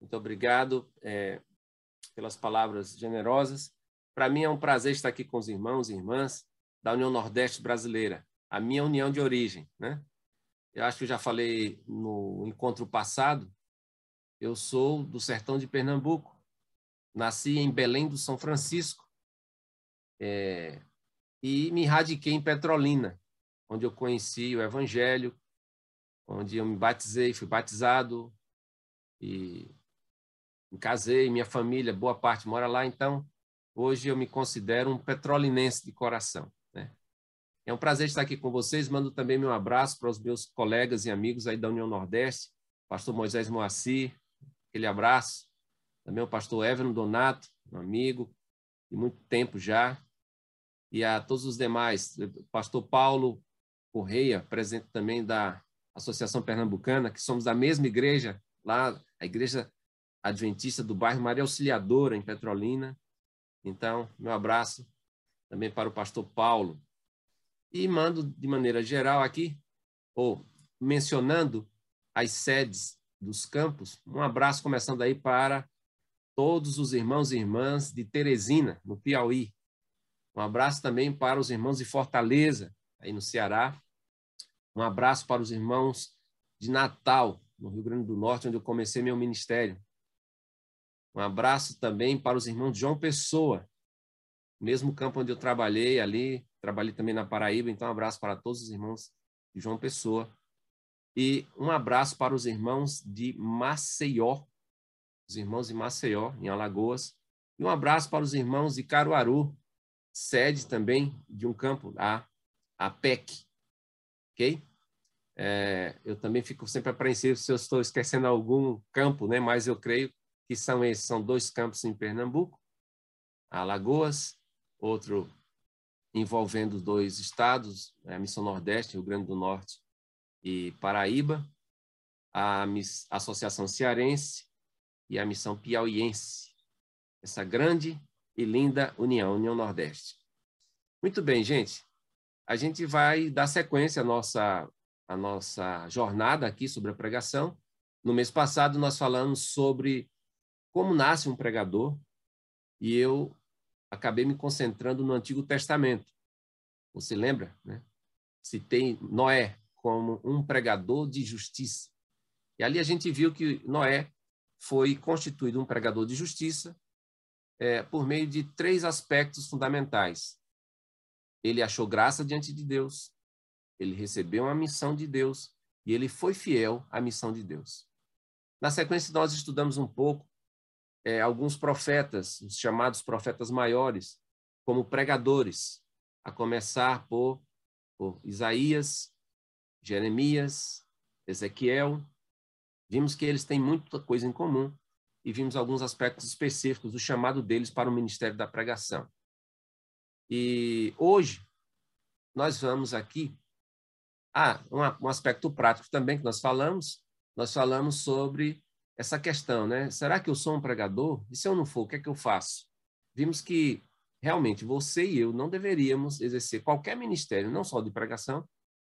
Muito obrigado é, pelas palavras generosas. Para mim é um prazer estar aqui com os irmãos e irmãs da União Nordeste Brasileira, a minha união de origem. Né? Eu acho que eu já falei no encontro passado, eu sou do sertão de Pernambuco, nasci em Belém do São Francisco é, e me radiquei em Petrolina, onde eu conheci o Evangelho, onde eu me batizei, fui batizado e casei, minha família, boa parte mora lá, então hoje eu me considero um petrolinense de coração. Né? É um prazer estar aqui com vocês. Mando também meu abraço para os meus colegas e amigos aí da União Nordeste, pastor Moisés Moacir, aquele abraço. Também o pastor Everton Donato, um amigo de muito tempo já. E a todos os demais, pastor Paulo Correia, presidente também da Associação Pernambucana, que somos da mesma igreja, lá, a Igreja Adventista do bairro Maria Auxiliadora, em Petrolina. Então, meu abraço também para o pastor Paulo. E mando de maneira geral aqui, ou mencionando as sedes dos campos, um abraço começando aí para todos os irmãos e irmãs de Teresina, no Piauí. Um abraço também para os irmãos de Fortaleza, aí no Ceará. Um abraço para os irmãos de Natal, no Rio Grande do Norte, onde eu comecei meu ministério. Um abraço também para os irmãos de João Pessoa, mesmo campo onde eu trabalhei ali, trabalhei também na Paraíba, então um abraço para todos os irmãos de João Pessoa. E um abraço para os irmãos de Maceió, os irmãos de Maceió, em Alagoas. E um abraço para os irmãos de Caruaru, sede também de um campo, a, a PEC. Ok? É, eu também fico sempre apreensivo se eu estou esquecendo algum campo, né? mas eu creio que são esses, são dois campos em Pernambuco, Alagoas, outro envolvendo dois estados, né, a Missão Nordeste, Rio Grande do Norte e Paraíba, a Associação Cearense e a Missão Piauiense. Essa grande e linda união, União Nordeste. Muito bem, gente. A gente vai dar sequência à nossa, à nossa jornada aqui sobre a pregação. No mês passado, nós falamos sobre como nasce um pregador, e eu acabei me concentrando no Antigo Testamento. Você lembra? Né? Citei Noé como um pregador de justiça. E ali a gente viu que Noé foi constituído um pregador de justiça é, por meio de três aspectos fundamentais. Ele achou graça diante de Deus, ele recebeu uma missão de Deus e ele foi fiel à missão de Deus. Na sequência, nós estudamos um pouco é, alguns profetas, os chamados profetas maiores, como pregadores, a começar por, por Isaías, Jeremias, Ezequiel. Vimos que eles têm muita coisa em comum e vimos alguns aspectos específicos do chamado deles para o ministério da pregação. E hoje nós vamos aqui. Ah, um, um aspecto prático também que nós falamos. Nós falamos sobre essa questão, né? Será que eu sou um pregador? E se eu não for, o que é que eu faço? Vimos que realmente você e eu não deveríamos exercer qualquer ministério, não só de pregação,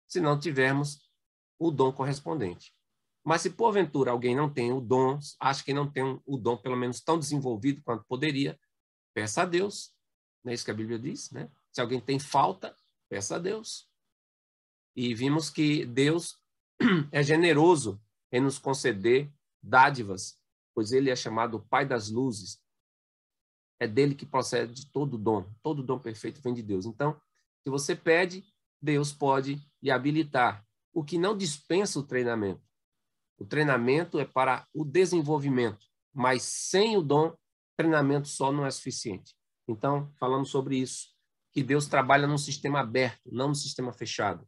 se não tivermos o dom correspondente. Mas se porventura alguém não tem o dom, acha que não tem o dom pelo menos tão desenvolvido quanto poderia, peça a Deus. Não é isso que a Bíblia diz, né? Se alguém tem falta, peça a Deus. E vimos que Deus é generoso em nos conceder dádivas, pois ele é chamado o Pai das luzes. É dele que procede todo dom. Todo dom perfeito vem de Deus. Então, se você pede, Deus pode lhe habilitar, o que não dispensa o treinamento. O treinamento é para o desenvolvimento, mas sem o dom, treinamento só não é suficiente. Então, falamos sobre isso, que Deus trabalha num sistema aberto, não num sistema fechado.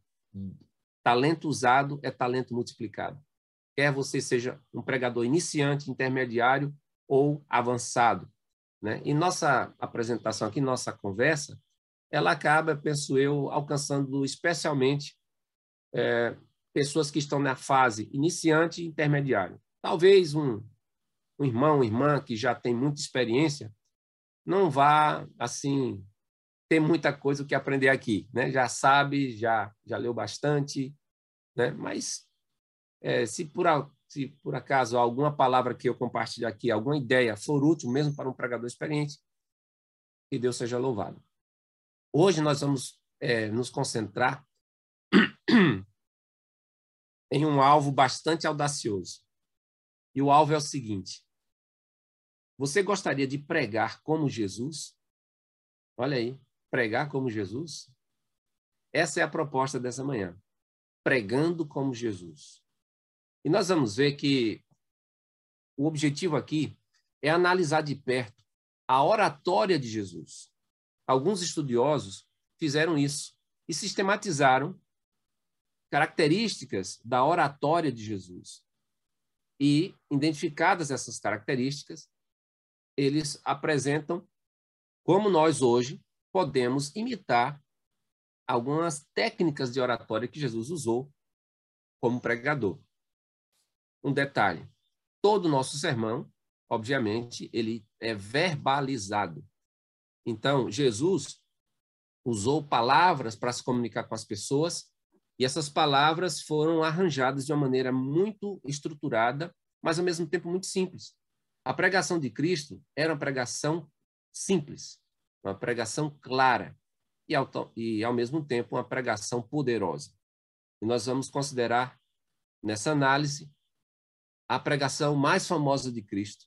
Talento usado é talento multiplicado quer você seja um pregador iniciante, intermediário ou avançado. Né? E nossa apresentação aqui, nossa conversa, ela acaba, penso eu, alcançando especialmente é, pessoas que estão na fase iniciante e intermediário. Talvez um, um irmão, uma irmã que já tem muita experiência não vá, assim, ter muita coisa que aprender aqui, né? Já sabe, já já leu bastante, né? Mas é, se, por, se por acaso alguma palavra que eu compartilhe aqui, alguma ideia for útil mesmo para um pregador experiente, que Deus seja louvado. Hoje nós vamos é, nos concentrar em um alvo bastante audacioso. E o alvo é o seguinte: você gostaria de pregar como Jesus? Olha aí, pregar como Jesus? Essa é a proposta dessa manhã. Pregando como Jesus. E nós vamos ver que o objetivo aqui é analisar de perto a oratória de Jesus. Alguns estudiosos fizeram isso e sistematizaram características da oratória de Jesus. E, identificadas essas características, eles apresentam como nós hoje podemos imitar algumas técnicas de oratória que Jesus usou como pregador. Um detalhe: todo o nosso sermão, obviamente, ele é verbalizado. Então, Jesus usou palavras para se comunicar com as pessoas e essas palavras foram arranjadas de uma maneira muito estruturada, mas ao mesmo tempo muito simples. A pregação de Cristo era uma pregação simples, uma pregação clara e ao, e, ao mesmo tempo, uma pregação poderosa. E nós vamos considerar, nessa análise, a pregação mais famosa de Cristo,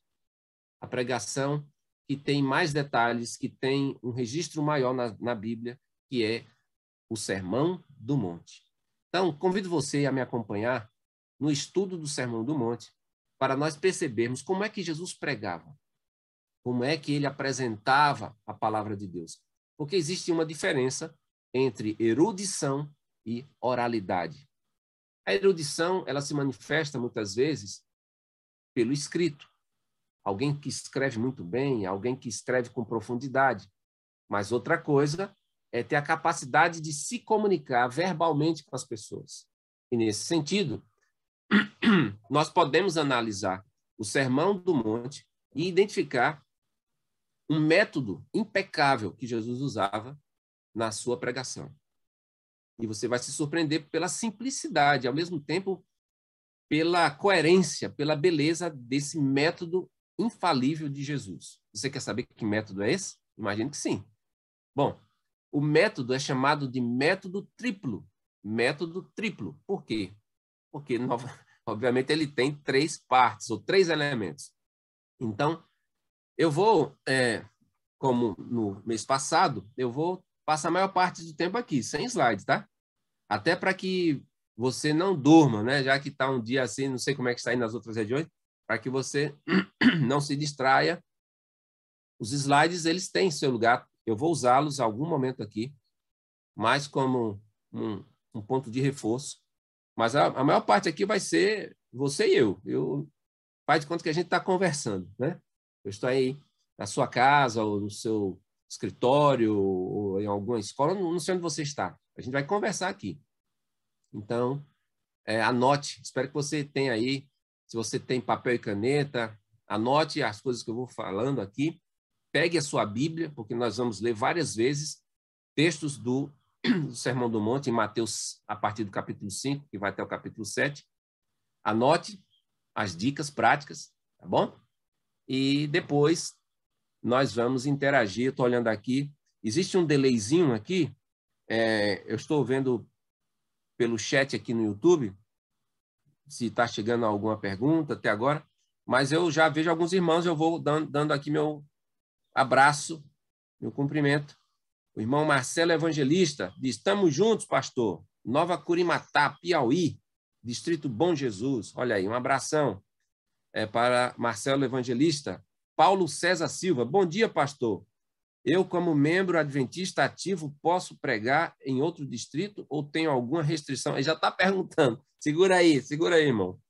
a pregação que tem mais detalhes, que tem um registro maior na, na Bíblia, que é o Sermão do Monte. Então, convido você a me acompanhar no estudo do Sermão do Monte, para nós percebermos como é que Jesus pregava, como é que ele apresentava a palavra de Deus. Porque existe uma diferença entre erudição e oralidade. A erudição, ela se manifesta muitas vezes pelo escrito. Alguém que escreve muito bem, alguém que escreve com profundidade. Mas outra coisa é ter a capacidade de se comunicar verbalmente com as pessoas. E nesse sentido, nós podemos analisar o Sermão do Monte e identificar um método impecável que Jesus usava na sua pregação. E você vai se surpreender pela simplicidade, ao mesmo tempo pela coerência, pela beleza desse método infalível de Jesus. Você quer saber que método é esse? Imagino que sim. Bom, o método é chamado de método triplo. Método triplo. Por quê? Porque, obviamente, ele tem três partes, ou três elementos. Então, eu vou, é, como no mês passado, eu vou passar a maior parte do tempo aqui, sem slides, tá? Até para que você não durma, né? Já que está um dia assim, não sei como é que está aí nas outras regiões, para que você não se distraia. Os slides, eles têm seu lugar. Eu vou usá-los algum momento aqui, mais como um, um ponto de reforço. Mas a, a, maior parte aqui vai ser você e eu. Eu faz de conta que a gente está conversando, né? Eu estou aí na sua casa ou no seu escritório ou em alguma escola, não sei onde você está. A gente vai conversar aqui. Então, é, anote. Espero que você tenha aí, se você tem papel e caneta, anote as coisas que eu vou falando aqui. Pegue a sua Bíblia, porque nós vamos ler várias vezes textos do, do Sermão do Monte, em Mateus, a partir do capítulo 5, que vai até o capítulo 7. Anote as dicas práticas, tá bom? E depois nós vamos interagir. Estou olhando aqui. Existe um delayzinho aqui. É, eu estou vendo pelo chat aqui no YouTube, se está chegando alguma pergunta até agora, mas eu já vejo alguns irmãos, eu vou dando, dando aqui meu abraço, meu cumprimento. O irmão Marcelo Evangelista diz: Estamos juntos, pastor. Nova Curimatá, Piauí, Distrito Bom Jesus. Olha aí, um abração é, para Marcelo Evangelista. Paulo César Silva. Bom dia, pastor. Eu, como membro adventista ativo, posso pregar em outro distrito ou tenho alguma restrição? Ele já está perguntando. Segura aí, segura aí, irmão.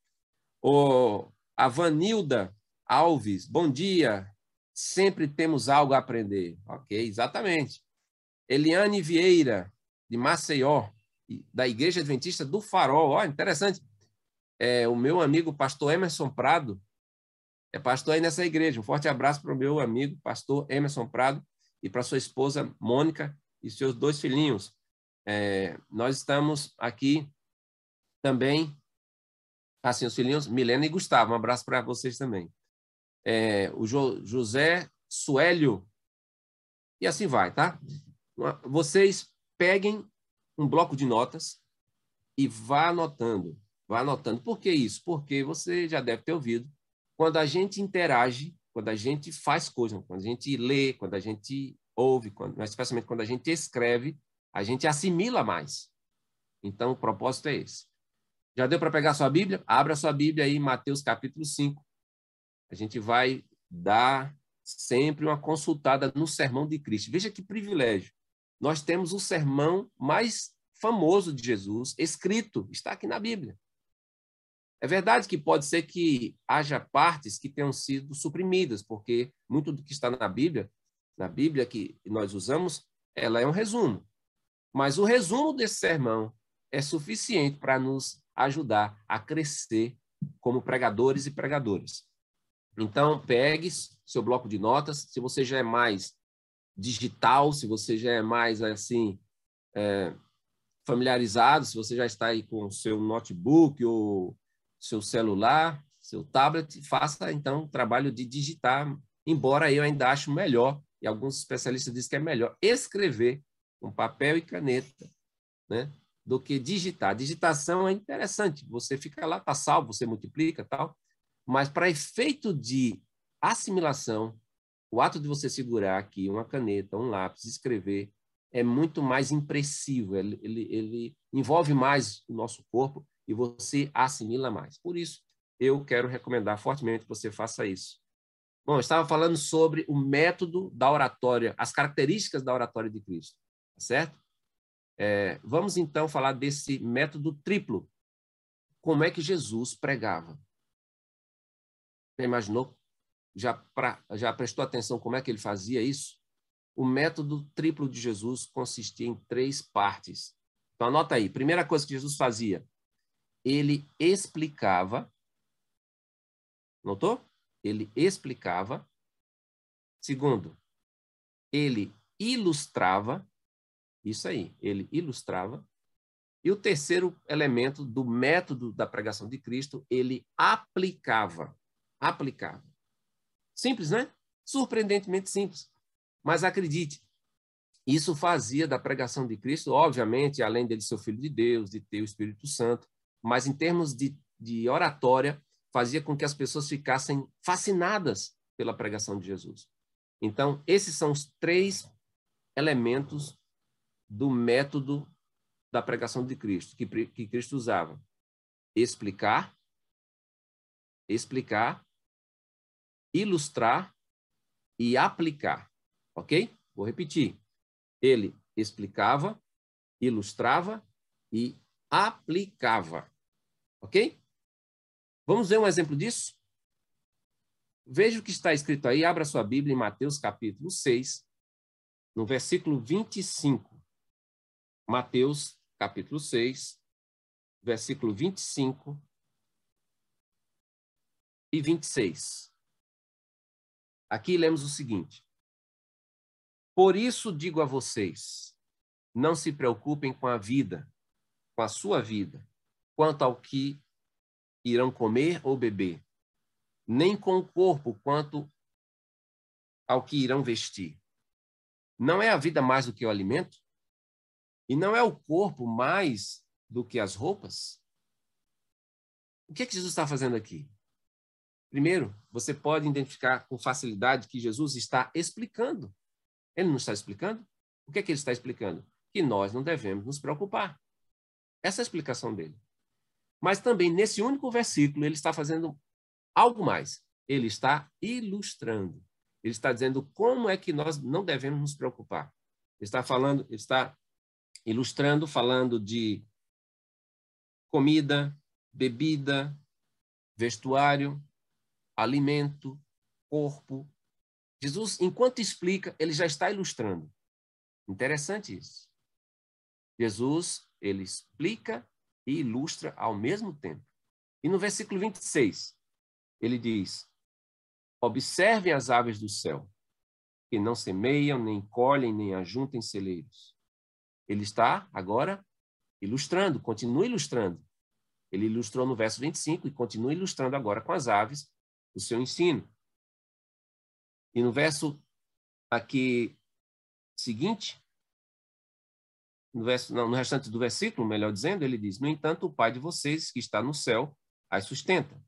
O, a Vanilda Alves, bom dia. Sempre temos algo a aprender. Ok, exatamente. Eliane Vieira, de Maceió, da Igreja Adventista do Farol. Ó, interessante. É, o meu amigo pastor Emerson Prado é pastor aí nessa igreja. Um forte abraço para o meu amigo pastor Emerson Prado e para sua esposa Mônica e seus dois filhinhos. É, nós estamos aqui também Assim, os filhinhos, Milena e Gustavo, um abraço para vocês também. É, o jo, José Suélio, e assim vai, tá? Vocês peguem um bloco de notas e vá anotando, vá anotando. Por que isso? Porque você já deve ter ouvido. Quando a gente interage, quando a gente faz coisas, quando a gente lê, quando a gente ouve, quando, especialmente quando a gente escreve, a gente assimila mais. Então, o propósito é esse. Já deu para pegar sua Bíblia? Abra sua Bíblia aí, Mateus capítulo 5. A gente vai dar sempre uma consultada no sermão de Cristo. Veja que privilégio. Nós temos o sermão mais famoso de Jesus, escrito, está aqui na Bíblia. É verdade que pode ser que haja partes que tenham sido suprimidas, porque muito do que está na Bíblia, na Bíblia que nós usamos, ela é um resumo. Mas o resumo desse sermão é suficiente para nos ajudar a crescer como pregadores e pregadoras. Então, pegue seu bloco de notas. Se você já é mais digital, se você já é mais assim é, familiarizado, se você já está aí com o seu notebook ou seu celular, seu tablet, faça então o trabalho de digitar, embora eu ainda acho melhor, e alguns especialistas dizem que é melhor escrever com papel e caneta, né? do que digitar. Digitação é interessante, você fica lá, está salvo, você multiplica tal, mas para efeito de assimilação, o ato de você segurar aqui uma caneta, um lápis, escrever, é muito mais impressivo, ele, ele, ele envolve mais o nosso corpo e você assimila mais. Por isso, eu quero recomendar fortemente que você faça isso. Bom, eu estava falando sobre o método da oratória, as características da oratória de Cristo, tá certo? É, vamos então falar desse método triplo. Como é que Jesus pregava? Você imaginou? Já, pra, já prestou atenção como é que ele fazia isso? O método triplo de Jesus consistia em três partes. Então, anota aí. Primeira coisa que Jesus fazia, ele explicava. Notou? Ele explicava. Segundo, ele ilustrava. Isso aí, ele ilustrava. E o terceiro elemento do método da pregação de Cristo, ele aplicava. Aplicava. Simples, né? Surpreendentemente simples. Mas acredite, isso fazia da pregação de Cristo, obviamente, além dele ser o Filho de Deus, de ter o Espírito Santo, mas em termos de, de oratória, fazia com que as pessoas ficassem fascinadas pela pregação de Jesus. Então, esses são os três elementos do método da pregação de Cristo, que, que Cristo usava: explicar, explicar, ilustrar e aplicar. Ok? Vou repetir. Ele explicava, ilustrava e aplicava. Ok? Vamos ver um exemplo disso? Veja o que está escrito aí, abra sua Bíblia em Mateus capítulo 6, no versículo 25. Mateus capítulo 6, versículo 25 e 26. Aqui lemos o seguinte: Por isso digo a vocês, não se preocupem com a vida, com a sua vida, quanto ao que irão comer ou beber, nem com o corpo quanto ao que irão vestir. Não é a vida mais do que o alimento? E não é o corpo mais do que as roupas? O que, é que Jesus está fazendo aqui? Primeiro, você pode identificar com facilidade que Jesus está explicando. Ele não está explicando? O que é que ele está explicando? Que nós não devemos nos preocupar. Essa é a explicação dele. Mas também, nesse único versículo, ele está fazendo algo mais. Ele está ilustrando. Ele está dizendo como é que nós não devemos nos preocupar. Ele está falando, ele está ilustrando, falando de comida, bebida, vestuário, alimento, corpo. Jesus, enquanto explica, ele já está ilustrando. Interessante isso. Jesus, ele explica e ilustra ao mesmo tempo. E no versículo 26, ele diz: Observem as aves do céu, que não semeiam, nem colhem, nem ajuntem celeiros. Ele está agora ilustrando, continua ilustrando. Ele ilustrou no verso 25 e continua ilustrando agora com as aves o seu ensino. E no verso aqui seguinte, no, não, no restante do versículo, melhor dizendo, ele diz: No entanto, o Pai de vocês, que está no céu, as sustenta.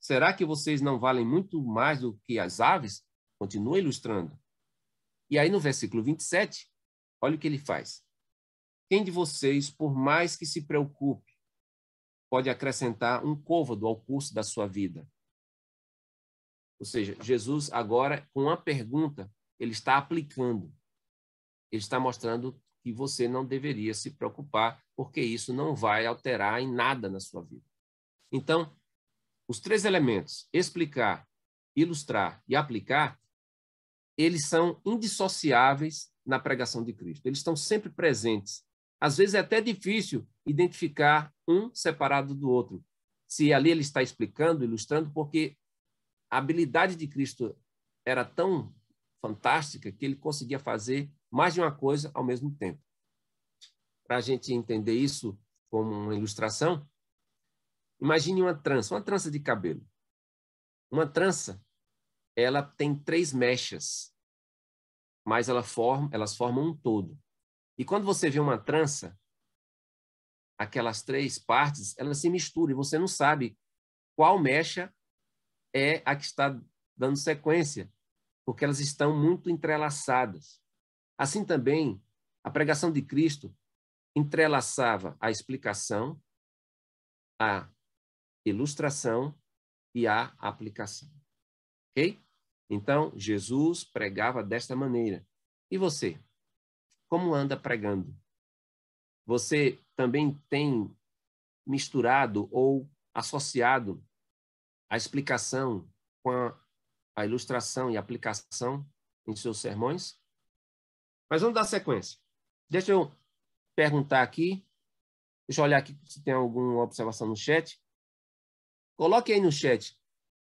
Será que vocês não valem muito mais do que as aves? Continua ilustrando. E aí, no versículo 27, olha o que ele faz. Quem de vocês, por mais que se preocupe, pode acrescentar um côvado ao curso da sua vida? Ou seja, Jesus agora, com uma pergunta, ele está aplicando. Ele está mostrando que você não deveria se preocupar, porque isso não vai alterar em nada na sua vida. Então, os três elementos, explicar, ilustrar e aplicar, eles são indissociáveis na pregação de Cristo. Eles estão sempre presentes. Às vezes é até difícil identificar um separado do outro. Se ali ele está explicando, ilustrando, porque a habilidade de Cristo era tão fantástica que ele conseguia fazer mais de uma coisa ao mesmo tempo. Para a gente entender isso como uma ilustração, imagine uma trança, uma trança de cabelo. Uma trança, ela tem três mechas, mas ela forma, elas formam um todo. E quando você vê uma trança, aquelas três partes, elas se misturam e você não sabe qual mecha é a que está dando sequência, porque elas estão muito entrelaçadas. Assim também, a pregação de Cristo entrelaçava a explicação, a ilustração e a aplicação. Ok? Então, Jesus pregava desta maneira. E você? Como anda pregando? Você também tem misturado ou associado a explicação com a, a ilustração e aplicação em seus sermões? Mas vamos dar sequência. Deixa eu perguntar aqui. Deixa eu olhar aqui se tem alguma observação no chat. Coloque aí no chat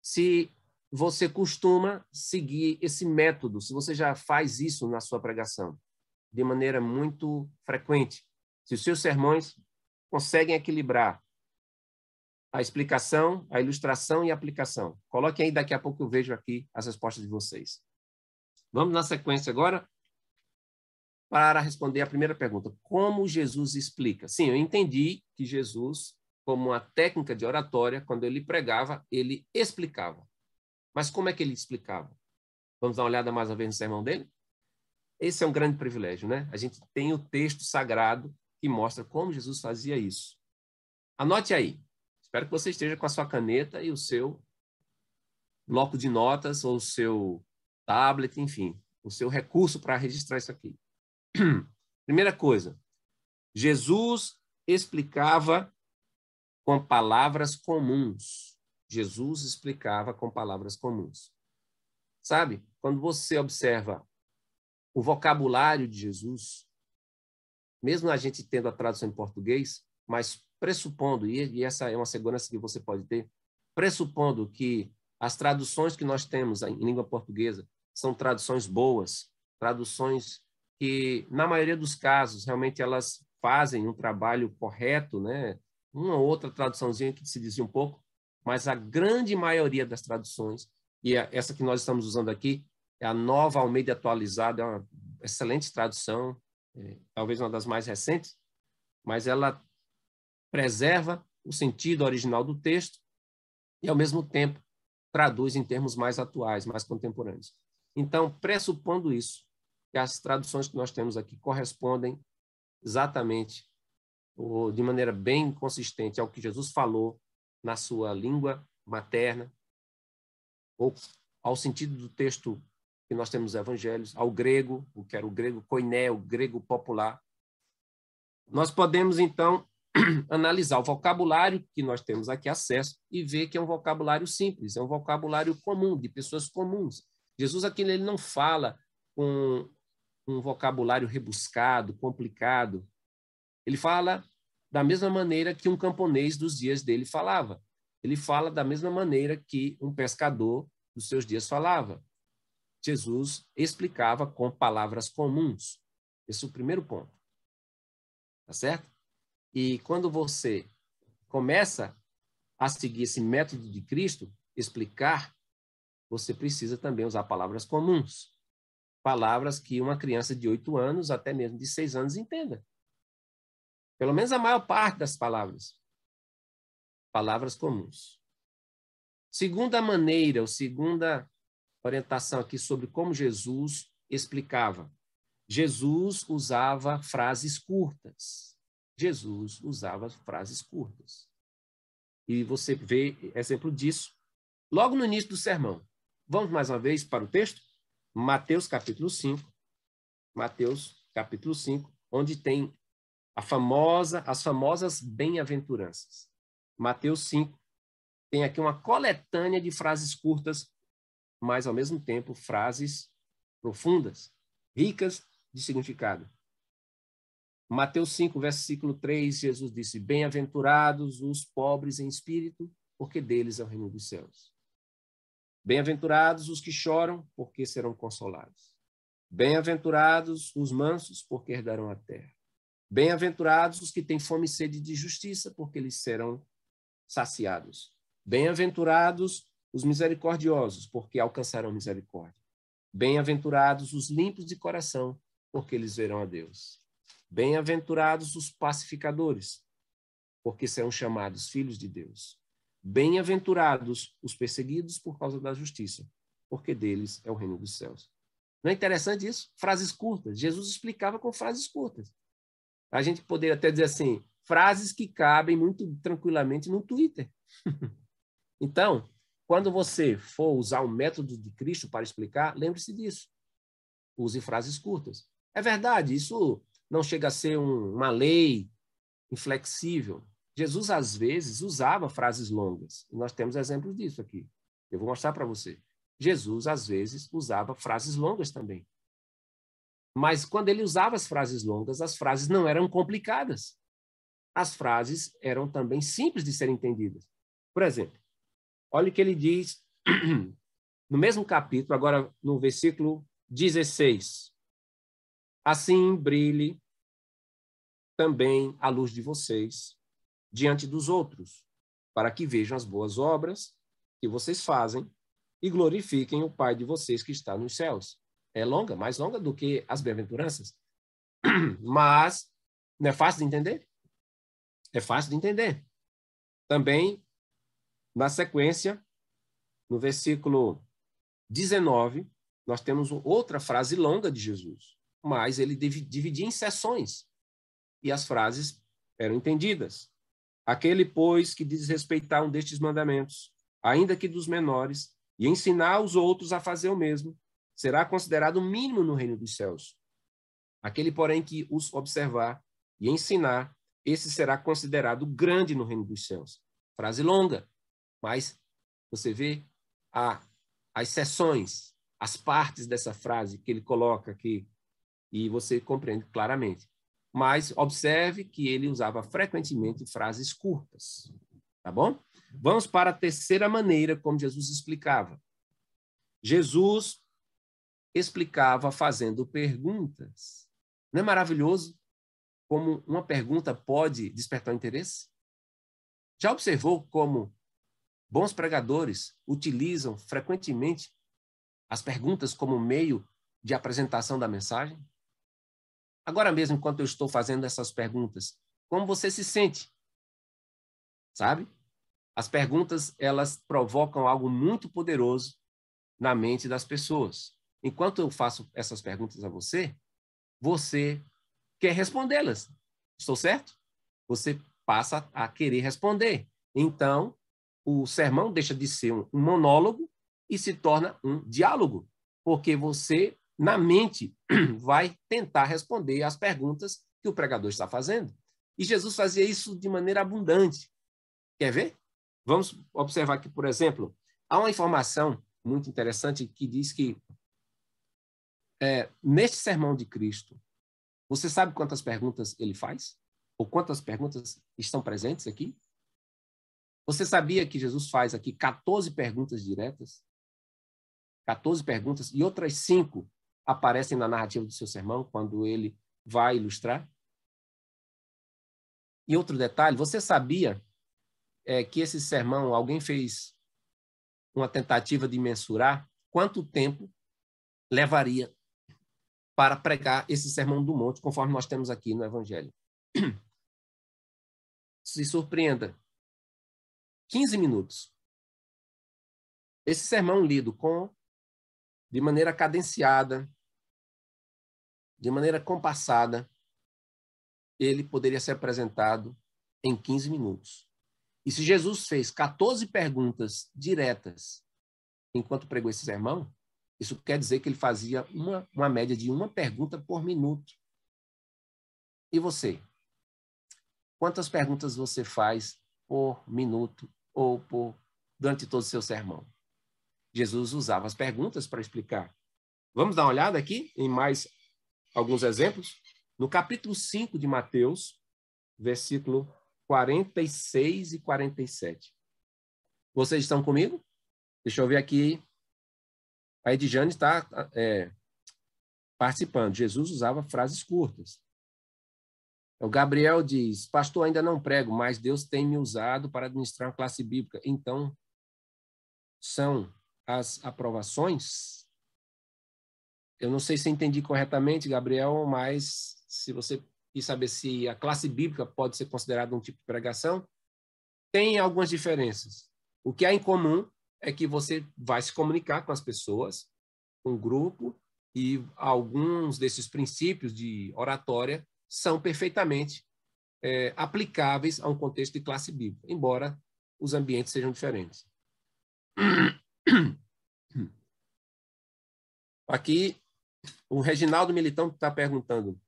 se você costuma seguir esse método, se você já faz isso na sua pregação de maneira muito frequente. Se os seus sermões conseguem equilibrar a explicação, a ilustração e a aplicação. Coloque aí, daqui a pouco eu vejo aqui as respostas de vocês. Vamos na sequência agora para responder a primeira pergunta. Como Jesus explica? Sim, eu entendi que Jesus, como uma técnica de oratória, quando ele pregava, ele explicava. Mas como é que ele explicava? Vamos dar uma olhada mais uma vez no sermão dele? Esse é um grande privilégio, né? A gente tem o texto sagrado que mostra como Jesus fazia isso. Anote aí. Espero que você esteja com a sua caneta e o seu bloco de notas ou o seu tablet, enfim, o seu recurso para registrar isso aqui. Primeira coisa, Jesus explicava com palavras comuns. Jesus explicava com palavras comuns. Sabe, quando você observa o vocabulário de Jesus, mesmo a gente tendo a tradução em português, mas pressupondo, e essa é uma segurança que você pode ter, pressupondo que as traduções que nós temos em língua portuguesa são traduções boas, traduções que, na maioria dos casos, realmente elas fazem um trabalho correto, né? Uma outra traduçãozinha que se dizia um pouco, mas a grande maioria das traduções, e essa que nós estamos usando aqui, é a nova Almeida atualizada, é uma excelente tradução, é, talvez uma das mais recentes, mas ela preserva o sentido original do texto e, ao mesmo tempo, traduz em termos mais atuais, mais contemporâneos. Então, pressupondo isso, que as traduções que nós temos aqui correspondem exatamente ou de maneira bem consistente ao que Jesus falou na sua língua materna ou ao sentido do texto que nós temos evangelhos, ao grego, o que era o grego koiné, o grego popular. Nós podemos então analisar o vocabulário que nós temos aqui acesso e ver que é um vocabulário simples, é um vocabulário comum, de pessoas comuns. Jesus aqui ele não fala com um vocabulário rebuscado, complicado. Ele fala da mesma maneira que um camponês dos dias dele falava. Ele fala da mesma maneira que um pescador dos seus dias falava. Jesus explicava com palavras comuns. Esse é o primeiro ponto. Tá certo? E quando você começa a seguir esse método de Cristo, explicar, você precisa também usar palavras comuns. Palavras que uma criança de oito anos, até mesmo de seis anos, entenda. Pelo menos a maior parte das palavras. Palavras comuns. Segunda maneira, ou segunda orientação aqui sobre como Jesus explicava. Jesus usava frases curtas. Jesus usava frases curtas. E você vê exemplo disso logo no início do sermão. Vamos mais uma vez para o texto? Mateus capítulo 5. Mateus capítulo 5, onde tem a famosa, as famosas bem-aventuranças. Mateus 5 tem aqui uma coletânea de frases curtas, mas ao mesmo tempo frases profundas, ricas de significado. Mateus 5, versículo 3, Jesus disse: Bem-aventurados os pobres em espírito, porque deles é o reino dos céus. Bem-aventurados os que choram, porque serão consolados. Bem-aventurados os mansos, porque herdarão a terra. Bem-aventurados os que têm fome e sede de justiça, porque eles serão saciados. Bem-aventurados os misericordiosos, porque alcançarão misericórdia. Bem-aventurados os limpos de coração, porque eles verão a Deus. Bem-aventurados os pacificadores, porque serão chamados filhos de Deus. Bem-aventurados os perseguidos por causa da justiça, porque deles é o reino dos céus. Não é interessante isso? Frases curtas. Jesus explicava com frases curtas. A gente poderia até dizer assim, frases que cabem muito tranquilamente no Twitter. então, quando você for usar o método de Cristo para explicar, lembre-se disso. Use frases curtas. É verdade, isso não chega a ser um, uma lei inflexível. Jesus, às vezes, usava frases longas. Nós temos exemplos disso aqui. Eu vou mostrar para você. Jesus, às vezes, usava frases longas também. Mas quando ele usava as frases longas, as frases não eram complicadas. As frases eram também simples de serem entendidas. Por exemplo, olha o que ele diz no mesmo capítulo, agora no versículo 16. Assim brilhe também a luz de vocês diante dos outros, para que vejam as boas obras que vocês fazem e glorifiquem o Pai de vocês que está nos céus. É longa, mais longa do que as bem-aventuranças. Mas não é fácil de entender? É fácil de entender. Também, na sequência, no versículo 19, nós temos outra frase longa de Jesus mas ele dividia em sessões e as frases eram entendidas. Aquele, pois, que desrespeitar um destes mandamentos, ainda que dos menores, e ensinar os outros a fazer o mesmo, será considerado mínimo no reino dos céus. Aquele, porém, que os observar e ensinar, esse será considerado grande no reino dos céus. Frase longa, mas você vê a, as sessões, as partes dessa frase que ele coloca aqui e você compreende claramente. Mas observe que ele usava frequentemente frases curtas, tá bom? Vamos para a terceira maneira como Jesus explicava. Jesus explicava fazendo perguntas. Não é maravilhoso como uma pergunta pode despertar interesse? Já observou como bons pregadores utilizam frequentemente as perguntas como meio de apresentação da mensagem? Agora mesmo, enquanto eu estou fazendo essas perguntas, como você se sente? Sabe? As perguntas, elas provocam algo muito poderoso na mente das pessoas. Enquanto eu faço essas perguntas a você, você quer respondê-las. Estou certo? Você passa a querer responder. Então, o sermão deixa de ser um monólogo e se torna um diálogo, porque você na mente, vai tentar responder às perguntas que o pregador está fazendo. E Jesus fazia isso de maneira abundante. Quer ver? Vamos observar aqui, por exemplo, há uma informação muito interessante que diz que é, neste sermão de Cristo, você sabe quantas perguntas ele faz? Ou quantas perguntas estão presentes aqui? Você sabia que Jesus faz aqui 14 perguntas diretas? 14 perguntas e outras cinco aparecem na narrativa do seu sermão, quando ele vai ilustrar. E outro detalhe, você sabia é, que esse sermão, alguém fez uma tentativa de mensurar quanto tempo levaria para pregar esse sermão do monte, conforme nós temos aqui no Evangelho. Se surpreenda. 15 minutos. Esse sermão lido com de maneira cadenciada, de maneira compassada, ele poderia ser apresentado em 15 minutos. E se Jesus fez 14 perguntas diretas enquanto pregou esse sermão, isso quer dizer que ele fazia uma, uma média de uma pergunta por minuto. E você? Quantas perguntas você faz por minuto ou por durante todo o seu sermão? Jesus usava as perguntas para explicar. Vamos dar uma olhada aqui em mais alguns exemplos? No capítulo 5 de Mateus, versículo 46 e 47. Vocês estão comigo? Deixa eu ver aqui. A Edjane está é, participando. Jesus usava frases curtas. O Gabriel diz: Pastor, ainda não prego, mas Deus tem me usado para administrar uma classe bíblica. Então, são as aprovações? Eu não sei se entendi corretamente, Gabriel, mas se você quis saber se a classe bíblica pode ser considerada um tipo de pregação, tem algumas diferenças. O que há em comum é que você vai se comunicar com as pessoas, com o grupo, e alguns desses princípios de oratória são perfeitamente é, aplicáveis a um contexto de classe bíblica, embora os ambientes sejam diferentes. Aqui, o Reginaldo Militão está perguntando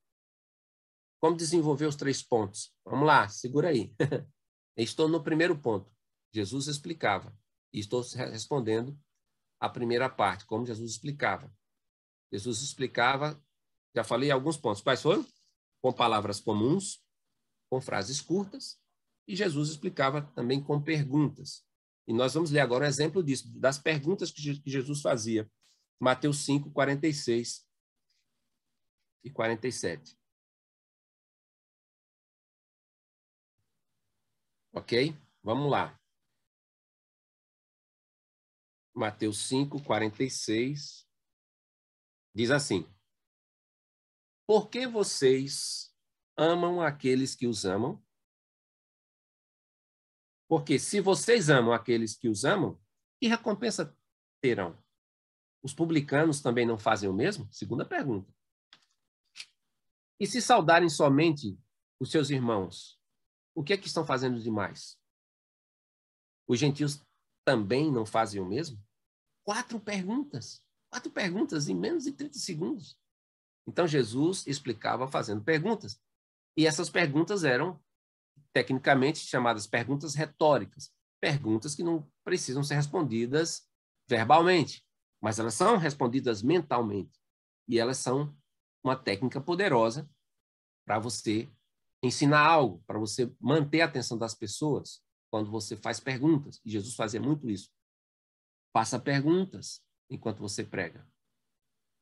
como desenvolver os três pontos. Vamos lá, segura aí. Estou no primeiro ponto. Jesus explicava. E estou respondendo a primeira parte, como Jesus explicava. Jesus explicava, já falei alguns pontos. Quais foram? Com palavras comuns, com frases curtas, e Jesus explicava também com perguntas. E nós vamos ler agora um exemplo disso, das perguntas que Jesus fazia. Mateus 5, 46 e 47. Ok? Vamos lá. Mateus 5, 46, diz assim: Por que vocês amam aqueles que os amam? Porque se vocês amam aqueles que os amam, que recompensa terão? Os publicanos também não fazem o mesmo? Segunda pergunta. E se saudarem somente os seus irmãos, o que é que estão fazendo demais? Os gentios também não fazem o mesmo? Quatro perguntas. Quatro perguntas em menos de 30 segundos. Então, Jesus explicava fazendo perguntas. E essas perguntas eram, tecnicamente, chamadas perguntas retóricas. Perguntas que não precisam ser respondidas verbalmente, mas elas são respondidas mentalmente. E elas são uma técnica poderosa para você ensinar algo, para você manter a atenção das pessoas quando você faz perguntas. E Jesus fazia muito isso. Faça perguntas enquanto você prega.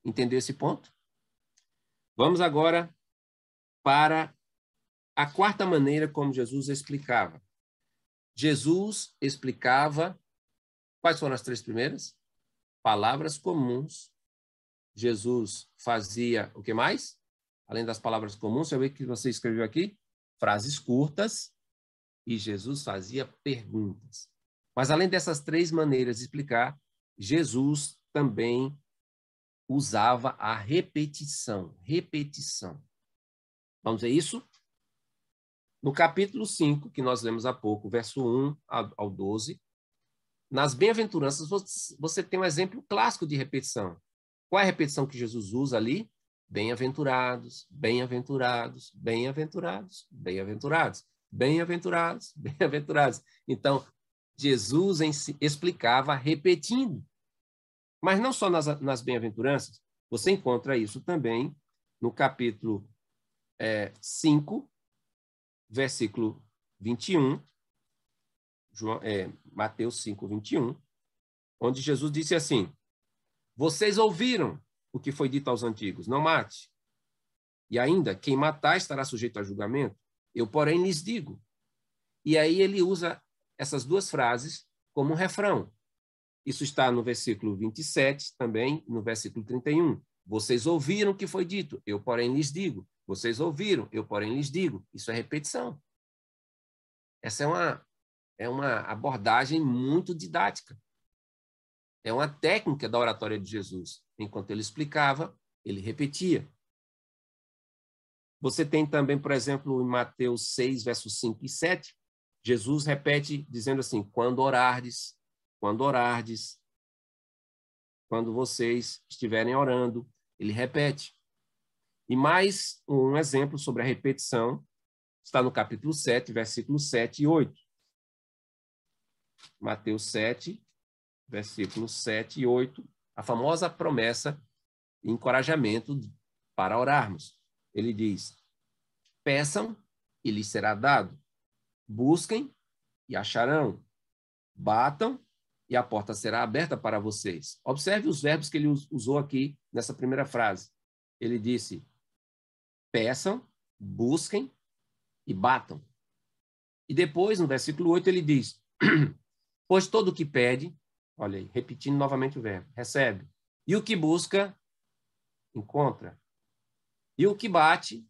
Entendeu esse ponto? Vamos agora para a quarta maneira como Jesus explicava. Jesus explicava. Quais foram as três primeiras? Palavras comuns. Jesus fazia o que mais? Além das palavras comuns, você vê que você escreveu aqui? Frases curtas. E Jesus fazia perguntas. Mas além dessas três maneiras de explicar, Jesus também usava a repetição. Repetição. Vamos ver isso? No capítulo 5, que nós lemos há pouco, verso 1 ao 12, nas bem-aventuranças você tem um exemplo clássico de repetição. Qual é a repetição que Jesus usa ali? Bem-aventurados, bem-aventurados, bem-aventurados, bem-aventurados, bem-aventurados, bem-aventurados. Então, Jesus explicava repetindo. Mas não só nas, nas bem-aventuranças, você encontra isso também no capítulo é, 5, versículo 21, João, é, Mateus 5, 21, onde Jesus disse assim: Vocês ouviram o que foi dito aos antigos, não mate. E ainda, quem matar estará sujeito a julgamento. Eu, porém, lhes digo. E aí ele usa essas duas frases como um refrão. Isso está no versículo 27, também no versículo 31. Vocês ouviram o que foi dito, eu, porém, lhes digo. Vocês ouviram, eu, porém, lhes digo. Isso é repetição. Essa é uma, é uma abordagem muito didática. É uma técnica da oratória de Jesus. Enquanto ele explicava, ele repetia. Você tem também, por exemplo, em Mateus 6, versos 5 e 7, Jesus repete dizendo assim: quando orardes, quando orardes, quando vocês estiverem orando, ele repete. E mais um exemplo sobre a repetição está no capítulo 7, versículos 7 e 8. Mateus 7, versículos 7 e 8, a famosa promessa e encorajamento para orarmos. Ele diz: Peçam e lhes será dado. Busquem e acharão. Batam e a porta será aberta para vocês. Observe os verbos que ele usou aqui nessa primeira frase. Ele disse: peçam, busquem e batam. E depois, no versículo 8, ele diz: Pois todo o que pede, olha aí, repetindo novamente o verbo, recebe. E o que busca, encontra. E o que bate,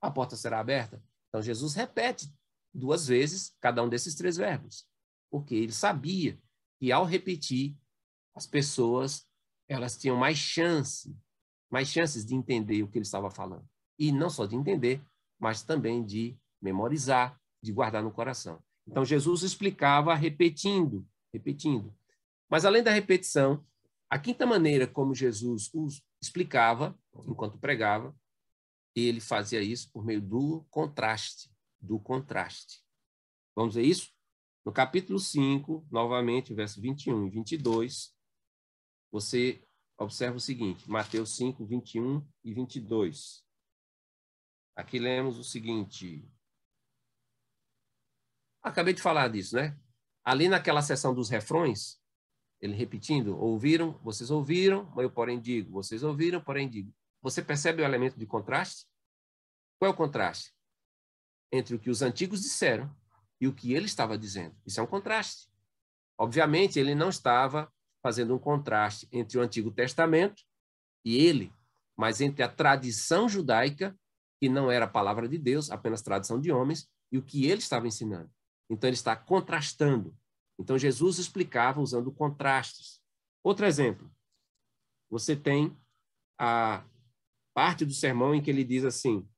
a porta será aberta. Então, Jesus repete duas vezes cada um desses três verbos, porque ele sabia que ao repetir, as pessoas elas tinham mais chance, mais chances de entender o que ele estava falando. E não só de entender, mas também de memorizar, de guardar no coração. Então Jesus explicava repetindo, repetindo. Mas além da repetição, a quinta maneira como Jesus os explicava enquanto pregava, ele fazia isso por meio do contraste, do contraste. Vamos ver isso? No capítulo 5, novamente, verso 21 e 22, você observa o seguinte, Mateus 5, 21 e 22. Aqui lemos o seguinte. Acabei de falar disso, né? Ali naquela seção dos refrões, ele repetindo, ouviram, vocês ouviram, mas eu porém digo, vocês ouviram, porém digo. Você percebe o elemento de contraste? Qual é o contraste? Entre o que os antigos disseram e o que ele estava dizendo. Isso é um contraste. Obviamente, ele não estava fazendo um contraste entre o Antigo Testamento e ele, mas entre a tradição judaica, que não era a palavra de Deus, apenas tradição de homens, e o que ele estava ensinando. Então, ele está contrastando. Então, Jesus explicava usando contrastes. Outro exemplo. Você tem a parte do sermão em que ele diz assim: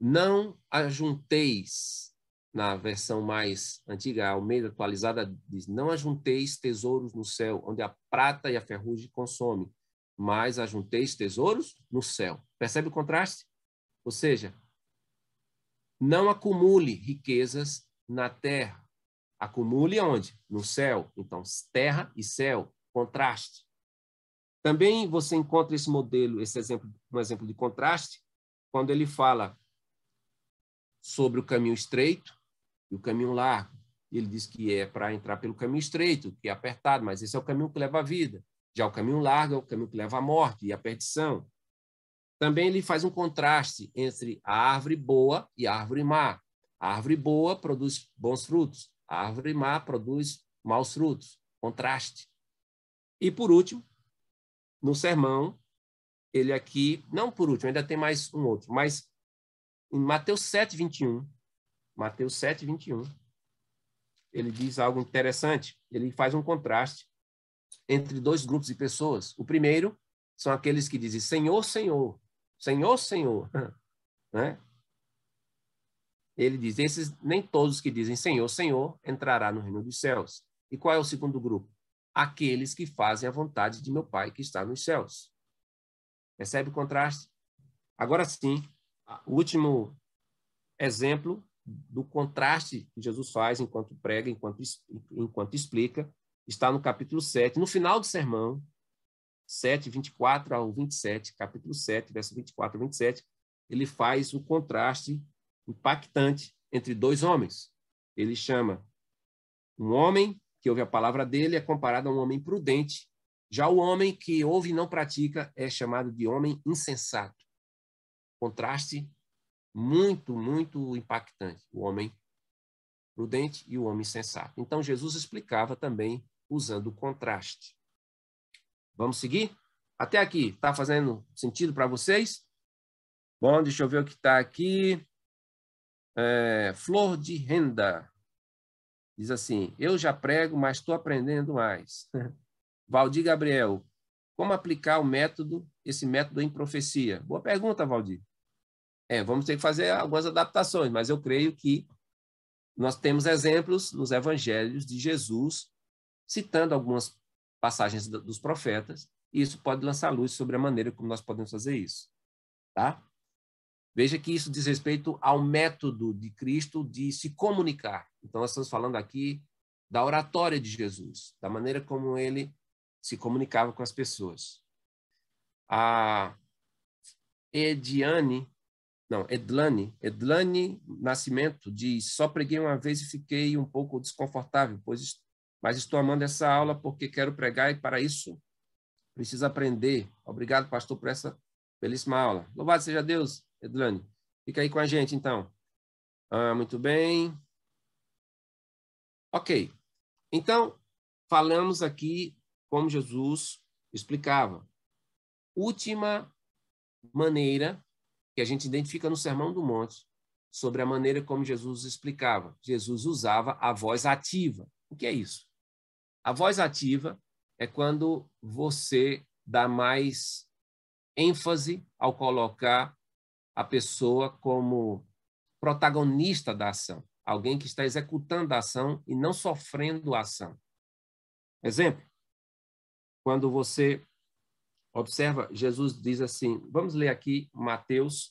Não ajunteis na versão mais antiga, a Almeida atualizada, diz: Não ajunteis tesouros no céu, onde a prata e a ferrugem consomem, mas ajunteis tesouros no céu. Percebe o contraste? Ou seja, não acumule riquezas na terra. Acumule onde? No céu. Então, terra e céu, contraste. Também você encontra esse modelo, esse exemplo, um exemplo de contraste, quando ele fala sobre o caminho estreito e o caminho largo. Ele diz que é para entrar pelo caminho estreito, que é apertado, mas esse é o caminho que leva à vida. Já o caminho largo é o caminho que leva à morte e à perdição. Também ele faz um contraste entre a árvore boa e a árvore má. A árvore boa produz bons frutos, a árvore má produz maus frutos. Contraste. E por último, no sermão, ele aqui, não por último, ainda tem mais um outro, mas em Mateus 7, 21, Mateus 7, 21, ele diz algo interessante. Ele faz um contraste entre dois grupos de pessoas. O primeiro são aqueles que dizem Senhor, Senhor, Senhor, Senhor. né? Ele diz: esses nem todos que dizem Senhor, Senhor entrará no reino dos céus. E qual é o segundo grupo? Aqueles que fazem a vontade de meu Pai que está nos céus. Percebe o contraste? Agora sim, o último exemplo do contraste que Jesus faz enquanto prega, enquanto, enquanto explica, está no capítulo 7, no final do sermão, 7, 24 ao 27, capítulo 7, verso 24 ao 27, ele faz um contraste impactante entre dois homens. Ele chama um homem que ouve a palavra dele é comparado a um homem prudente. Já o homem que ouve e não pratica é chamado de homem insensato. Contraste muito, muito impactante. O homem prudente e o homem sensato. Então, Jesus explicava também usando o contraste. Vamos seguir? Até aqui, está fazendo sentido para vocês? Bom, deixa eu ver o que está aqui. É, flor de renda. Diz assim: Eu já prego, mas estou aprendendo mais. Valdir Gabriel, como aplicar o método, esse método em profecia? Boa pergunta, Valdir. É, vamos ter que fazer algumas adaptações, mas eu creio que nós temos exemplos nos evangelhos de Jesus citando algumas passagens dos profetas, e isso pode lançar luz sobre a maneira como nós podemos fazer isso. Tá? Veja que isso diz respeito ao método de Cristo de se comunicar. Então, nós estamos falando aqui da oratória de Jesus, da maneira como ele se comunicava com as pessoas. A Ediane, não, Edlane, Edlane Nascimento diz: só preguei uma vez e fiquei um pouco desconfortável, pois mas estou amando essa aula porque quero pregar e para isso preciso aprender. Obrigado, pastor, por essa belíssima aula. Louvado seja Deus, Edlane. Fica aí com a gente, então. Ah, muito bem. Ok. Então, falamos aqui como Jesus explicava. Última maneira que a gente identifica no Sermão do Monte sobre a maneira como Jesus explicava. Jesus usava a voz ativa. O que é isso? A voz ativa é quando você dá mais ênfase ao colocar a pessoa como protagonista da ação, alguém que está executando a ação e não sofrendo a ação. Exemplo, quando você observa, Jesus diz assim, vamos ler aqui Mateus,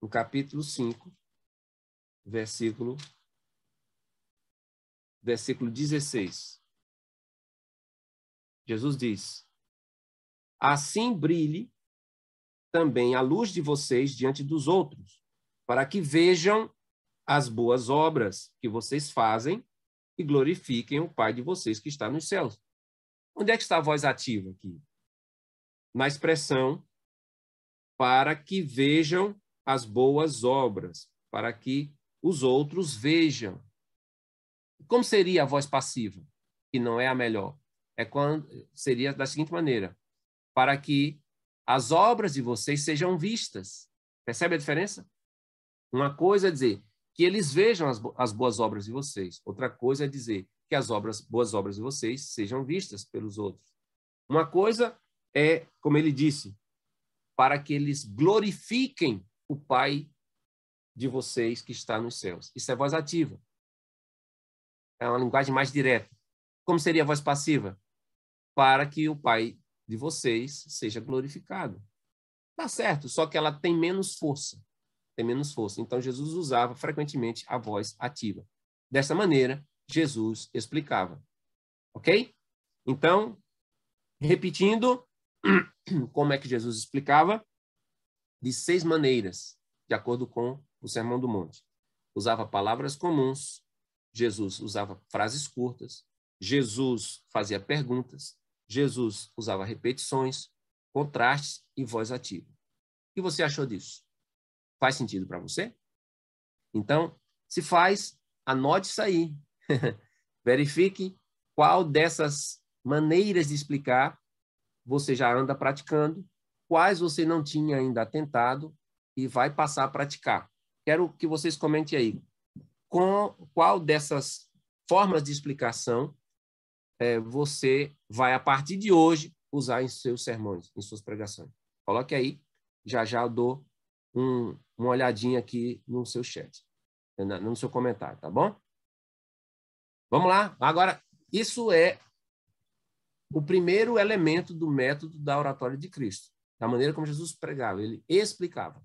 no capítulo 5, versículo versículo 16. Jesus diz: Assim brilhe também a luz de vocês diante dos outros, para que vejam as boas obras que vocês fazem e glorifiquem o Pai de vocês que está nos céus. Onde é que está a voz ativa aqui? Na expressão para que vejam as boas obras, para que os outros vejam. Como seria a voz passiva, que não é a melhor? É quando seria da seguinte maneira: para que as obras de vocês sejam vistas. Percebe a diferença? Uma coisa é dizer que eles vejam as, as boas obras de vocês. Outra coisa é dizer que as obras, boas obras de vocês sejam vistas pelos outros. Uma coisa é, como ele disse, para que eles glorifiquem o Pai de vocês que está nos céus. Isso é voz ativa. É uma linguagem mais direta. Como seria a voz passiva? Para que o Pai de vocês seja glorificado. Tá certo, só que ela tem menos força. Tem menos força. Então, Jesus usava frequentemente a voz ativa. Dessa maneira, Jesus explicava. Ok? Então, repetindo, como é que Jesus explicava? De seis maneiras, de acordo com o Sermão do Monte. Usava palavras comuns, Jesus usava frases curtas, Jesus fazia perguntas, Jesus usava repetições, contrastes e voz ativa. O que você achou disso? Faz sentido para você? Então, se faz, anote isso aí. Verifique qual dessas maneiras de explicar você já anda praticando, quais você não tinha ainda tentado e vai passar a praticar. Quero que vocês comentem aí com qual dessas formas de explicação é, você vai, a partir de hoje, usar em seus sermões, em suas pregações. Coloque aí, já já eu dou um, uma olhadinha aqui no seu chat, no seu comentário, tá bom? Vamos lá. Agora, isso é o primeiro elemento do método da oratória de Cristo, da maneira como Jesus pregava, ele explicava.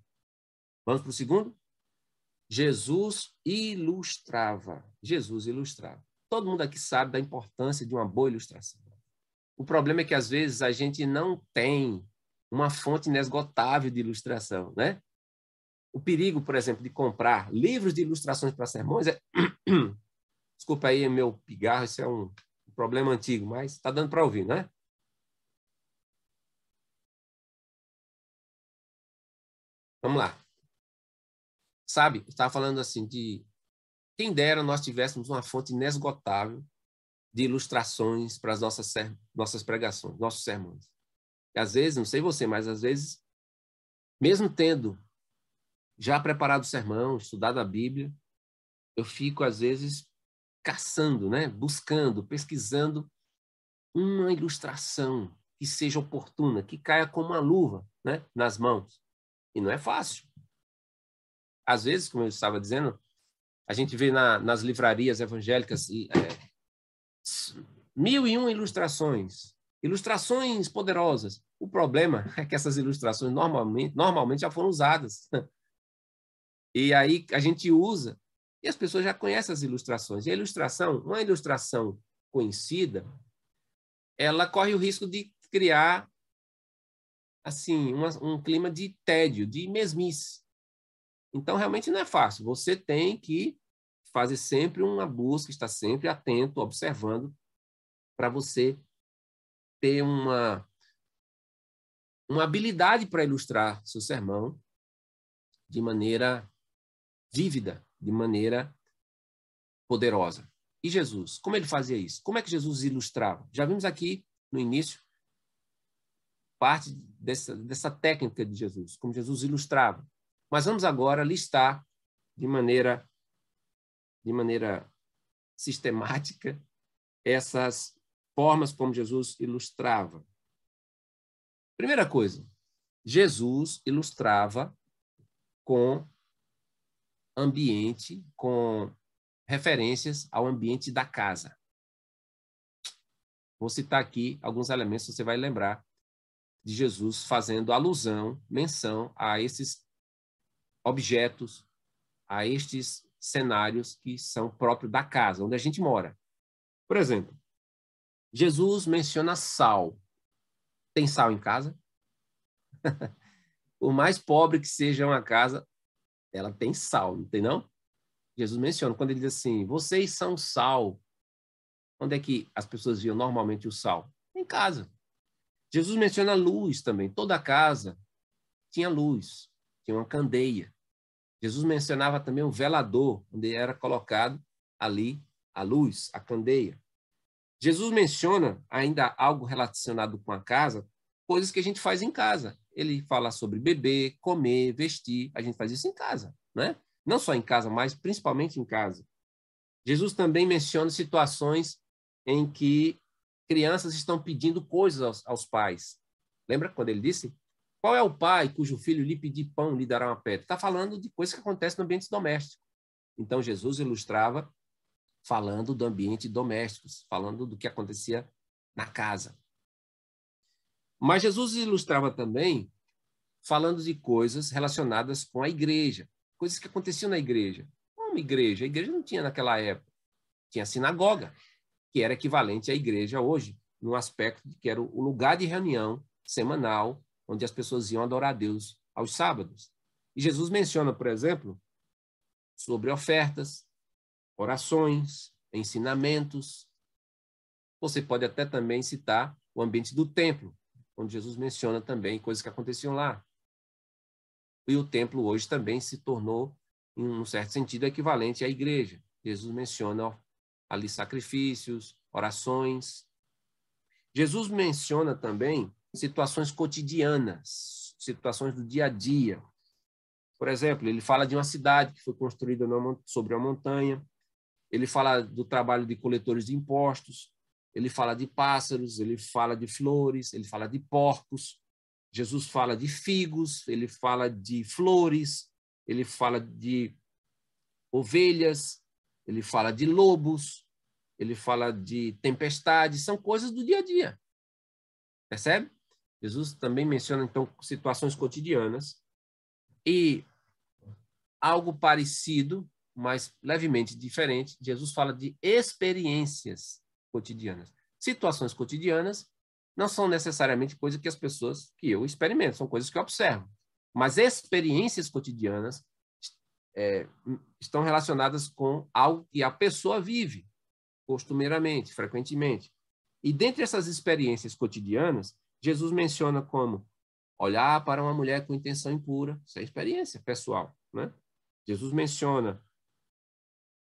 Vamos para o segundo? Jesus ilustrava. Jesus ilustrava. Todo mundo aqui sabe da importância de uma boa ilustração. O problema é que, às vezes, a gente não tem uma fonte inesgotável de ilustração, né? O perigo, por exemplo, de comprar livros de ilustrações para sermões é... Desculpa aí meu pigarro, isso é um problema antigo, mas está dando para ouvir, né? Vamos lá. Sabe, estava falando assim de quem dera nós tivéssemos uma fonte inesgotável de ilustrações para as nossas, nossas pregações, nossos sermões. E às vezes, não sei você, mas às vezes, mesmo tendo já preparado o sermão, estudado a Bíblia, eu fico, às vezes, caçando, né? buscando, pesquisando uma ilustração que seja oportuna, que caia como uma luva né? nas mãos. E não é fácil. Às vezes, como eu estava dizendo, a gente vê na, nas livrarias evangélicas é, mil e uma ilustrações, ilustrações poderosas. O problema é que essas ilustrações normalmente, normalmente já foram usadas. E aí a gente usa e as pessoas já conhecem as ilustrações. E a ilustração, uma ilustração conhecida, ela corre o risco de criar assim uma, um clima de tédio, de mesmice. Então realmente não é fácil. Você tem que fazer sempre uma busca, estar sempre atento, observando para você ter uma, uma habilidade para ilustrar seu sermão de maneira vívida, de maneira poderosa. E Jesus, como ele fazia isso? Como é que Jesus ilustrava? Já vimos aqui no início parte dessa, dessa técnica de Jesus, como Jesus ilustrava. Mas vamos agora listar de maneira de maneira sistemática essas formas como Jesus ilustrava. Primeira coisa, Jesus ilustrava com ambiente, com referências ao ambiente da casa. Vou citar aqui alguns elementos, você vai lembrar de Jesus fazendo alusão, menção a esses objetos, a estes cenários que são próprios da casa, onde a gente mora. Por exemplo, Jesus menciona sal. Tem sal em casa? Por mais pobre que seja uma casa, ela tem sal, não tem não? Jesus menciona quando ele diz assim: "Vocês são sal". Onde é que as pessoas viam normalmente o sal? Em casa. Jesus menciona luz também. Toda casa tinha luz, tinha uma candeia. Jesus mencionava também o velador, onde era colocado ali a luz, a candeia. Jesus menciona ainda algo relacionado com a casa, coisas que a gente faz em casa. Ele fala sobre beber, comer, vestir. A gente faz isso em casa, né? Não só em casa, mas principalmente em casa. Jesus também menciona situações em que crianças estão pedindo coisas aos, aos pais. Lembra quando ele disse? Qual é o pai cujo filho lhe pedir pão lhe dará uma pedra? Está falando de coisas que acontecem no ambiente doméstico. Então, Jesus ilustrava falando do ambiente doméstico, falando do que acontecia na casa. Mas Jesus ilustrava também falando de coisas relacionadas com a igreja, coisas que aconteciam na igreja. Como igreja? A igreja não tinha naquela época. Tinha sinagoga, que era equivalente à igreja hoje, no aspecto de que era o lugar de reunião semanal, onde as pessoas iam adorar a Deus aos sábados. E Jesus menciona, por exemplo, sobre ofertas, orações, ensinamentos. Você pode até também citar o ambiente do templo, onde Jesus menciona também coisas que aconteciam lá. E o templo hoje também se tornou, em um certo sentido, equivalente à igreja. Jesus menciona ali sacrifícios, orações. Jesus menciona também situações cotidianas, situações do dia a dia. Por exemplo, ele fala de uma cidade que foi construída sobre uma montanha, ele fala do trabalho de coletores de impostos, ele fala de pássaros, ele fala de flores, ele fala de porcos. Jesus fala de figos, ele fala de flores, ele fala de ovelhas, ele fala de lobos, ele fala de tempestades, são coisas do dia a dia. Percebe? Jesus também menciona então situações cotidianas e algo parecido mas levemente diferente, Jesus fala de experiências cotidianas. Situações cotidianas não são necessariamente coisas que as pessoas, que eu experimento, são coisas que eu observo. Mas experiências cotidianas é, estão relacionadas com algo que a pessoa vive costumeiramente, frequentemente. E dentre essas experiências cotidianas, Jesus menciona como olhar para uma mulher com intenção impura, isso é experiência pessoal, né? Jesus menciona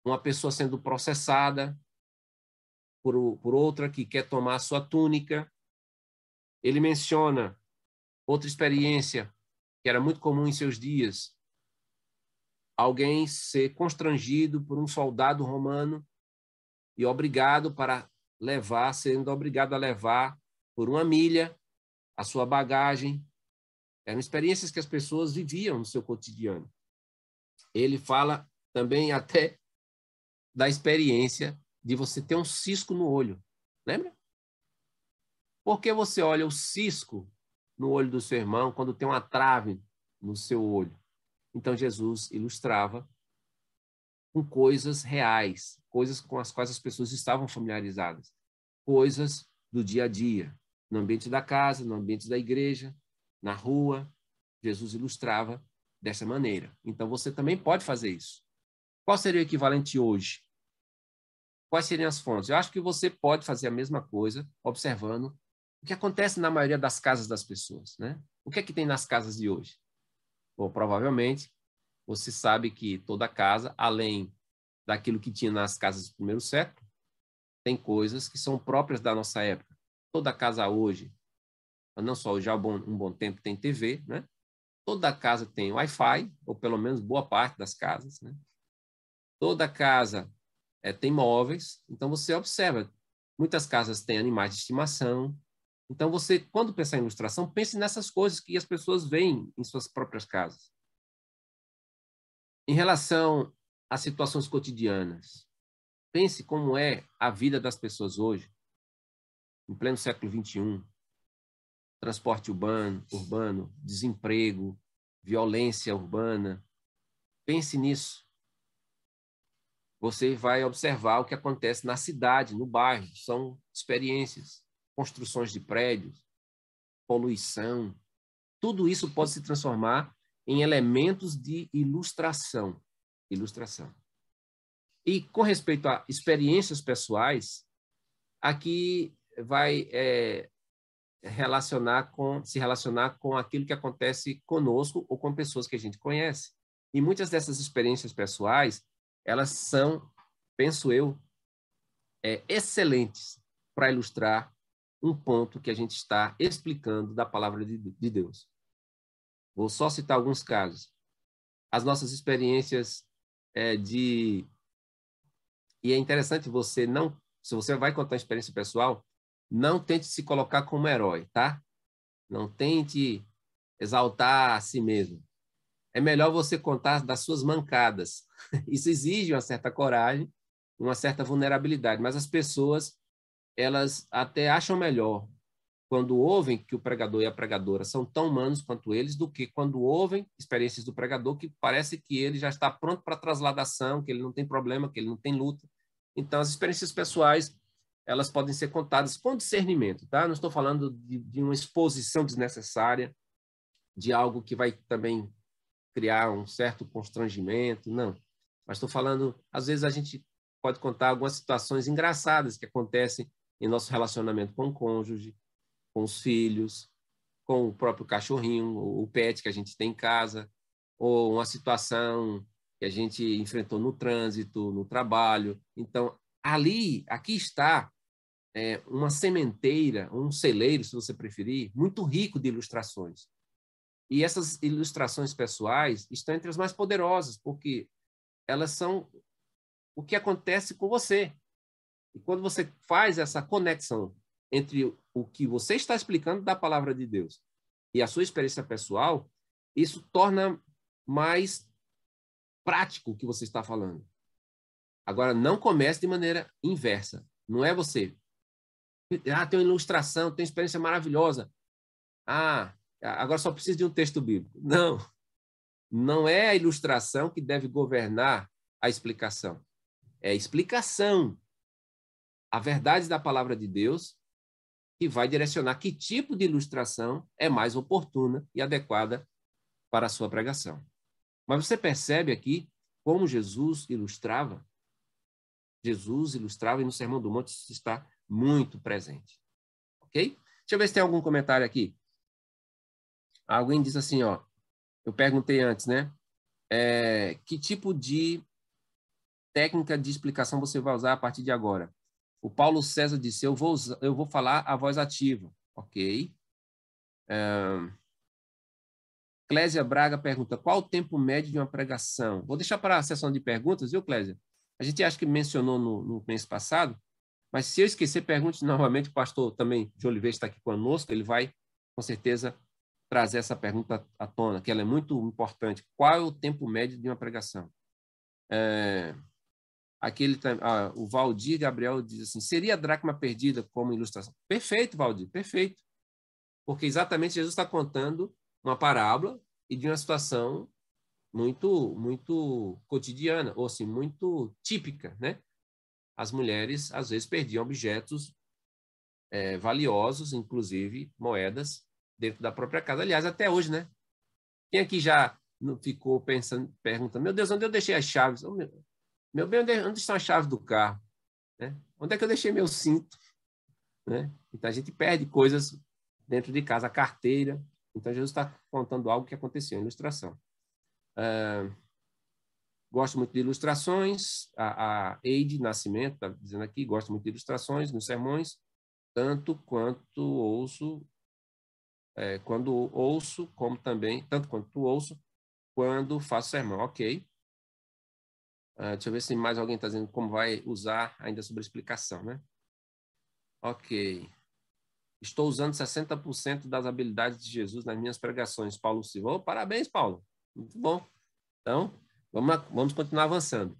uma pessoa sendo processada por, por outra que quer tomar sua túnica. Ele menciona outra experiência que era muito comum em seus dias, alguém ser constrangido por um soldado romano e obrigado para levar, sendo obrigado a levar por uma milha a sua bagagem. Eram experiências que as pessoas viviam no seu cotidiano. Ele fala também até da experiência de você ter um cisco no olho. Lembra? Por que você olha o cisco no olho do seu irmão quando tem uma trave no seu olho? Então Jesus ilustrava com coisas reais, coisas com as quais as pessoas estavam familiarizadas, coisas do dia a dia, no ambiente da casa, no ambiente da igreja, na rua. Jesus ilustrava dessa maneira. Então você também pode fazer isso. Qual seria o equivalente hoje? Quais seriam as fontes? Eu acho que você pode fazer a mesma coisa observando o que acontece na maioria das casas das pessoas, né? O que é que tem nas casas de hoje? Bom, provavelmente você sabe que toda casa, além daquilo que tinha nas casas do primeiro século, tem coisas que são próprias da nossa época. Toda casa hoje, não só hoje, há bom, um bom tempo tem TV, né? Toda casa tem Wi-Fi, ou pelo menos boa parte das casas, né? Toda casa é, tem móveis, então você observa, muitas casas têm animais de estimação, então, você, quando pensar em ilustração, pense nessas coisas que as pessoas veem em suas próprias casas. Em relação às situações cotidianas, pense como é a vida das pessoas hoje, em pleno século XXI. Transporte urbano, urbano, desemprego, violência urbana. Pense nisso. Você vai observar o que acontece na cidade, no bairro. São experiências construções de prédios, poluição, tudo isso pode se transformar em elementos de ilustração. Ilustração. E com respeito a experiências pessoais, aqui vai é, relacionar com se relacionar com aquilo que acontece conosco ou com pessoas que a gente conhece. E muitas dessas experiências pessoais, elas são, penso eu, é, excelentes para ilustrar um ponto que a gente está explicando da palavra de, de Deus. Vou só citar alguns casos. As nossas experiências é, de. E é interessante você não. Se você vai contar uma experiência pessoal, não tente se colocar como herói, tá? Não tente exaltar a si mesmo. É melhor você contar das suas mancadas. Isso exige uma certa coragem, uma certa vulnerabilidade, mas as pessoas elas até acham melhor quando ouvem que o pregador e a pregadora são tão humanos quanto eles, do que quando ouvem experiências do pregador que parece que ele já está pronto para trasladação, que ele não tem problema, que ele não tem luta. Então, as experiências pessoais, elas podem ser contadas com discernimento, tá? Não estou falando de, de uma exposição desnecessária, de algo que vai também criar um certo constrangimento, não. Mas estou falando, às vezes a gente pode contar algumas situações engraçadas que acontecem em nosso relacionamento com o cônjuge, com os filhos, com o próprio cachorrinho, o pet que a gente tem em casa, ou uma situação que a gente enfrentou no trânsito, no trabalho. Então, ali, aqui está é, uma sementeira, um celeiro, se você preferir, muito rico de ilustrações. E essas ilustrações pessoais estão entre as mais poderosas, porque elas são o que acontece com você. E quando você faz essa conexão entre o que você está explicando da palavra de Deus e a sua experiência pessoal, isso torna mais prático o que você está falando. Agora, não comece de maneira inversa. Não é você. Ah, tem uma ilustração, tem uma experiência maravilhosa. Ah, agora só precisa de um texto bíblico. Não. Não é a ilustração que deve governar a explicação. É a explicação a verdade da palavra de Deus que vai direcionar que tipo de ilustração é mais oportuna e adequada para a sua pregação. Mas você percebe aqui como Jesus ilustrava? Jesus ilustrava e no Sermão do Monte isso está muito presente. Ok? Deixa eu ver se tem algum comentário aqui. Alguém diz assim, ó. Eu perguntei antes, né? É, que tipo de técnica de explicação você vai usar a partir de agora? O Paulo César disse: Eu vou, usar, eu vou falar a voz ativa. Ok. Um, Clésia Braga pergunta: qual o tempo médio de uma pregação? Vou deixar para a sessão de perguntas, viu, Clésia? A gente acha que mencionou no, no mês passado, mas se eu esquecer, pergunte novamente. O pastor também de Oliveira está aqui conosco, ele vai, com certeza, trazer essa pergunta à tona, que ela é muito importante. Qual é o tempo médio de uma pregação? É, aquele, ah, o Valdir Gabriel diz assim: seria a dracma perdida como ilustração? Perfeito, Valdir, perfeito. Porque exatamente Jesus está contando uma parábola e de uma situação muito muito cotidiana ou assim muito típica, né? As mulheres às vezes perdiam objetos é, valiosos, inclusive moedas, dentro da própria casa. Aliás, até hoje, né? Quem aqui já ficou pensando, perguntando: Meu Deus, onde eu deixei as chaves? Oh, meu, meu bem, onde, onde estão as chaves do carro? Né? Onde é que eu deixei meu cinto? Né? Então a gente perde coisas dentro de casa, a carteira. Então Jesus está contando algo que aconteceu, ilustração. Uh, gosto muito de ilustrações. A, a Eide Nascimento está dizendo aqui, gosto muito de ilustrações nos sermões, tanto quanto ouço, é, quando ouço, como também, tanto quanto ouço, quando faço sermão. Ok. Uh, deixa eu ver se mais alguém está dizendo como vai usar ainda sobre explicação, né? Ok. Estou usando 60% das habilidades de Jesus nas minhas pregações. Paulo Silva. Oh, parabéns, Paulo. Muito bom. Então, vamos, vamos continuar avançando.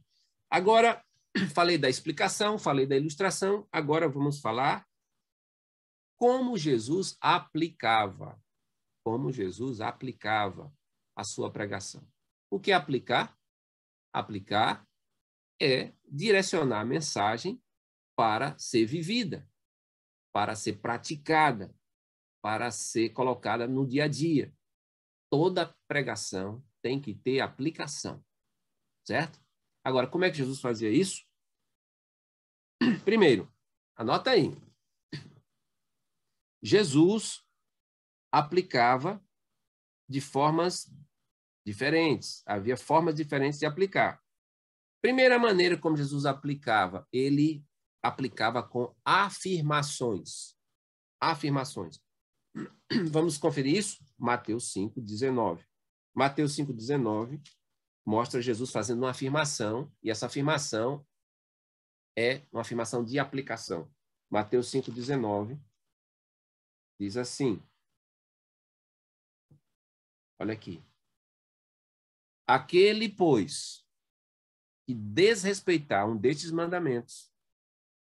Agora, falei da explicação, falei da ilustração, agora vamos falar como Jesus aplicava. Como Jesus aplicava a sua pregação. O que é aplicar? Aplicar é direcionar a mensagem para ser vivida, para ser praticada, para ser colocada no dia a dia. Toda pregação tem que ter aplicação, certo? Agora, como é que Jesus fazia isso? Primeiro, anota aí. Jesus aplicava de formas diferentes. Havia formas diferentes de aplicar. Primeira maneira como Jesus aplicava, ele aplicava com afirmações. Afirmações. Vamos conferir isso? Mateus 5, 19. Mateus 5, 19 mostra Jesus fazendo uma afirmação, e essa afirmação é uma afirmação de aplicação. Mateus 5, 19 diz assim: Olha aqui. Aquele, pois, que desrespeitar um destes mandamentos,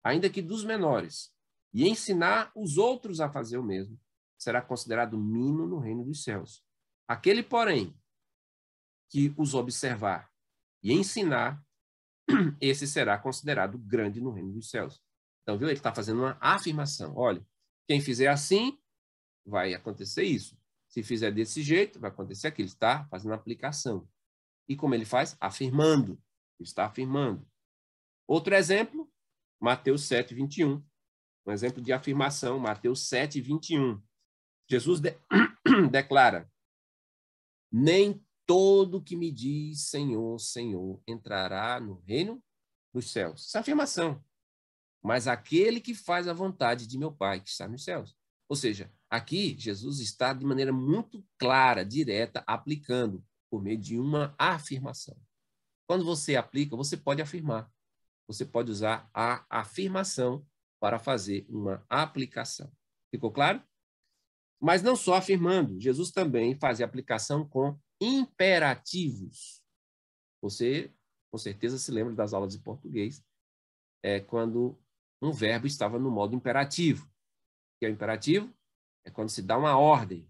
ainda que dos menores, e ensinar os outros a fazer o mesmo, será considerado mínimo no reino dos céus. Aquele, porém, que os observar e ensinar, esse será considerado grande no reino dos céus. Então, viu? Ele está fazendo uma afirmação. Olha, quem fizer assim, vai acontecer isso. Se fizer desse jeito, vai acontecer aquilo. Está fazendo aplicação. E como ele faz? Afirmando. Está afirmando. Outro exemplo, Mateus 7, 21. Um exemplo de afirmação, Mateus 7, 21. Jesus de... declara: Nem todo que me diz Senhor, Senhor entrará no reino dos céus. Essa é afirmação. Mas aquele que faz a vontade de meu Pai que está nos céus. Ou seja, aqui Jesus está de maneira muito clara, direta, aplicando por meio de uma afirmação. Quando você aplica, você pode afirmar. Você pode usar a afirmação para fazer uma aplicação. Ficou claro? Mas não só afirmando, Jesus também fazia aplicação com imperativos. Você, com certeza, se lembra das aulas de português, é quando um verbo estava no modo imperativo. O que é o imperativo? É quando se dá uma ordem.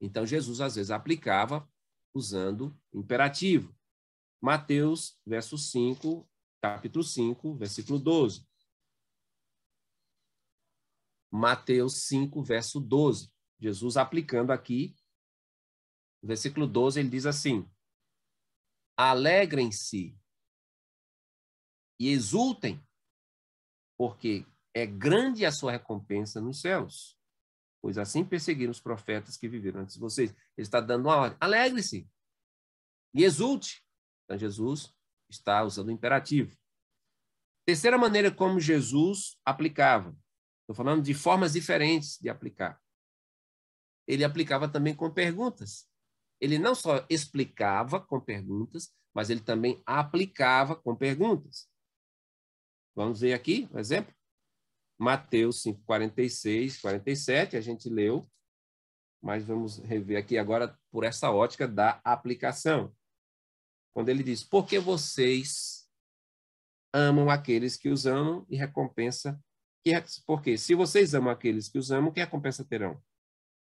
Então, Jesus, às vezes, aplicava usando imperativo. Mateus, verso 5, capítulo 5, versículo 12. Mateus 5, verso 12. Jesus aplicando aqui, versículo 12, ele diz assim: Alegrem-se e exultem, porque é grande a sua recompensa nos céus. Pois assim perseguiram os profetas que viveram antes de vocês. Ele está dando uma ordem. Alegre-se e exulte. Então, Jesus está usando o imperativo. Terceira maneira como Jesus aplicava. Estou falando de formas diferentes de aplicar. Ele aplicava também com perguntas. Ele não só explicava com perguntas, mas ele também aplicava com perguntas. Vamos ver aqui um exemplo? Mateus 5, 46, 47, a gente leu, mas vamos rever aqui agora por essa ótica da aplicação. Quando ele diz: Porque vocês amam aqueles que os amam e recompensa. Porque se vocês amam aqueles que os amam, que recompensa terão?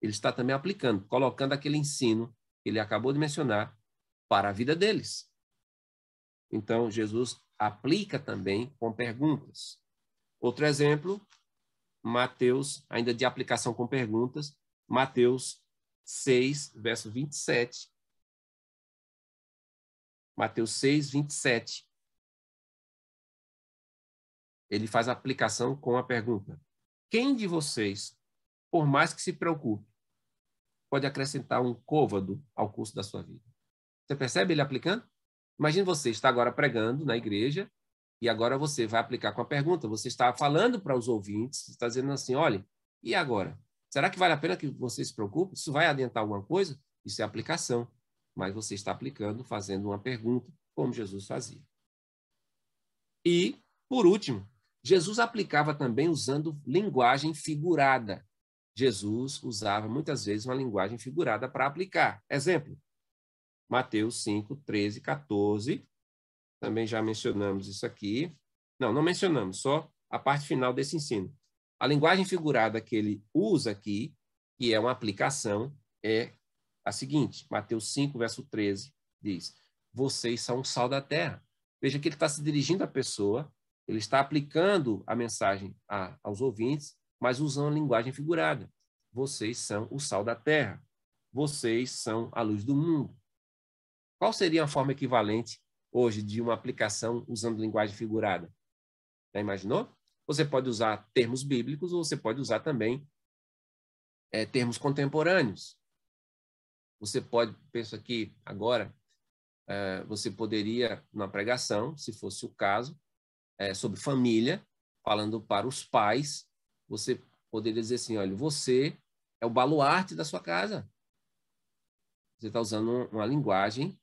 Ele está também aplicando, colocando aquele ensino ele acabou de mencionar para a vida deles. Então, Jesus aplica também com perguntas. Outro exemplo, Mateus, ainda de aplicação com perguntas, Mateus 6, verso 27. Mateus 6, 27. Ele faz aplicação com a pergunta: Quem de vocês, por mais que se preocupe, pode acrescentar um côvado ao curso da sua vida? Você percebe ele aplicando? Imagine você está agora pregando na igreja e agora você vai aplicar com a pergunta. Você está falando para os ouvintes, está dizendo assim: olha, e agora? Será que vale a pena que você se preocupe? Isso vai adiantar alguma coisa? Isso é aplicação mas você está aplicando, fazendo uma pergunta, como Jesus fazia. E, por último, Jesus aplicava também usando linguagem figurada. Jesus usava muitas vezes uma linguagem figurada para aplicar. Exemplo, Mateus 5, 13, 14. Também já mencionamos isso aqui. Não, não mencionamos, só a parte final desse ensino. A linguagem figurada que ele usa aqui, que é uma aplicação, é a seguinte, Mateus 5, verso 13, diz: Vocês são o sal da terra. Veja que ele está se dirigindo à pessoa, ele está aplicando a mensagem a, aos ouvintes, mas usando a linguagem figurada. Vocês são o sal da terra. Vocês são a luz do mundo. Qual seria a forma equivalente hoje de uma aplicação usando linguagem figurada? Já imaginou? Você pode usar termos bíblicos ou você pode usar também é, termos contemporâneos. Você pode, penso aqui agora, é, você poderia, na pregação, se fosse o caso, é, sobre família, falando para os pais, você poderia dizer assim: olha, você é o baluarte da sua casa. Você está usando uma linguagem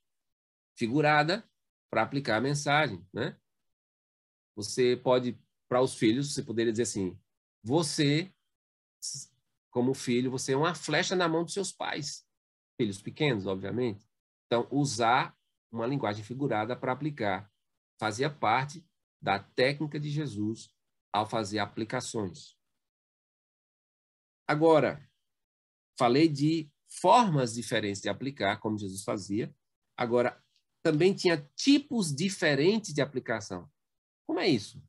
figurada para aplicar a mensagem, né? Você pode, para os filhos, você poderia dizer assim: você, como filho, você é uma flecha na mão dos seus pais filhos pequenos, obviamente. Então, usar uma linguagem figurada para aplicar fazia parte da técnica de Jesus ao fazer aplicações. Agora, falei de formas diferentes de aplicar, como Jesus fazia. Agora, também tinha tipos diferentes de aplicação. Como é isso?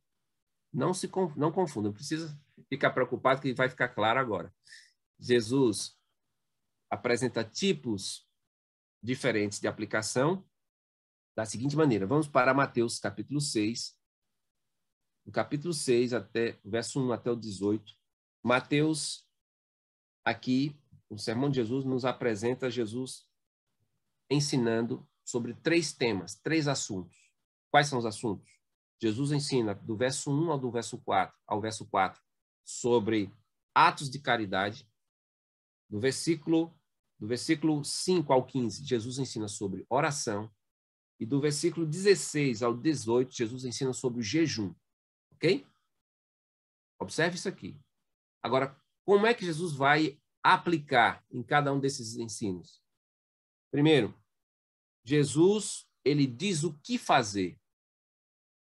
Não se não confunda, não precisa ficar preocupado que vai ficar claro agora. Jesus apresenta tipos diferentes de aplicação da seguinte maneira. Vamos para Mateus capítulo 6. No capítulo 6 até verso 1 até o 18, Mateus aqui, o sermão de Jesus nos apresenta Jesus ensinando sobre três temas, três assuntos. Quais são os assuntos? Jesus ensina do verso 1 ao do verso 4, ao verso 4 sobre atos de caridade. Do versículo do versículo 5 ao 15, Jesus ensina sobre oração. E do versículo 16 ao 18, Jesus ensina sobre o jejum. Ok? Observe isso aqui. Agora, como é que Jesus vai aplicar em cada um desses ensinos? Primeiro, Jesus, ele diz o que fazer.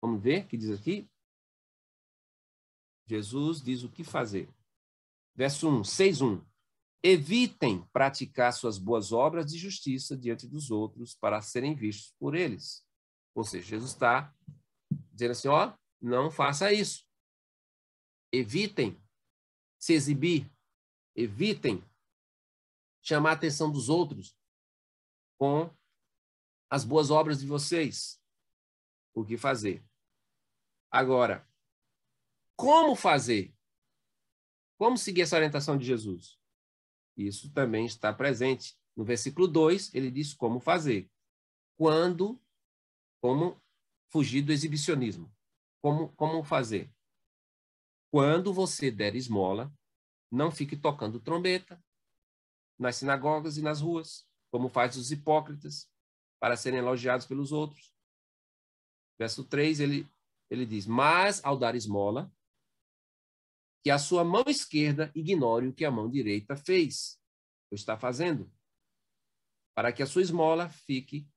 Vamos ver o que diz aqui? Jesus diz o que fazer. Verso 1, 6, 1. Evitem praticar suas boas obras de justiça diante dos outros para serem vistos por eles. Ou seja, Jesus está dizendo assim: ó, não faça isso. Evitem se exibir. Evitem chamar a atenção dos outros com as boas obras de vocês. O que fazer? Agora, como fazer? Como seguir essa orientação de Jesus? Isso também está presente. No versículo 2, ele diz como fazer. Quando, como fugir do exibicionismo. como, como fazer? Quando você der esmola, não fique tocando trombeta nas sinagogas e nas ruas, como faz os hipócritas, para serem elogiados pelos outros. Verso 3, ele, ele diz: Mas ao dar esmola, que a sua mão esquerda ignore o que a mão direita fez, ou está fazendo, para que a sua esmola fique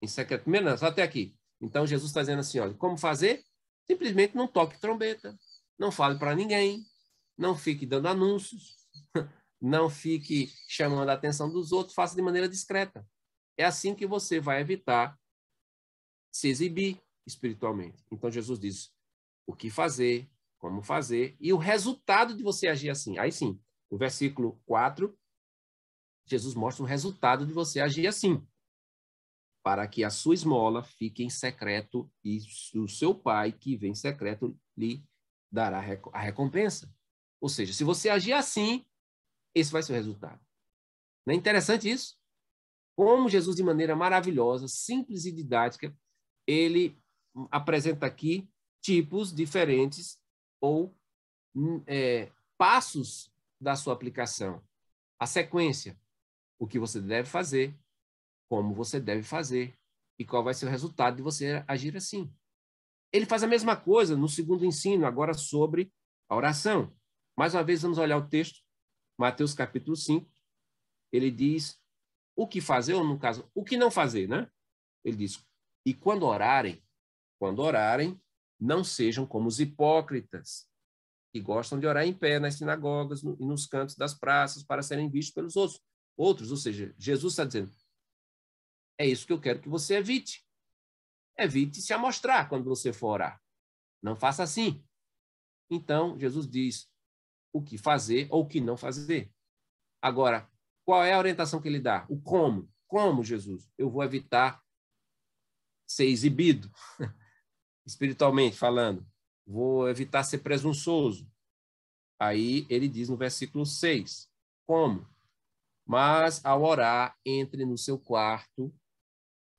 em secreto. Menos, até aqui. Então, Jesus está dizendo assim: olha, como fazer? Simplesmente não toque trombeta, não fale para ninguém, não fique dando anúncios, não fique chamando a atenção dos outros, faça de maneira discreta. É assim que você vai evitar se exibir espiritualmente. Então, Jesus diz o que fazer, como fazer e o resultado de você agir assim. Aí sim, no versículo 4, Jesus mostra o resultado de você agir assim para que a sua esmola fique em secreto e o seu pai, que vem em secreto, lhe dará a recompensa. Ou seja, se você agir assim, esse vai ser o resultado. Não é interessante isso? Como Jesus, de maneira maravilhosa, simples e didática, ele apresenta aqui tipos diferentes ou hum, é, passos da sua aplicação. A sequência, o que você deve fazer, como você deve fazer e qual vai ser o resultado de você agir assim. Ele faz a mesma coisa no segundo ensino, agora sobre a oração. Mais uma vez, vamos olhar o texto, Mateus capítulo 5. Ele diz o que fazer, ou no caso, o que não fazer, né? Ele diz: E quando orarem, quando orarem, não sejam como os hipócritas, que gostam de orar em pé nas sinagogas e nos cantos das praças para serem vistos pelos outros. Outros, ou seja, Jesus está dizendo: é isso que eu quero que você evite. Evite se amostrar quando você for orar. Não faça assim. Então, Jesus diz o que fazer ou o que não fazer. Agora, qual é a orientação que ele dá? O como. Como, Jesus? Eu vou evitar ser exibido, espiritualmente falando. Vou evitar ser presunçoso. Aí ele diz no versículo 6: Como? Mas ao orar, entre no seu quarto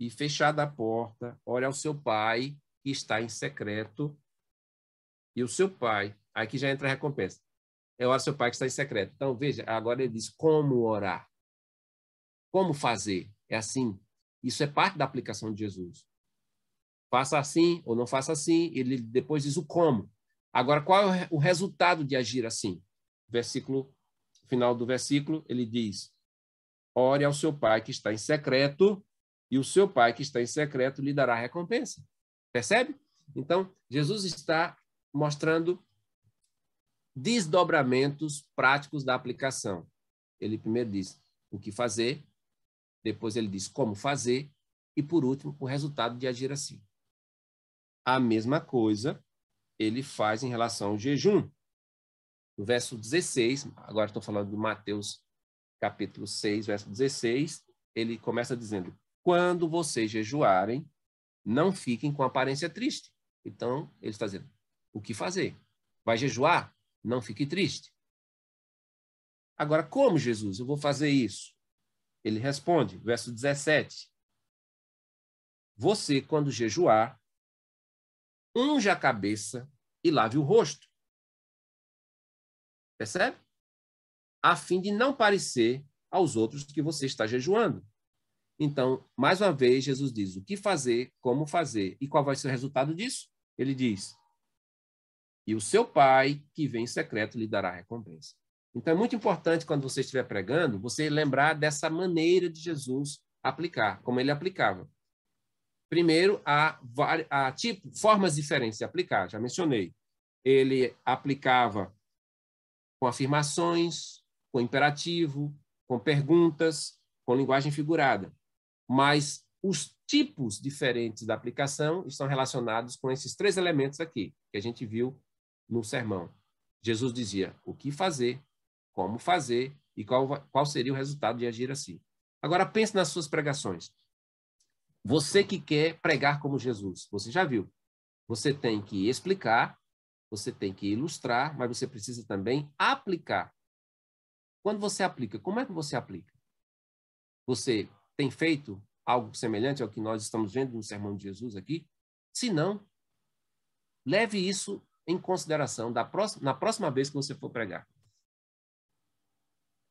e fechada a porta, olha ao seu pai que está em secreto. E o seu pai, aqui já entra a recompensa. É o seu pai que está em secreto. Então, veja, agora ele diz como orar. Como fazer? É assim. Isso é parte da aplicação de Jesus. Faça assim ou não faça assim. Ele depois diz o como. Agora, qual é o resultado de agir assim? Versículo, final do versículo, ele diz: Ore ao seu pai que está em secreto, e o seu pai que está em secreto lhe dará recompensa. Percebe? Então, Jesus está mostrando desdobramentos práticos da aplicação. Ele primeiro diz o que fazer, depois ele diz como fazer, e por último, o resultado de agir assim. A mesma coisa ele faz em relação ao jejum. No verso 16, agora estou falando de Mateus capítulo 6, verso 16, ele começa dizendo: quando vocês jejuarem, não fiquem com aparência triste. Então, ele está dizendo: o que fazer? Vai jejuar? Não fique triste. Agora, como, Jesus, eu vou fazer isso? Ele responde, verso 17: Você, quando jejuar, unja a cabeça e lave o rosto. Percebe? A fim de não parecer aos outros que você está jejuando. Então, mais uma vez, Jesus diz o que fazer, como fazer e qual vai ser o resultado disso. Ele diz: E o seu pai, que vem em secreto, lhe dará recompensa. Então, é muito importante, quando você estiver pregando, você lembrar dessa maneira de Jesus aplicar, como ele aplicava. Primeiro, há, há tipo, formas diferentes de aplicar, já mencionei. Ele aplicava com afirmações, com imperativo, com perguntas, com linguagem figurada mas os tipos diferentes da aplicação estão relacionados com esses três elementos aqui, que a gente viu no sermão. Jesus dizia o que fazer, como fazer e qual, qual seria o resultado de agir assim. Agora pense nas suas pregações. Você que quer pregar como Jesus, você já viu. Você tem que explicar, você tem que ilustrar, mas você precisa também aplicar. Quando você aplica, como é que você aplica? Você tem feito algo semelhante ao que nós estamos vendo no sermão de Jesus aqui? Se não, Leve isso em consideração da próxima, na próxima vez que você for pregar.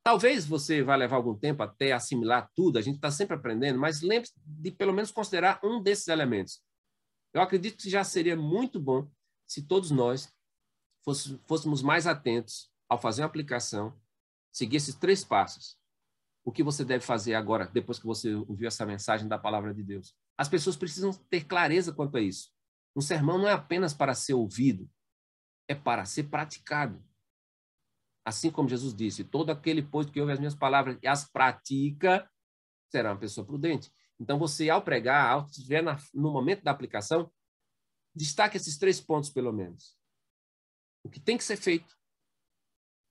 Talvez você vá levar algum tempo até assimilar tudo, a gente está sempre aprendendo, mas lembre-se de pelo menos considerar um desses elementos. Eu acredito que já seria muito bom se todos nós fôssemos mais atentos ao fazer uma aplicação, seguir esses três passos. O que você deve fazer agora, depois que você ouviu essa mensagem da palavra de Deus? As pessoas precisam ter clareza quanto a isso. Um sermão não é apenas para ser ouvido, é para ser praticado. Assim como Jesus disse: todo aquele, pois, que ouve as minhas palavras e as pratica, será uma pessoa prudente. Então, você, ao pregar, ao estiver no momento da aplicação, destaque esses três pontos, pelo menos. O que tem que ser feito,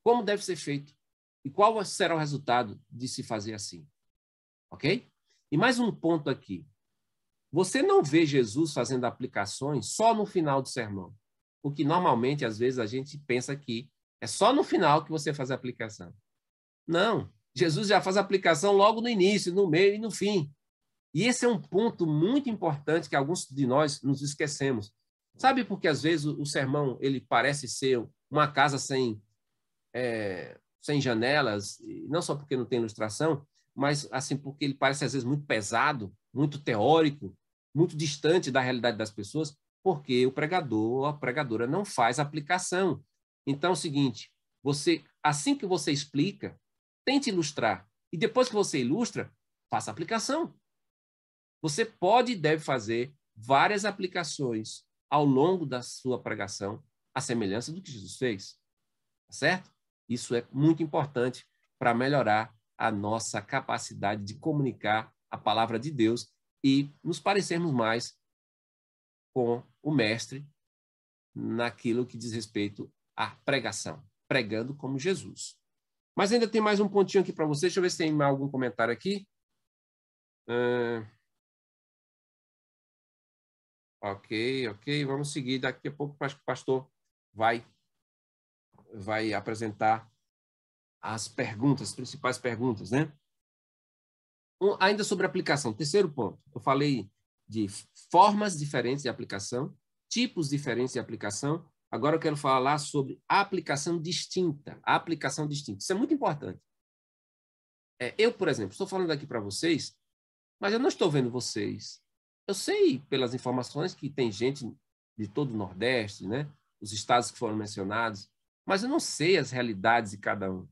como deve ser feito e qual será o resultado de se fazer assim. Ok? E mais um ponto aqui. Você não vê Jesus fazendo aplicações só no final do sermão. O que normalmente, às vezes, a gente pensa que é só no final que você faz a aplicação. Não. Jesus já faz a aplicação logo no início, no meio e no fim. E esse é um ponto muito importante que alguns de nós nos esquecemos. Sabe por que às vezes o, sermão ele parece ser uma casa sem é, sem janelas, não só porque não tem ilustração, mas assim porque ele parece às vezes muito pesado, muito teórico, muito distante da realidade das pessoas, porque o pregador, a pregadora não faz aplicação. Então é o seguinte, você assim que você explica, tente ilustrar e depois que você ilustra, faça aplicação. Você pode e deve fazer várias aplicações ao longo da sua pregação, à semelhança do que Jesus fez. Tá certo? Isso é muito importante para melhorar a nossa capacidade de comunicar a palavra de Deus e nos parecermos mais com o mestre naquilo que diz respeito a pregação, pregando como Jesus. Mas ainda tem mais um pontinho aqui para você. Deixa eu ver se tem algum comentário aqui. Uh... Ok, ok. Vamos seguir. Daqui a pouco o pastor vai, vai apresentar as perguntas, as principais perguntas, né? Um, ainda sobre aplicação. Terceiro ponto. Eu falei de formas diferentes de aplicação, tipos diferentes de aplicação Agora eu quero falar sobre aplicação distinta. aplicação distinta. Isso é muito importante. É, eu, por exemplo, estou falando aqui para vocês, mas eu não estou vendo vocês. Eu sei pelas informações que tem gente de todo o Nordeste, né? os estados que foram mencionados, mas eu não sei as realidades de cada um.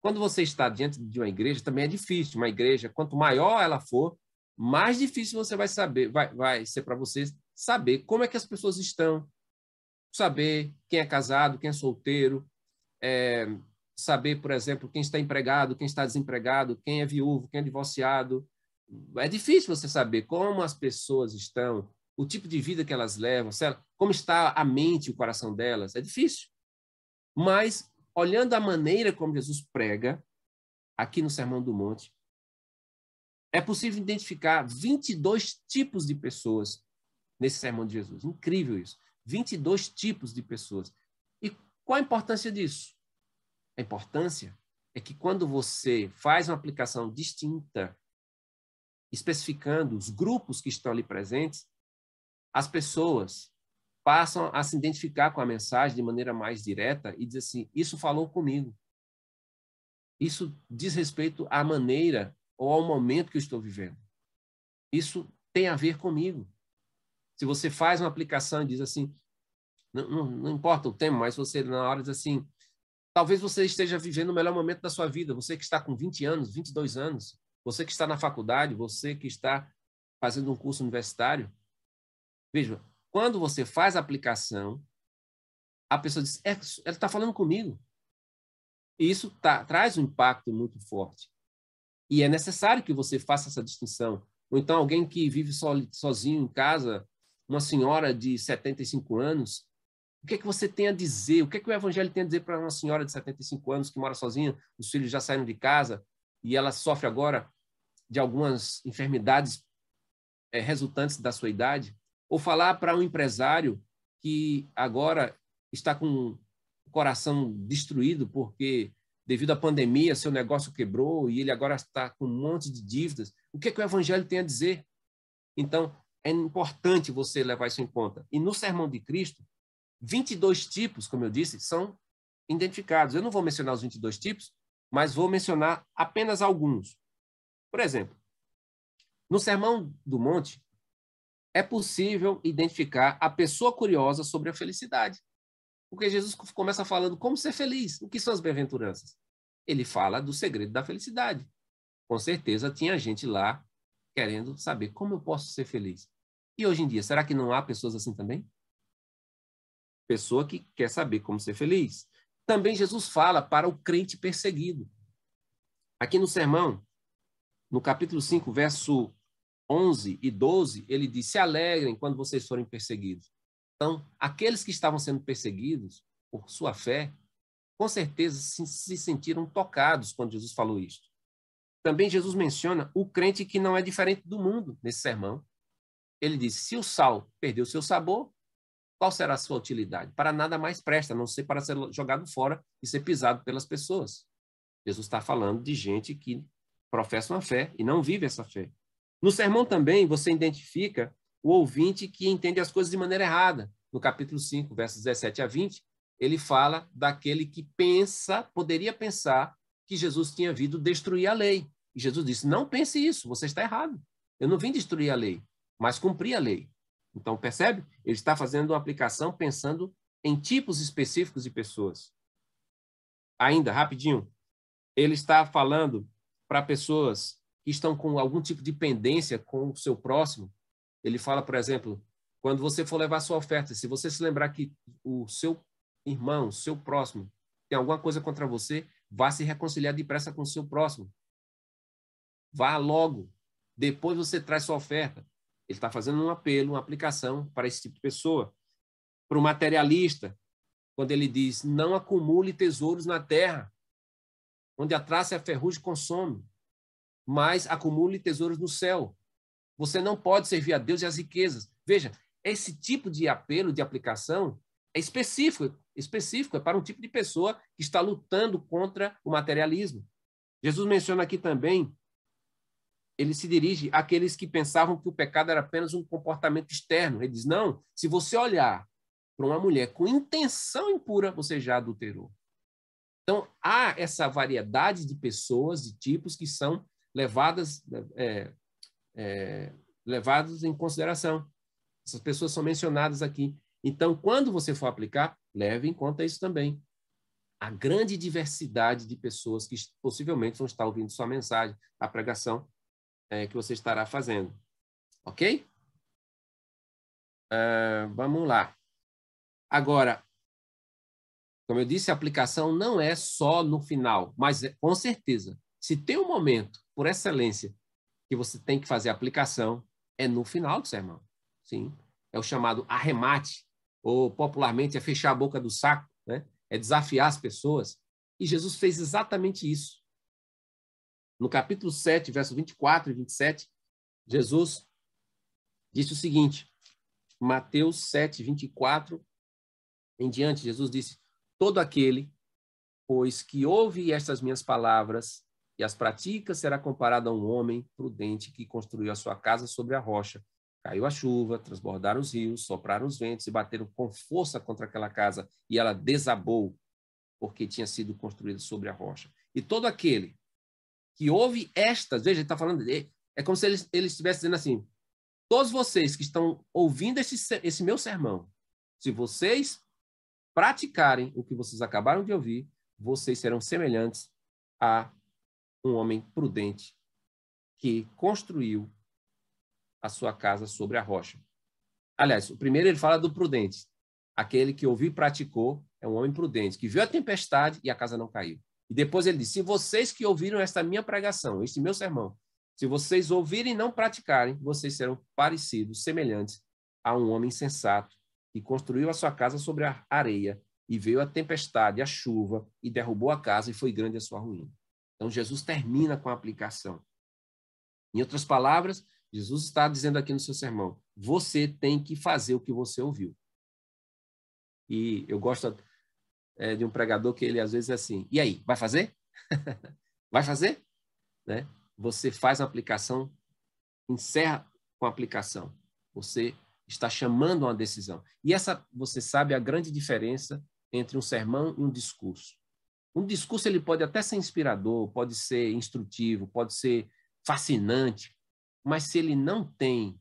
Quando você está diante de uma igreja, também é difícil. Uma igreja, quanto maior ela for, mais difícil você vai saber, vai, vai ser para vocês saber como é que as pessoas estão, saber quem é casado, quem é solteiro, é, saber, por exemplo, quem está empregado, quem está desempregado, quem é viúvo, quem é divorciado. É difícil você saber como as pessoas estão, o tipo de vida que elas levam, como está a mente e o coração delas. É difícil. Mas, olhando a maneira como Jesus prega, aqui no Sermão do Monte, é possível identificar 22 tipos de pessoas nesse Sermão de Jesus. Incrível isso. 22 tipos de pessoas. E qual a importância disso? A importância é que quando você faz uma aplicação distinta, especificando os grupos que estão ali presentes, as pessoas passam a se identificar com a mensagem de maneira mais direta e dizer assim: isso falou comigo. Isso diz respeito à maneira ou ao momento que eu estou vivendo. Isso tem a ver comigo. Se você faz uma aplicação e diz assim, não, não, não importa o tema, mas você na hora diz assim, talvez você esteja vivendo o melhor momento da sua vida, você que está com 20 anos, 22 anos, você que está na faculdade, você que está fazendo um curso universitário. Veja, quando você faz a aplicação, a pessoa diz, é, ela está falando comigo. E isso tá, traz um impacto muito forte. E é necessário que você faça essa distinção. Ou então alguém que vive so, sozinho em casa, uma senhora de 75 anos, o que é que você tem a dizer? O que é que o evangelho tem a dizer para uma senhora de 75 anos que mora sozinha, os filhos já saíram de casa e ela sofre agora de algumas enfermidades é, resultantes da sua idade? Ou falar para um empresário que agora está com o coração destruído porque devido à pandemia seu negócio quebrou e ele agora está com um monte de dívidas. O que é que o evangelho tem a dizer? Então, é importante você levar isso em conta. E no sermão de Cristo, 22 tipos, como eu disse, são identificados. Eu não vou mencionar os 22 tipos, mas vou mencionar apenas alguns. Por exemplo, no Sermão do Monte, é possível identificar a pessoa curiosa sobre a felicidade. Porque Jesus começa falando como ser feliz. O que são as bem-aventuranças? Ele fala do segredo da felicidade. Com certeza tinha gente lá querendo saber como eu posso ser feliz. E hoje em dia, será que não há pessoas assim também? Pessoa que quer saber como ser feliz. Também Jesus fala para o crente perseguido. Aqui no sermão, no capítulo 5, verso 11 e 12, ele diz: Se alegrem quando vocês forem perseguidos. Então, aqueles que estavam sendo perseguidos por sua fé, com certeza se, se sentiram tocados quando Jesus falou isto. Também Jesus menciona o crente que não é diferente do mundo nesse sermão. Ele diz: se o sal perdeu seu sabor, qual será a sua utilidade? Para nada mais presta, a não ser para ser jogado fora e ser pisado pelas pessoas. Jesus está falando de gente que professa uma fé e não vive essa fé. No sermão também você identifica o ouvinte que entende as coisas de maneira errada. No capítulo 5, versos 17 a 20, ele fala daquele que pensa, poderia pensar que Jesus tinha vindo destruir a lei. E Jesus disse: Não pense isso, você está errado. Eu não vim destruir a lei, mas cumprir a lei. Então, percebe? Ele está fazendo uma aplicação pensando em tipos específicos de pessoas. Ainda, rapidinho, ele está falando para pessoas que estão com algum tipo de pendência com o seu próximo. Ele fala, por exemplo, quando você for levar sua oferta, se você se lembrar que o seu irmão, seu próximo, tem alguma coisa contra você, vá se reconciliar depressa com o seu próximo. Vá logo. Depois você traz sua oferta. Ele está fazendo um apelo, uma aplicação para esse tipo de pessoa. Para o materialista, quando ele diz: não acumule tesouros na terra, onde a traça e a ferrugem consome, mas acumule tesouros no céu. Você não pode servir a Deus e as riquezas. Veja, esse tipo de apelo, de aplicação, é específico, específico, é para um tipo de pessoa que está lutando contra o materialismo. Jesus menciona aqui também ele se dirige àqueles que pensavam que o pecado era apenas um comportamento externo. Ele diz: não, se você olhar para uma mulher com intenção impura, você já adulterou. Então, há essa variedade de pessoas, de tipos que são levadas, é, é, levadas em consideração. Essas pessoas são mencionadas aqui. Então, quando você for aplicar, leve em conta isso também. A grande diversidade de pessoas que possivelmente vão estar ouvindo sua mensagem, a pregação, é, que você estará fazendo. Ok? Uh, vamos lá. Agora, como eu disse, a aplicação não é só no final, mas é, com certeza, se tem um momento, por excelência, que você tem que fazer a aplicação, é no final do sermão. Sim. É o chamado arremate, ou popularmente é fechar a boca do saco, né? é desafiar as pessoas. E Jesus fez exatamente isso. No capítulo 7, versos 24 e 27, Jesus disse o seguinte: Mateus 7, 24 em diante, Jesus disse: Todo aquele, pois que ouve estas minhas palavras e as pratica, será comparado a um homem prudente que construiu a sua casa sobre a rocha. Caiu a chuva, transbordaram os rios, sopraram os ventos e bateram com força contra aquela casa, e ela desabou, porque tinha sido construída sobre a rocha. E todo aquele que ouve estas, veja, ele está falando, é como se ele, ele estivesse dizendo assim: todos vocês que estão ouvindo esse, esse meu sermão, se vocês praticarem o que vocês acabaram de ouvir, vocês serão semelhantes a um homem prudente que construiu a sua casa sobre a rocha. Aliás, o primeiro ele fala do prudente. Aquele que ouviu e praticou é um homem prudente, que viu a tempestade e a casa não caiu. E depois ele diz: Se vocês que ouviram esta minha pregação, este meu sermão, se vocês ouvirem e não praticarem, vocês serão parecidos, semelhantes a um homem sensato que construiu a sua casa sobre a areia e veio a tempestade, a chuva e derrubou a casa e foi grande a sua ruína. Então Jesus termina com a aplicação. Em outras palavras, Jesus está dizendo aqui no seu sermão: você tem que fazer o que você ouviu. E eu gosto é, de um pregador que ele às vezes é assim: e aí, vai fazer? vai fazer? Né? Você faz a aplicação, encerra com a aplicação. Você está chamando uma decisão. E essa, você sabe, a grande diferença entre um sermão e um discurso. Um discurso ele pode até ser inspirador, pode ser instrutivo, pode ser fascinante, mas se ele não tem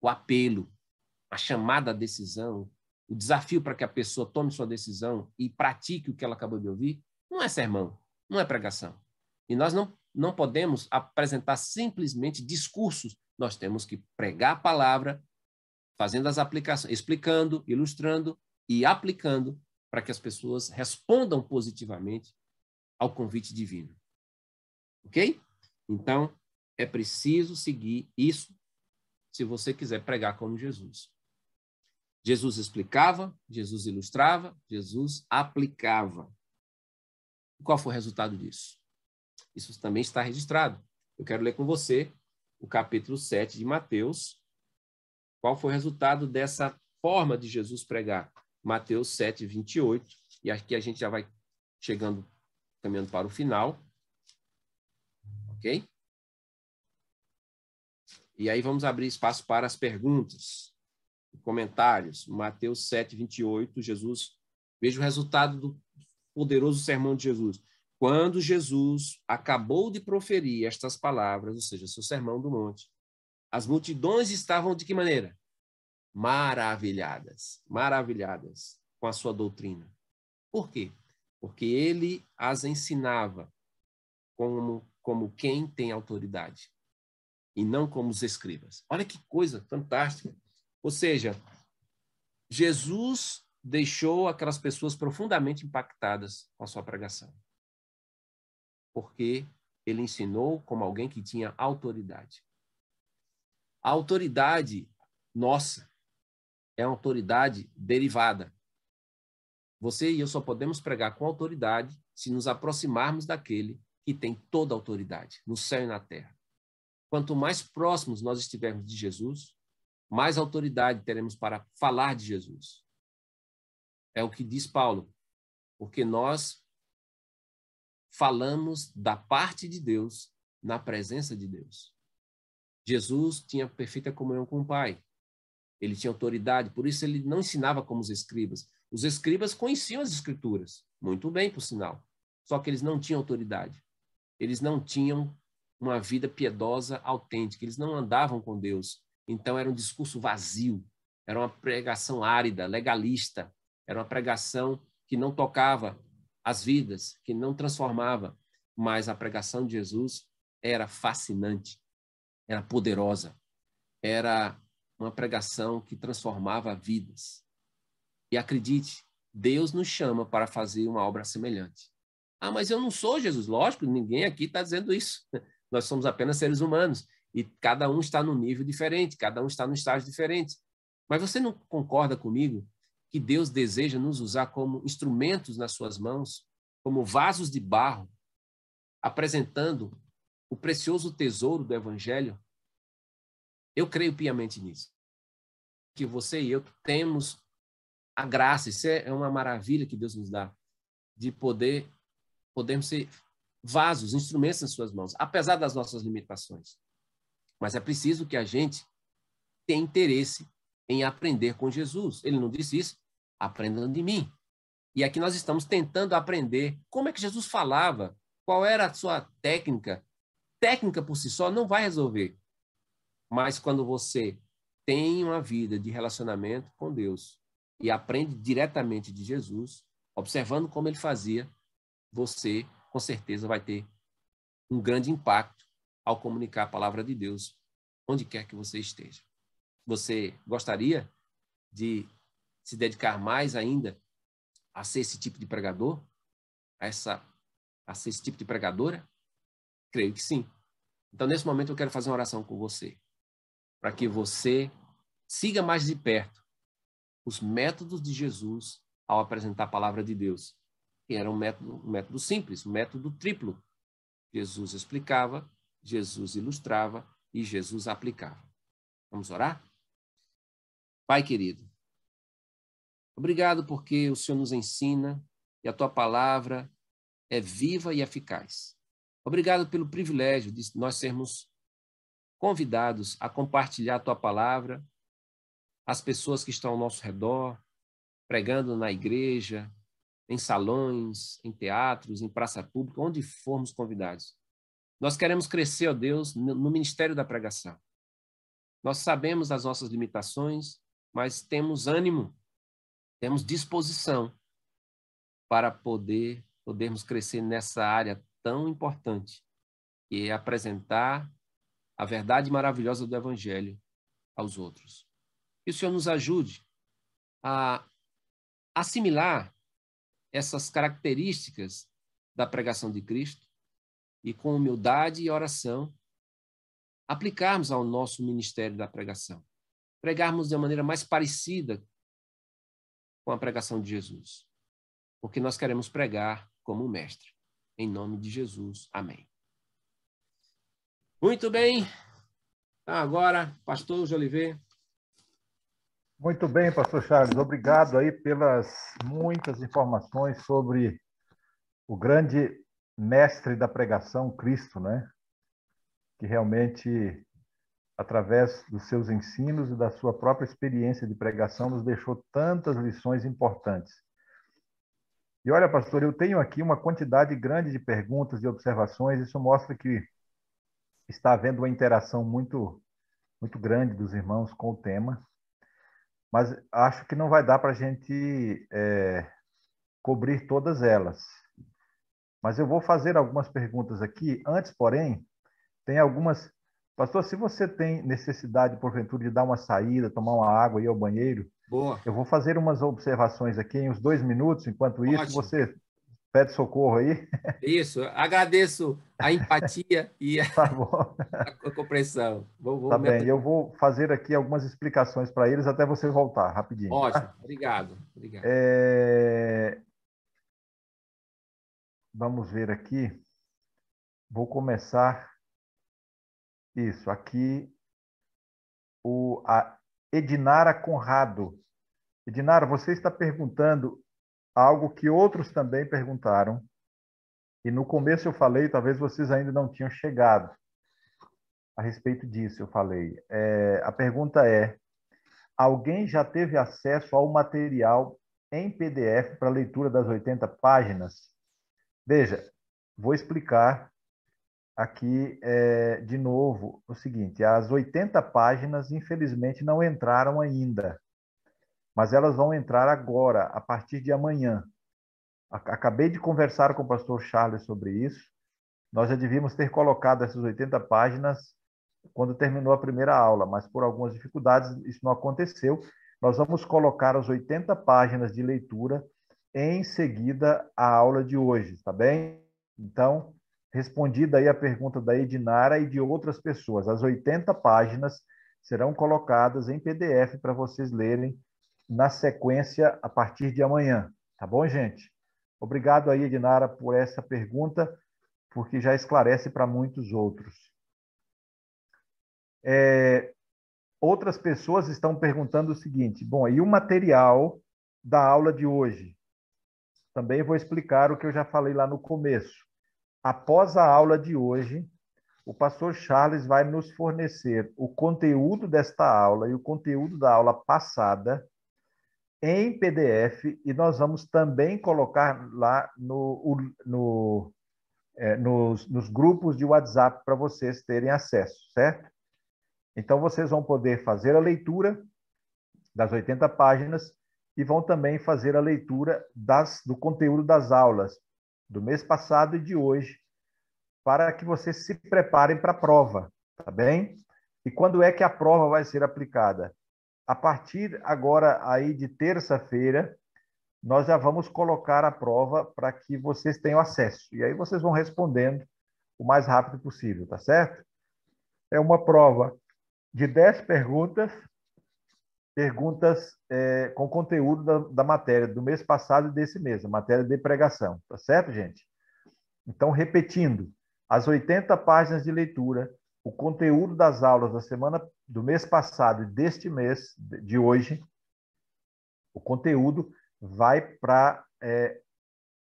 o apelo, a chamada à decisão, o desafio para que a pessoa tome sua decisão e pratique o que ela acabou de ouvir, não é sermão, não é pregação. E nós não, não podemos apresentar simplesmente discursos, nós temos que pregar a palavra, fazendo as aplicações, explicando, ilustrando e aplicando para que as pessoas respondam positivamente ao convite divino. Ok? Então, é preciso seguir isso se você quiser pregar como Jesus. Jesus explicava, Jesus ilustrava, Jesus aplicava. Qual foi o resultado disso? Isso também está registrado. Eu quero ler com você o capítulo 7 de Mateus. Qual foi o resultado dessa forma de Jesus pregar? Mateus 7, 28. E aqui a gente já vai chegando, caminhando para o final. Ok? E aí vamos abrir espaço para as perguntas, comentários. Mateus 7, 28, Jesus, veja o resultado do poderoso sermão de Jesus. Quando Jesus acabou de proferir estas palavras, ou seja, seu sermão do monte, as multidões estavam de que maneira? Maravilhadas, maravilhadas com a sua doutrina. Por quê? Porque ele as ensinava como, como quem tem autoridade e não como os escribas. Olha que coisa fantástica. Ou seja, Jesus deixou aquelas pessoas profundamente impactadas com a sua pregação. Porque ele ensinou como alguém que tinha autoridade. A autoridade nossa é uma autoridade derivada. Você e eu só podemos pregar com autoridade se nos aproximarmos daquele que tem toda a autoridade, no céu e na terra. Quanto mais próximos nós estivermos de Jesus, mais autoridade teremos para falar de Jesus. É o que diz Paulo, porque nós falamos da parte de Deus na presença de Deus. Jesus tinha perfeita comunhão com o Pai ele tinha autoridade, por isso ele não ensinava como os escribas. Os escribas conheciam as escrituras, muito bem, por sinal, só que eles não tinham autoridade. Eles não tinham uma vida piedosa autêntica, eles não andavam com Deus. Então era um discurso vazio, era uma pregação árida, legalista, era uma pregação que não tocava as vidas, que não transformava, mas a pregação de Jesus era fascinante, era poderosa, era uma pregação que transformava vidas. E acredite, Deus nos chama para fazer uma obra semelhante. Ah, mas eu não sou Jesus. Lógico, ninguém aqui está dizendo isso. Nós somos apenas seres humanos e cada um está num nível diferente, cada um está num estágio diferente. Mas você não concorda comigo que Deus deseja nos usar como instrumentos nas suas mãos, como vasos de barro, apresentando o precioso tesouro do Evangelho eu creio piamente nisso. Que você e eu temos a graça, isso é uma maravilha que Deus nos dá, de poder podermos ser vasos, instrumentos em suas mãos, apesar das nossas limitações. Mas é preciso que a gente tenha interesse em aprender com Jesus. Ele não disse isso? Aprendam de mim. E aqui nós estamos tentando aprender como é que Jesus falava, qual era a sua técnica. Técnica por si só não vai resolver. Mas quando você tem uma vida de relacionamento com Deus e aprende diretamente de Jesus, observando como ele fazia, você com certeza vai ter um grande impacto ao comunicar a palavra de Deus onde quer que você esteja. Você gostaria de se dedicar mais ainda a ser esse tipo de pregador? A, essa, a ser esse tipo de pregadora? Creio que sim. Então, nesse momento, eu quero fazer uma oração com você para que você siga mais de perto os métodos de Jesus ao apresentar a palavra de Deus. Que era um método, um método simples, um método triplo. Jesus explicava, Jesus ilustrava e Jesus aplicava. Vamos orar? Pai querido, obrigado porque o Senhor nos ensina e a tua palavra é viva e eficaz. Obrigado pelo privilégio de nós sermos convidados a compartilhar a tua palavra, as pessoas que estão ao nosso redor, pregando na igreja, em salões, em teatros, em praça pública, onde formos convidados. Nós queremos crescer, ó Deus, no ministério da pregação. Nós sabemos das nossas limitações, mas temos ânimo, temos disposição para poder podermos crescer nessa área tão importante, que é apresentar a verdade maravilhosa do evangelho aos outros. Que o Senhor nos ajude a assimilar essas características da pregação de Cristo e, com humildade e oração, aplicarmos ao nosso ministério da pregação. Pregarmos de uma maneira mais parecida com a pregação de Jesus. Porque nós queremos pregar como mestre. Em nome de Jesus. Amém. Muito bem. Então, agora, pastor Jolivet. Muito bem, pastor Charles. Obrigado aí pelas muitas informações sobre o grande mestre da pregação, Cristo, né? Que realmente, através dos seus ensinos e da sua própria experiência de pregação, nos deixou tantas lições importantes. E olha, pastor, eu tenho aqui uma quantidade grande de perguntas e observações. Isso mostra que está havendo uma interação muito, muito grande dos irmãos com o tema mas acho que não vai dar para a gente é, cobrir todas elas. Mas eu vou fazer algumas perguntas aqui. Antes, porém, tem algumas. Pastor, se você tem necessidade, porventura, de dar uma saída, tomar uma água e ir ao banheiro, Boa. eu vou fazer umas observações aqui em uns dois minutos. Enquanto isso, Ótimo. você pede socorro aí. Isso, agradeço a empatia e a, tá a compreensão. Vou, vou tá bem, eu vou fazer aqui algumas explicações para eles até você voltar, rapidinho. Ótimo, tá? obrigado. obrigado. É... Vamos ver aqui. Vou começar. Isso, aqui o, a Edinara Conrado. Edinara, você está perguntando algo que outros também perguntaram. E no começo eu falei, talvez vocês ainda não tinham chegado a respeito disso. Eu falei. É, a pergunta é: alguém já teve acesso ao material em PDF para leitura das 80 páginas? Veja, vou explicar aqui é, de novo o seguinte: as 80 páginas, infelizmente, não entraram ainda mas elas vão entrar agora, a partir de amanhã. Acabei de conversar com o pastor Charles sobre isso. Nós já devíamos ter colocado essas 80 páginas quando terminou a primeira aula, mas por algumas dificuldades isso não aconteceu. Nós vamos colocar as 80 páginas de leitura em seguida à aula de hoje, tá bem? Então, respondida aí a pergunta da Edinara e de outras pessoas, as 80 páginas serão colocadas em PDF para vocês lerem na sequência a partir de amanhã. Tá bom, gente? Obrigado aí, Edinara, por essa pergunta, porque já esclarece para muitos outros. É, outras pessoas estão perguntando o seguinte: bom, e o material da aula de hoje? Também vou explicar o que eu já falei lá no começo. Após a aula de hoje, o pastor Charles vai nos fornecer o conteúdo desta aula e o conteúdo da aula passada em PDF e nós vamos também colocar lá no, no, é, nos, nos grupos de WhatsApp para vocês terem acesso, certo? Então, vocês vão poder fazer a leitura das 80 páginas e vão também fazer a leitura das, do conteúdo das aulas do mês passado e de hoje, para que vocês se preparem para a prova, tá bem? E quando é que a prova vai ser aplicada? A partir agora aí de terça-feira, nós já vamos colocar a prova para que vocês tenham acesso. E aí vocês vão respondendo o mais rápido possível, tá certo? É uma prova de 10 perguntas, perguntas é, com conteúdo da, da, matéria do mês passado e desse mês, a matéria de pregação, tá certo, gente? Então, repetindo, as 80 páginas de leitura, o conteúdo das aulas da semana do mês passado e deste mês de hoje, o conteúdo vai para é,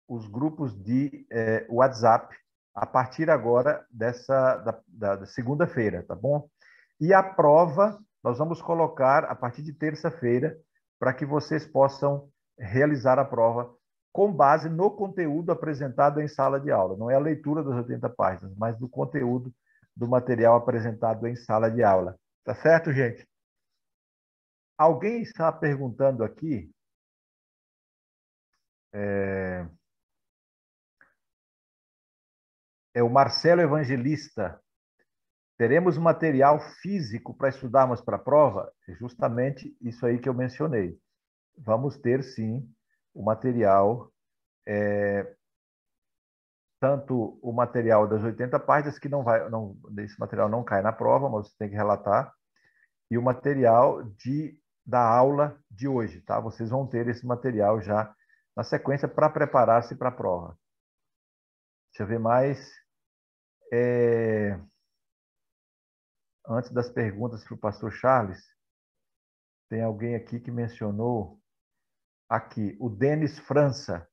os grupos de é, WhatsApp a partir agora dessa da, da, da segunda-feira, tá bom? E a prova nós vamos colocar a partir de terça-feira para que vocês possam realizar a prova com base no conteúdo apresentado em sala de aula. Não é a leitura das 80 páginas, mas do conteúdo do material apresentado em sala de aula. Tá certo, gente? Alguém está perguntando aqui. É, é o Marcelo Evangelista. Teremos material físico para estudarmos para a prova? É justamente isso aí que eu mencionei. Vamos ter, sim, o material, é, tanto o material das 80 páginas, que não vai, não, esse material não cai na prova, mas você tem que relatar, e o material de, da aula de hoje, tá? Vocês vão ter esse material já na sequência para preparar-se para a prova. Deixa eu ver mais. É antes das perguntas para o pastor Charles, tem alguém aqui que mencionou aqui, o Denis França.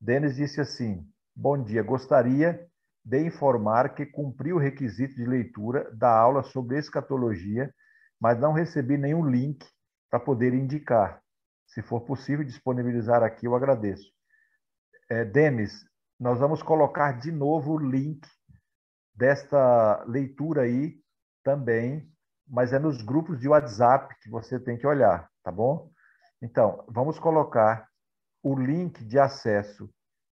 Denis disse assim: Bom dia, gostaria de informar que cumpri o requisito de leitura da aula sobre escatologia, mas não recebi nenhum link para poder indicar. Se for possível disponibilizar aqui, eu agradeço. É, Denis, nós vamos colocar de novo o link desta leitura aí também, mas é nos grupos de WhatsApp que você tem que olhar, tá bom? Então, vamos colocar o link de acesso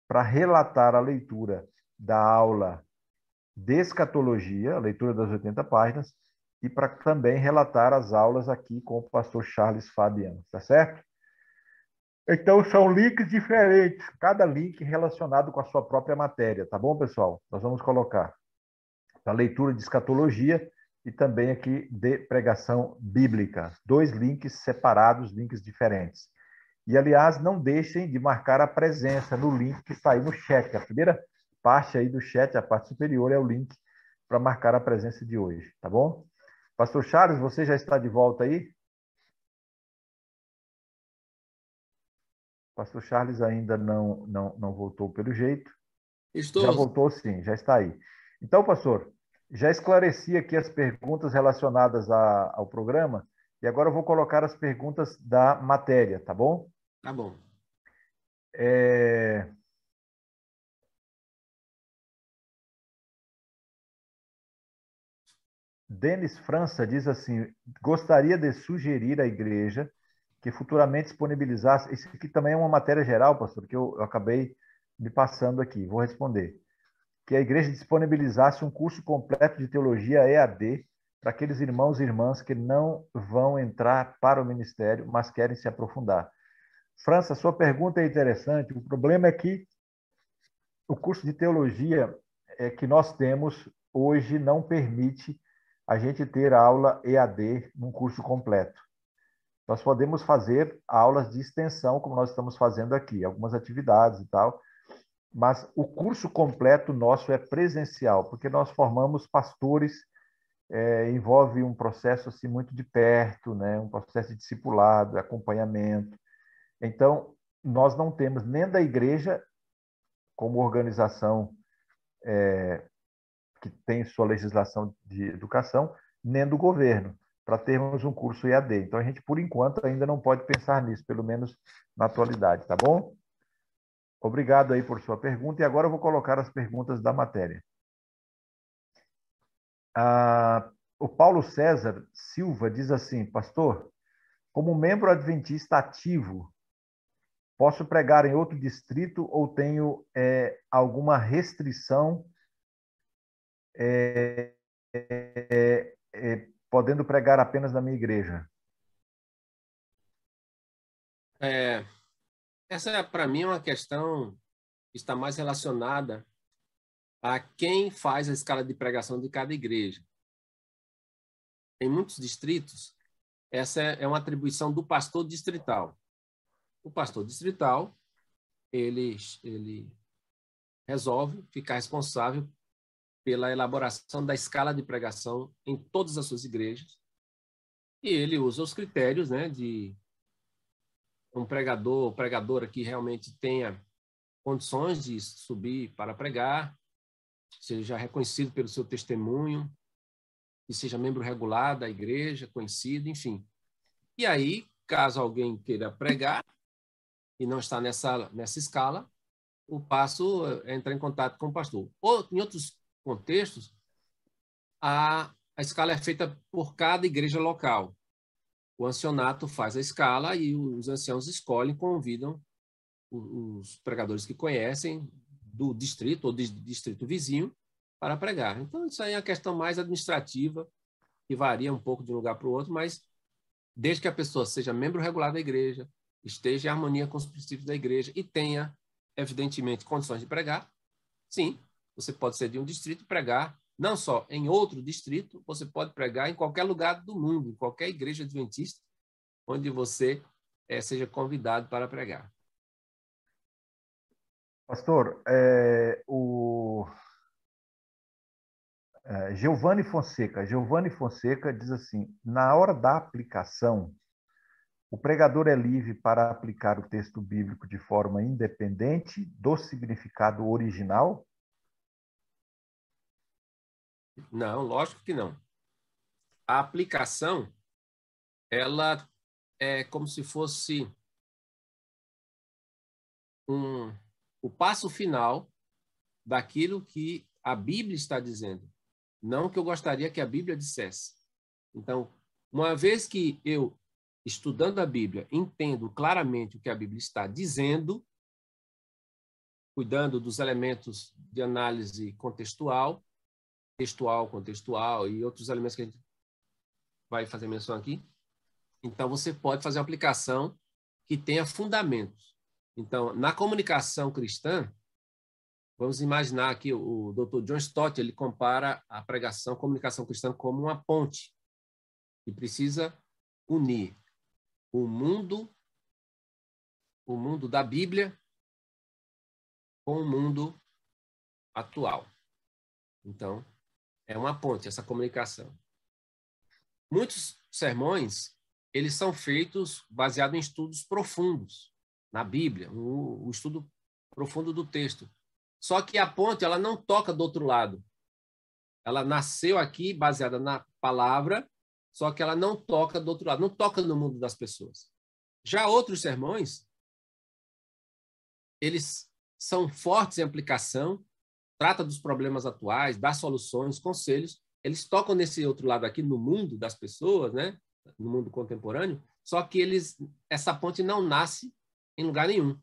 para relatar a leitura da aula de escatologia, a leitura das 80 páginas, e para também relatar as aulas aqui com o pastor Charles Fabiano, tá certo? Então, são links diferentes, cada link relacionado com a sua própria matéria, tá bom, pessoal? Nós vamos colocar a leitura de escatologia e também aqui de pregação bíblica. Dois links separados, links diferentes. E, aliás, não deixem de marcar a presença no link que está aí no chat. A primeira parte aí do chat, a parte superior, é o link para marcar a presença de hoje, tá bom? Pastor Charles, você já está de volta aí? Pastor Charles ainda não, não, não voltou pelo jeito. Estou. Já voltou sim, já está aí. Então, pastor, já esclareci aqui as perguntas relacionadas a, ao programa e agora eu vou colocar as perguntas da matéria, tá bom? Tá bom. É... Denis França diz assim: gostaria de sugerir à igreja que futuramente disponibilizasse. Isso aqui também é uma matéria geral, pastor, que eu, eu acabei me passando aqui. Vou responder que a igreja disponibilizasse um curso completo de teologia EAD para aqueles irmãos e irmãs que não vão entrar para o ministério, mas querem se aprofundar. França, sua pergunta é interessante. O problema é que o curso de teologia é, que nós temos hoje não permite a gente ter aula EAD num curso completo. Nós podemos fazer aulas de extensão, como nós estamos fazendo aqui, algumas atividades e tal, mas o curso completo nosso é presencial, porque nós formamos pastores, é, envolve um processo assim muito de perto, né? um processo de discipulado, acompanhamento. Então, nós não temos nem da igreja, como organização é, que tem sua legislação de educação, nem do governo, para termos um curso EAD. Então, a gente, por enquanto, ainda não pode pensar nisso, pelo menos na atualidade, tá bom? Obrigado aí por sua pergunta. E agora eu vou colocar as perguntas da matéria. Ah, o Paulo César Silva diz assim, pastor, como membro adventista ativo, posso pregar em outro distrito ou tenho é, alguma restrição é, é, é podendo pregar apenas na minha igreja? É, essa, para mim, é uma questão que está mais relacionada a quem faz a escala de pregação de cada igreja. Em muitos distritos, essa é uma atribuição do pastor distrital. O pastor distrital, ele, ele resolve ficar responsável pela elaboração da escala de pregação em todas as suas igrejas. E ele usa os critérios né, de um pregador, pregadora que realmente tenha condições de subir para pregar, seja reconhecido pelo seu testemunho, que seja membro regular da igreja, conhecido, enfim. E aí, caso alguém queira pregar e não está nessa, nessa escala, o passo é entrar em contato com o pastor. Ou, em outros contextos, a, a escala é feita por cada igreja local. O ancianato faz a escala e os anciãos escolhem, convidam os pregadores que conhecem do distrito ou do distrito vizinho para pregar. Então, isso aí é a questão mais administrativa, que varia um pouco de um lugar para o outro, mas desde que a pessoa seja membro regular da igreja, esteja em harmonia com os princípios da igreja e tenha, evidentemente, condições de pregar, sim, você pode ser de um distrito e pregar não só em outro distrito, você pode pregar em qualquer lugar do mundo, em qualquer igreja adventista, onde você é, seja convidado para pregar. Pastor, é, o é, Giovanni Fonseca, Giovanni Fonseca diz assim: na hora da aplicação, o pregador é livre para aplicar o texto bíblico de forma independente do significado original? Não, lógico que não. A aplicação, ela é como se fosse um, o passo final daquilo que a Bíblia está dizendo, não que eu gostaria que a Bíblia dissesse. Então, uma vez que eu, estudando a Bíblia, entendo claramente o que a Bíblia está dizendo, cuidando dos elementos de análise contextual, textual, contextual e outros elementos que a gente vai fazer menção aqui, então você pode fazer uma aplicação que tenha fundamentos. Então, na comunicação cristã, vamos imaginar aqui o Dr. John Stott, ele compara a pregação, a comunicação cristã como uma ponte que precisa unir o mundo o mundo da Bíblia com o mundo atual. Então, é uma ponte essa comunicação. Muitos sermões, eles são feitos baseados em estudos profundos na Bíblia, o, o estudo profundo do texto. Só que a ponte ela não toca do outro lado. Ela nasceu aqui baseada na palavra, só que ela não toca do outro lado, não toca no mundo das pessoas. Já outros sermões, eles são fortes em aplicação, trata dos problemas atuais, dá soluções, conselhos. Eles tocam nesse outro lado aqui no mundo das pessoas, né? No mundo contemporâneo. Só que eles, essa ponte não nasce em lugar nenhum.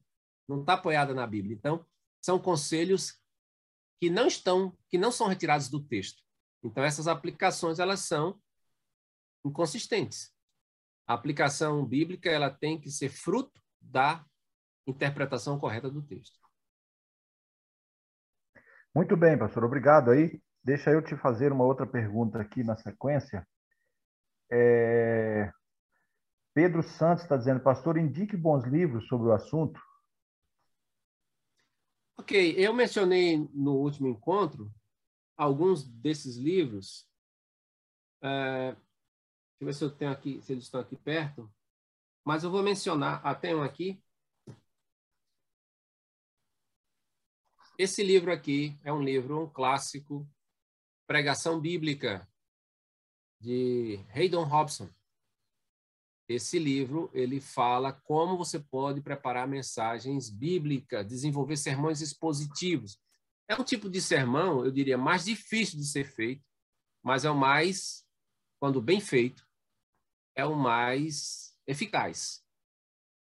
Não está apoiada na Bíblia. Então, são conselhos que não estão, que não são retirados do texto. Então, essas aplicações elas são inconsistentes. A aplicação bíblica ela tem que ser fruto da interpretação correta do texto. Muito bem, pastor. Obrigado aí. Deixa eu te fazer uma outra pergunta aqui na sequência. É... Pedro Santos está dizendo, pastor, indique bons livros sobre o assunto. Ok, eu mencionei no último encontro alguns desses livros. É, deixa eu ver se eu tenho aqui, se eles estão aqui perto. Mas eu vou mencionar, até um aqui. Esse livro aqui é um livro, um clássico, Pregação Bíblica, de Haydon Robson. Esse livro ele fala como você pode preparar mensagens bíblicas, desenvolver sermões expositivos. É um tipo de sermão, eu diria, mais difícil de ser feito, mas é o mais, quando bem feito, é o mais eficaz.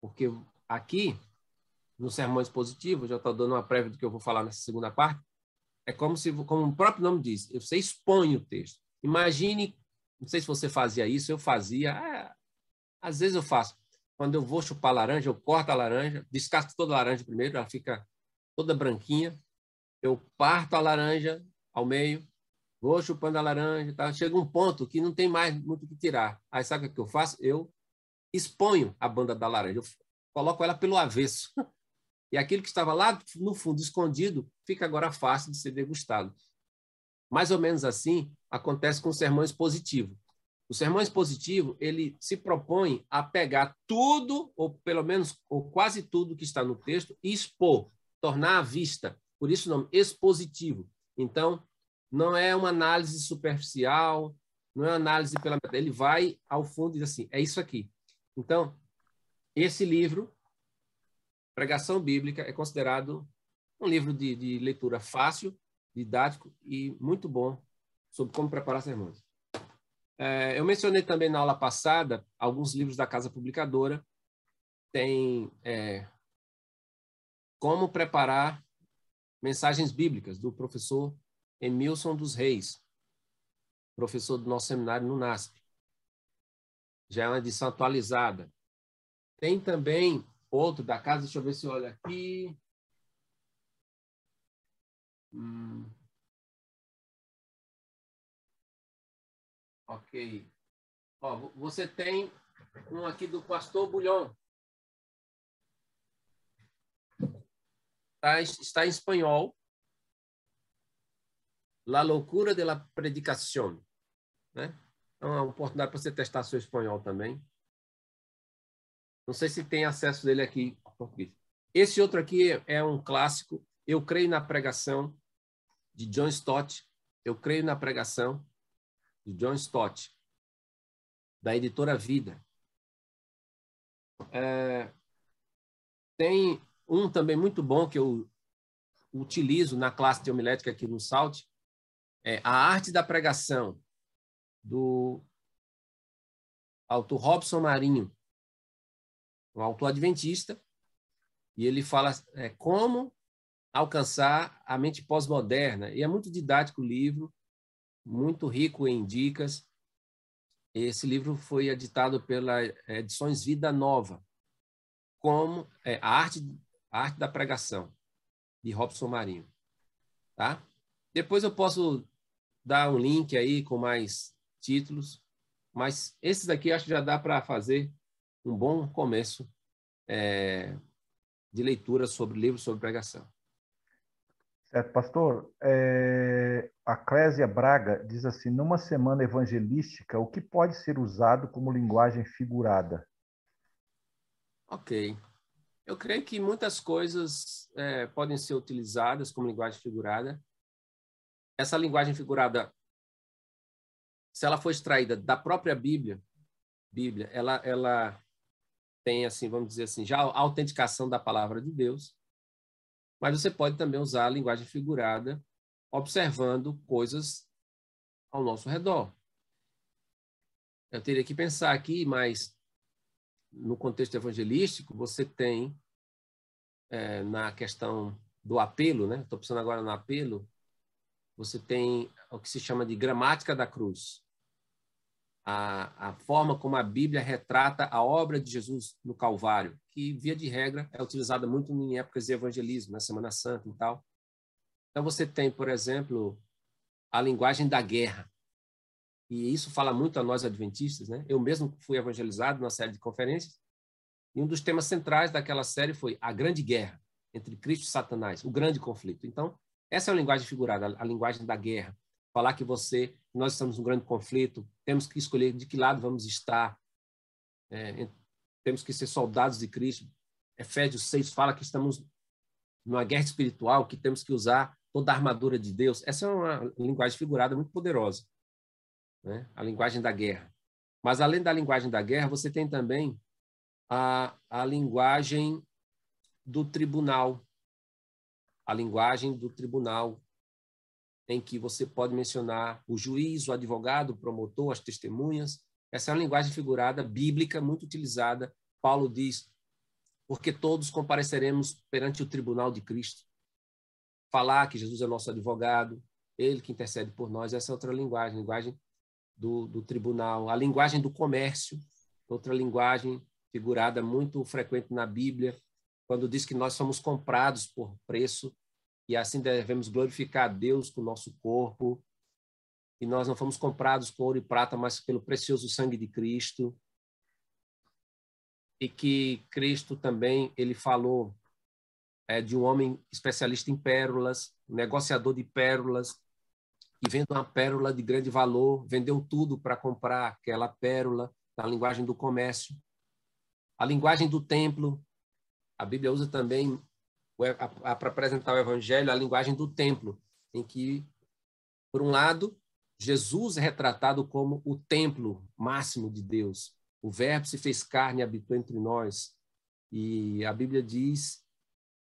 Porque aqui, no sermão expositivo, já estou dando uma prévia do que eu vou falar nessa segunda parte, é como se, como o próprio nome diz, você expõe o texto. Imagine, não sei se você fazia isso, eu fazia, ah, às vezes eu faço. Quando eu vou chupar laranja, eu corto a laranja, descasco toda a laranja primeiro, ela fica toda branquinha. Eu parto a laranja ao meio, vou chupando a laranja, tá? chega um ponto que não tem mais muito o que tirar. Aí sabe o que eu faço? Eu exponho a banda da laranja, eu coloco ela pelo avesso. E aquilo que estava lá no fundo escondido fica agora fácil de ser degustado. Mais ou menos assim acontece com sermões positivos. O sermão expositivo, ele se propõe a pegar tudo, ou pelo menos ou quase tudo que está no texto, e expor, tornar à vista. Por isso o nome expositivo. Então, não é uma análise superficial, Não é análise pela metade. Ele vai ao fundo e diz assim: é isso aqui. Então, esse livro, Pregação Bíblica, é considerado um livro de, de leitura fácil, didático e muito bom sobre como preparar sermões. É, eu mencionei também na aula passada alguns livros da Casa Publicadora. Tem é, Como Preparar Mensagens Bíblicas, do professor Emilson dos Reis, professor do nosso seminário no NASP. Já é uma edição atualizada. Tem também outro da casa, deixa eu ver se olha aqui. Hum. Ok. Ó, você tem um aqui do pastor Bulhão. Está, está em espanhol. La loucura de la predicación. Né? É uma oportunidade para você testar seu espanhol também. Não sei se tem acesso dele aqui em português. Esse outro aqui é um clássico. Eu creio na pregação de John Stott. Eu creio na pregação de John Stott, da editora Vida. É, tem um também muito bom que eu utilizo na classe de homilética aqui no SALT, é A Arte da Pregação, do autor Robson Marinho, um autor adventista, e ele fala é, como alcançar a mente pós-moderna. E é muito didático o livro, muito rico em dicas. Esse livro foi editado pela Edições Vida Nova, como é, a, arte, a arte da pregação, de Robson Marinho. Tá? Depois eu posso dar um link aí com mais títulos, mas esses daqui acho que já dá para fazer um bom começo é, de leitura sobre livros sobre pregação. Certo, pastor. É, a Clésia Braga diz assim: numa semana evangelística, o que pode ser usado como linguagem figurada? Ok. Eu creio que muitas coisas é, podem ser utilizadas como linguagem figurada. Essa linguagem figurada se ela for extraída da própria Bíblia, Bíblia, ela, ela tem assim, vamos dizer assim, já a autenticação da palavra de Deus, mas você pode também usar a linguagem figurada observando coisas ao nosso redor. Eu teria que pensar aqui, mas no contexto evangelístico, você tem é, na questão do apelo, né? Estou pensando agora no apelo. Você tem o que se chama de gramática da cruz a, a forma como a Bíblia retrata a obra de Jesus no Calvário, que, via de regra, é utilizada muito em épocas de evangelismo, na Semana Santa e tal. Então, você tem, por exemplo, a linguagem da guerra. E isso fala muito a nós adventistas. Né? Eu mesmo fui evangelizado numa série de conferências, e um dos temas centrais daquela série foi a grande guerra entre Cristo e Satanás, o grande conflito. Então, essa é a linguagem figurada, a linguagem da guerra falar que você, nós estamos num grande conflito, temos que escolher de que lado vamos estar, é, temos que ser soldados de Cristo. Efésios 6 fala que estamos numa guerra espiritual, que temos que usar toda a armadura de Deus. Essa é uma linguagem figurada muito poderosa, né? a linguagem da guerra. Mas, além da linguagem da guerra, você tem também a, a linguagem do tribunal, a linguagem do tribunal, em que você pode mencionar o juiz, o advogado, o promotor, as testemunhas. Essa é uma linguagem figurada bíblica muito utilizada. Paulo diz: porque todos compareceremos perante o tribunal de Cristo. Falar que Jesus é nosso advogado, ele que intercede por nós, essa é outra linguagem, linguagem do, do tribunal. A linguagem do comércio, outra linguagem figurada muito frequente na Bíblia, quando diz que nós somos comprados por preço e assim devemos glorificar a Deus com o nosso corpo. E nós não fomos comprados com ouro e prata, mas pelo precioso sangue de Cristo. E que Cristo também ele falou é, de um homem especialista em pérolas, um negociador de pérolas, que vende uma pérola de grande valor, vendeu tudo para comprar aquela pérola, na linguagem do comércio. A linguagem do templo, a Bíblia usa também para apresentar o evangelho, a linguagem do templo, em que, por um lado, Jesus é retratado como o templo máximo de Deus. O Verbo se fez carne e habitou entre nós. E a Bíblia diz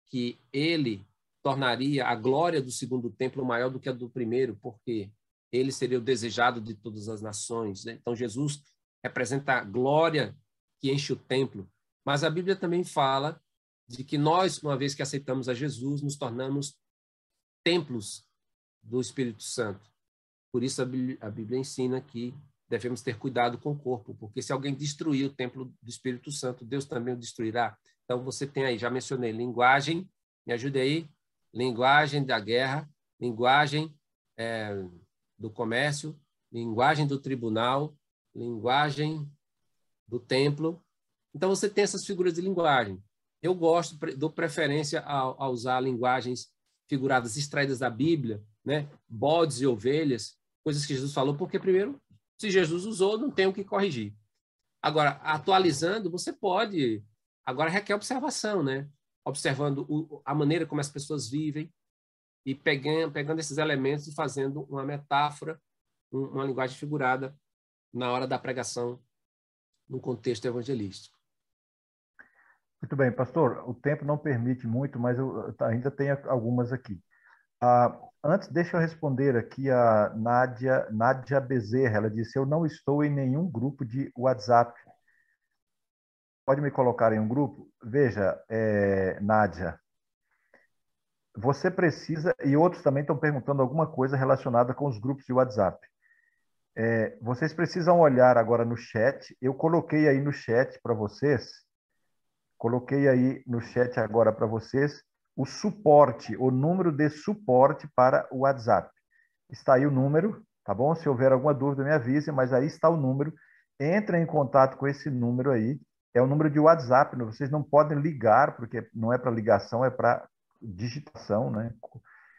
que ele tornaria a glória do segundo templo maior do que a do primeiro, porque ele seria o desejado de todas as nações. Né? Então, Jesus representa a glória que enche o templo. Mas a Bíblia também fala de que nós, uma vez que aceitamos a Jesus, nos tornamos templos do Espírito Santo. Por isso a Bíblia, ensina que devemos ter cuidado com o corpo, porque se alguém destruir o templo do Espírito Santo, Deus também o destruirá. Então você tem aí, já mencionei, linguagem, me ajude aí, linguagem da guerra, linguagem é, do comércio, linguagem do tribunal, linguagem do templo. Então você tem essas figuras de linguagem. Eu gosto, dou preferência a, a usar linguagens figuradas extraídas da Bíblia, né? Bodes e ovelhas, coisas que Jesus falou, porque primeiro, se Jesus usou, não tem o que corrigir. Agora, atualizando, você pode. Agora requer observação, né? observando o, a maneira como as pessoas vivem e pegando, pegando esses elementos e fazendo uma metáfora, um, uma linguagem figurada na hora da pregação no contexto evangelístico. Muito bem, pastor. O tempo não permite muito, mas eu ainda tenho algumas aqui. Ah, antes, deixa eu responder aqui a Nádia, Nádia Bezerra. Ela disse: Eu não estou em nenhum grupo de WhatsApp pode me colocar em um grupo? Veja, é, Nádia, você precisa, e outros também estão perguntando alguma coisa relacionada com os grupos de WhatsApp. É, vocês precisam olhar agora no chat. Eu coloquei aí no chat para vocês, coloquei aí no chat agora para vocês o suporte, o número de suporte para o WhatsApp. Está aí o número, tá bom? Se houver alguma dúvida, me avise, mas aí está o número. Entre em contato com esse número aí é o número de WhatsApp. Né? Vocês não podem ligar, porque não é para ligação, é para digitação, né?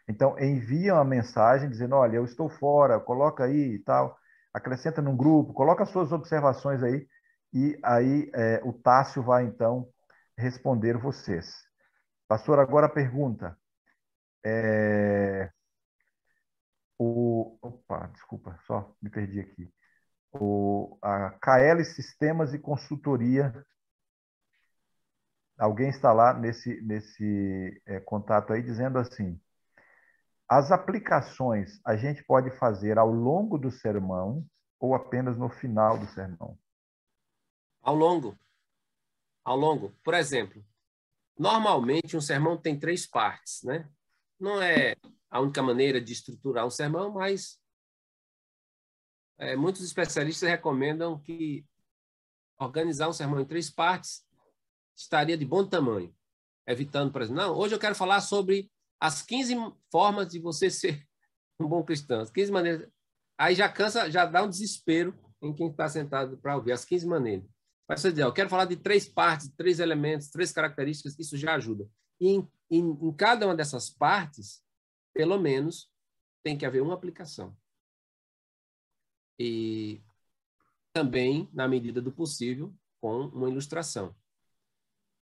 Então, envia uma mensagem dizendo, olha, eu estou fora, coloca aí e tal, acrescenta num grupo, coloca suas observações aí, e aí é, o Tássio vai, então, responder vocês. Pastor, agora a pergunta. É... O... Opa, desculpa, só me perdi aqui o, a KL Sistemas e Consultoria. Alguém está lá nesse, nesse é, contato aí dizendo assim: as aplicações a gente pode fazer ao longo do sermão ou apenas no final do sermão? Ao longo. Ao longo. Por exemplo, normalmente um sermão tem três partes, né? Não é a única maneira de estruturar um sermão, mas é, muitos especialistas recomendam que organizar um sermão em três partes estaria de bom tamanho, evitando, por exemplo, não, hoje eu quero falar sobre as 15 formas de você ser um bom cristão, as 15 maneiras. Aí já cansa, já dá um desespero em quem está sentado para ouvir as 15 maneiras. Mas você diz, eu quero falar de três partes, três elementos, três características, isso já ajuda. E em, em, em cada uma dessas partes, pelo menos, tem que haver uma aplicação e também, na medida do possível, com uma ilustração.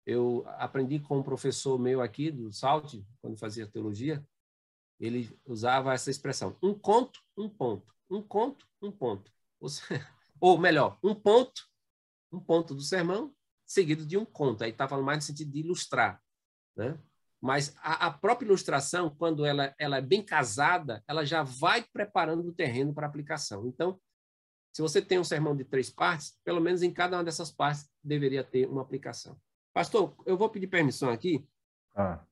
Eu aprendi com um professor meu aqui do SALT, quando fazia teologia, ele usava essa expressão: um conto, um ponto, um conto, um ponto. Ou melhor, um ponto, um ponto do sermão, seguido de um conto. Aí está falando mais no sentido de ilustrar. Né? Mas a, a, própria ilustração, quando ela, ela é bem casada, ela já vai preparando o terreno para aplicação. Então, se você tem um sermão de três partes, pelo menos em cada uma dessas partes deveria ter uma aplicação. Pastor, eu vou pedir permissão aqui ah.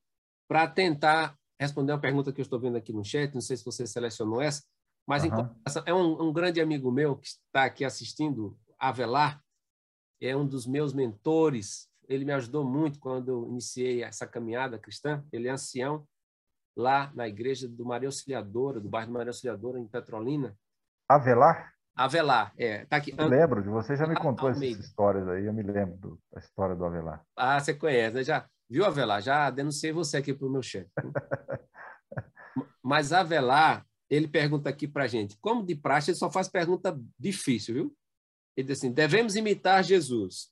para tentar responder uma pergunta que eu estou vendo aqui no chat. Não sei se você selecionou essa, mas uhum. é um, um grande amigo meu que está aqui assistindo, Avelar, é um dos meus mentores ele me ajudou muito quando eu iniciei essa caminhada cristã. Ele é ancião lá na igreja do Maria Auxiliadora, do bairro do Maria Auxiliadora, em Petrolina. Avelar? Avelar, é. Tá aqui. Eu lembro de você, já me contou essas histórias aí, eu me lembro do, da história do Avelar. Ah, você conhece, né? Já viu, Avelar? Já denunciei você aqui para o meu chefe. Mas Avelar, ele pergunta aqui para gente, como de praxe, ele só faz pergunta difícil, viu? Ele diz assim, devemos imitar Jesus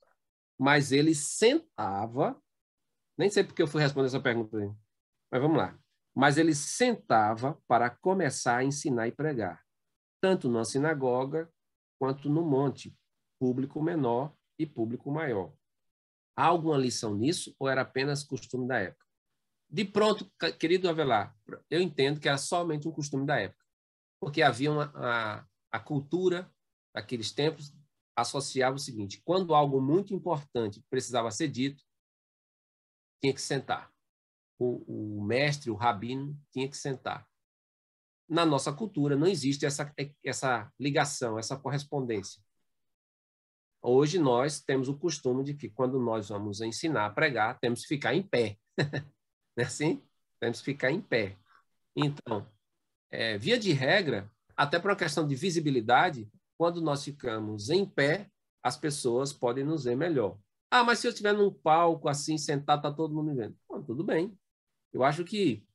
mas ele sentava, nem sei porque eu fui responder essa pergunta aí, mas vamos lá. Mas ele sentava para começar a ensinar e pregar. tanto na sinagoga quanto no monte, público menor e público maior. Há alguma lição nisso ou era apenas costume da época? De pronto, querido Avelar, eu entendo que era somente um costume da época, porque havia uma, a, a cultura daqueles tempos associava o seguinte: quando algo muito importante precisava ser dito, tinha que sentar. O, o mestre, o rabino, tinha que sentar. Na nossa cultura não existe essa, essa ligação, essa correspondência. Hoje nós temos o costume de que quando nós vamos ensinar a pregar, temos que ficar em pé. Não é assim? Temos que ficar em pé. Então, é, via de regra, até por uma questão de visibilidade, quando nós ficamos em pé, as pessoas podem nos ver melhor. Ah, mas se eu estiver num palco assim, sentado, está todo mundo me vendo. Bom, tudo bem. Eu acho que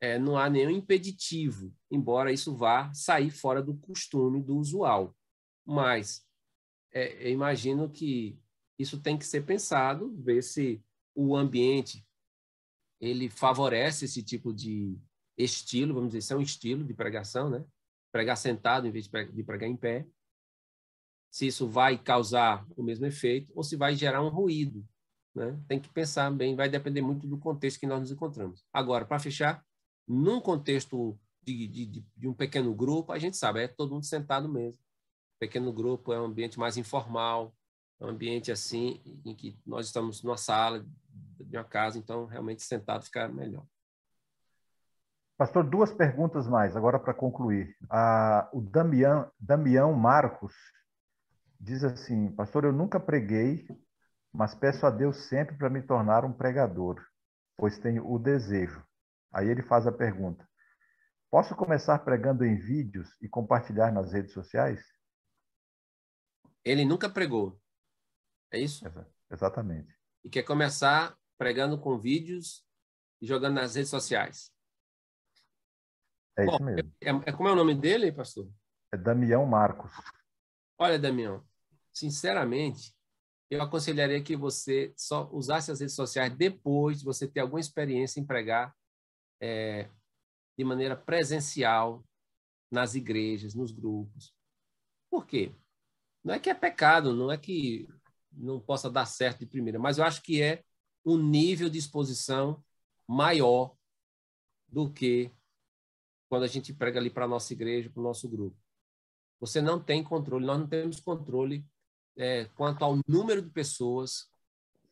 é, não há nenhum impeditivo, embora isso vá sair fora do costume, do usual. Mas é, imagino que isso tem que ser pensado, ver se o ambiente ele favorece esse tipo de estilo, vamos dizer, isso é um estilo de pregação, né? Pregar sentado em vez de pregar em pé. Se isso vai causar o mesmo efeito ou se vai gerar um ruído, né? Tem que pensar bem, vai depender muito do contexto que nós nos encontramos. Agora, para fechar, num contexto de, de, de, um pequeno grupo, a gente sabe, é todo mundo sentado mesmo. Pequeno grupo é um ambiente mais informal, é um ambiente assim em que nós estamos numa sala de uma casa, então realmente sentado fica melhor. Pastor, duas perguntas mais, agora para concluir. Ah, o Damião, Damião Marcos diz assim: Pastor, eu nunca preguei, mas peço a Deus sempre para me tornar um pregador, pois tenho o desejo. Aí ele faz a pergunta: Posso começar pregando em vídeos e compartilhar nas redes sociais? Ele nunca pregou. É isso? Exatamente. E quer começar pregando com vídeos e jogando nas redes sociais. É Bom, isso mesmo. É, é, como é o nome dele, pastor? É Damião Marcos. Olha, Damião, sinceramente, eu aconselharia que você só usasse as redes sociais depois de você ter alguma experiência em pregar é, de maneira presencial nas igrejas, nos grupos. Por quê? Não é que é pecado, não é que não possa dar certo de primeira, mas eu acho que é um nível de exposição maior do que quando a gente prega ali para a nossa igreja, para o nosso grupo. Você não tem controle, nós não temos controle é, quanto ao número de pessoas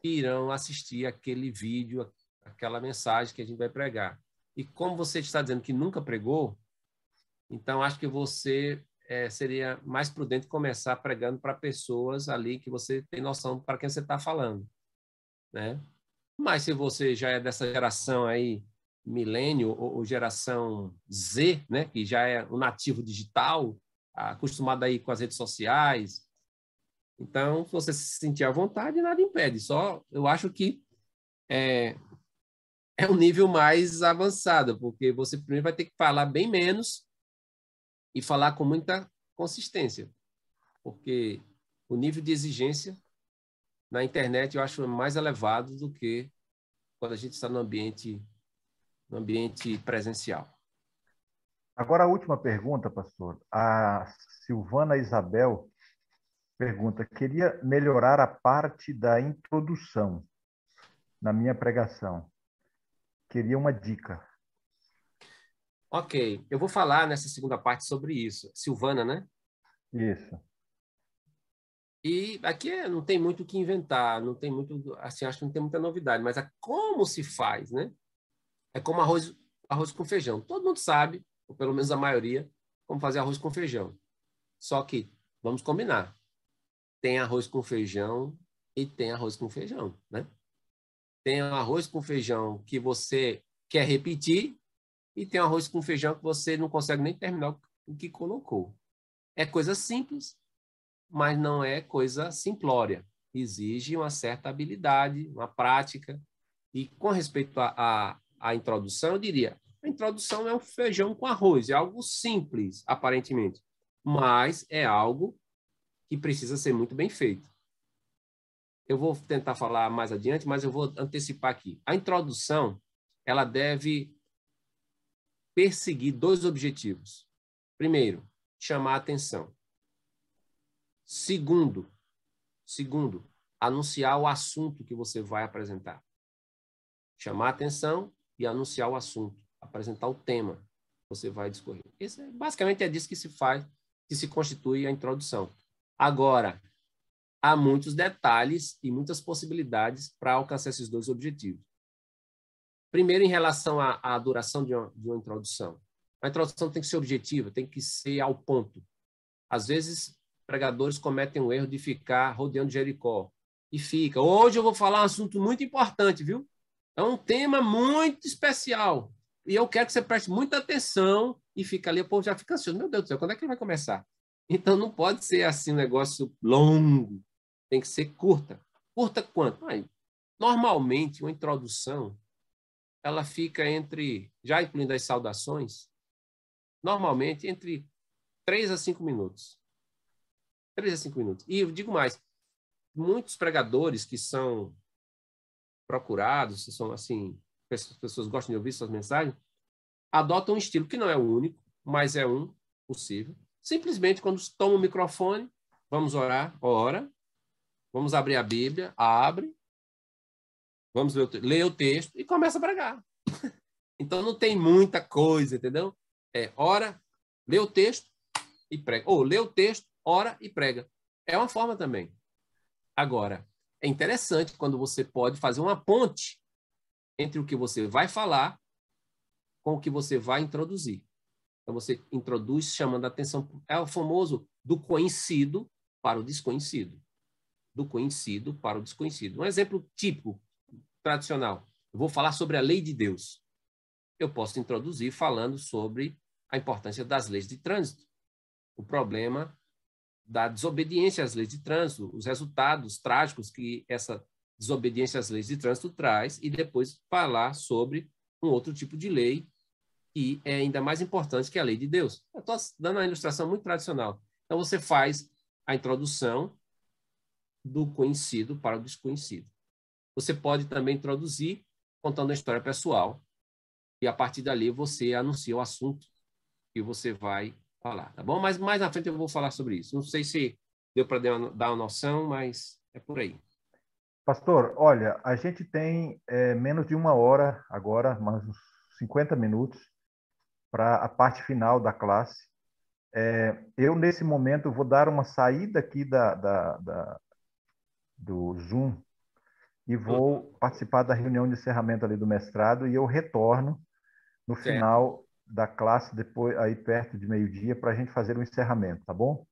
que irão assistir aquele vídeo, aquela mensagem que a gente vai pregar. E como você está dizendo que nunca pregou, então acho que você é, seria mais prudente começar pregando para pessoas ali que você tem noção para quem você está falando, né? Mas se você já é dessa geração aí milênio ou, ou, geração Z, né, que já é o nativo digital, acostumado aí com as redes sociais. Então, se você se sentir à vontade, nada impede. Só eu acho que é, é um nível mais avançado, porque você primeiro vai ter que falar bem menos e falar com muita consistência, porque o nível de exigência na internet eu acho mais elevado do que quando a gente está no ambiente no ambiente presencial. Agora a última pergunta, pastor. A Silvana Isabel pergunta: queria melhorar a parte da introdução na minha pregação. Queria uma dica. Ok, eu vou falar nessa segunda parte sobre isso. Silvana, né? Isso. E aqui é, não tem muito o que inventar, não tem muito, assim, acho que não tem muita novidade, mas é como se faz, né? É como arroz, arroz com feijão. Todo mundo sabe, ou pelo menos a maioria, como fazer arroz com feijão. Só que, vamos combinar, tem arroz com feijão e tem arroz com feijão, né? Tem arroz com feijão que você quer repetir e tem arroz com feijão que você não consegue nem terminar o que colocou. É coisa simples, mas não é coisa simplória. Exige uma certa habilidade, uma prática. E com respeito a, a introdução, eu diria: a introdução é um feijão com arroz, é algo simples, aparentemente, mas é algo que precisa ser muito bem feito. Eu vou tentar falar mais adiante, mas eu vou antecipar aqui. A introdução, ela deve perseguir dois objetivos. Primeiro, chamar a atenção. Segundo, segundo, anunciar o assunto que você vai apresentar. Chamar a atenção e anunciar o assunto, apresentar o tema que você vai discorrer. Isso é, basicamente é disso que se faz, que se constitui a introdução. Agora, há muitos detalhes e muitas possibilidades para alcançar esses dois objetivos. Primeiro, em relação à, à duração de uma, de uma introdução. A introdução tem que ser objetiva, tem que ser ao ponto. Às vezes, pregadores cometem o erro de ficar rodeando Jericó. E fica. Hoje eu vou falar um assunto muito importante, viu? É um tema muito especial. E eu quero que você preste muita atenção e fica ali, o povo já fica ansioso. Meu Deus do céu, quando é que ele vai começar? Então não pode ser assim um negócio longo. Tem que ser curta. Curta quanto? Aí, normalmente, uma introdução ela fica entre, já incluindo as saudações, normalmente entre 3 a 5 minutos. 3 a 5 minutos. E eu digo mais, muitos pregadores que são procurados, que são assim, as pessoas gostam de ouvir suas mensagens, adotam um estilo que não é o único, mas é um possível. Simplesmente quando toma o microfone, vamos orar, ora, vamos abrir a Bíblia, abre, vamos ler o, ler o texto e começa a pregar. então não tem muita coisa, entendeu? é ora, lê o texto e prega. Ou lê o texto, ora e prega. É uma forma também. Agora, é interessante quando você pode fazer uma ponte entre o que você vai falar com o que você vai introduzir. Então, você introduz chamando a atenção. É o famoso do conhecido para o desconhecido. Do conhecido para o desconhecido. Um exemplo típico, tradicional. Eu vou falar sobre a lei de Deus. Eu posso introduzir falando sobre a importância das leis de trânsito, o problema da desobediência às leis de trânsito, os resultados trágicos que essa desobediência às leis de trânsito traz, e depois falar sobre um outro tipo de lei que é ainda mais importante que a lei de Deus. Eu estou dando uma ilustração muito tradicional. Então, você faz a introdução do conhecido para o desconhecido. Você pode também introduzir contando a história pessoal, e a partir dali você anuncia o assunto que você vai falar, tá bom? Mas mais na frente eu vou falar sobre isso. Não sei se deu para dar uma noção, mas é por aí. Pastor, olha, a gente tem é, menos de uma hora agora, mais uns 50 minutos, para a parte final da classe. É, eu, nesse momento, vou dar uma saída aqui da, da, da do Zoom e vou participar da reunião de encerramento ali do mestrado e eu retorno no certo. final da classe depois aí perto de meio-dia para a gente fazer o um encerramento, tá bom?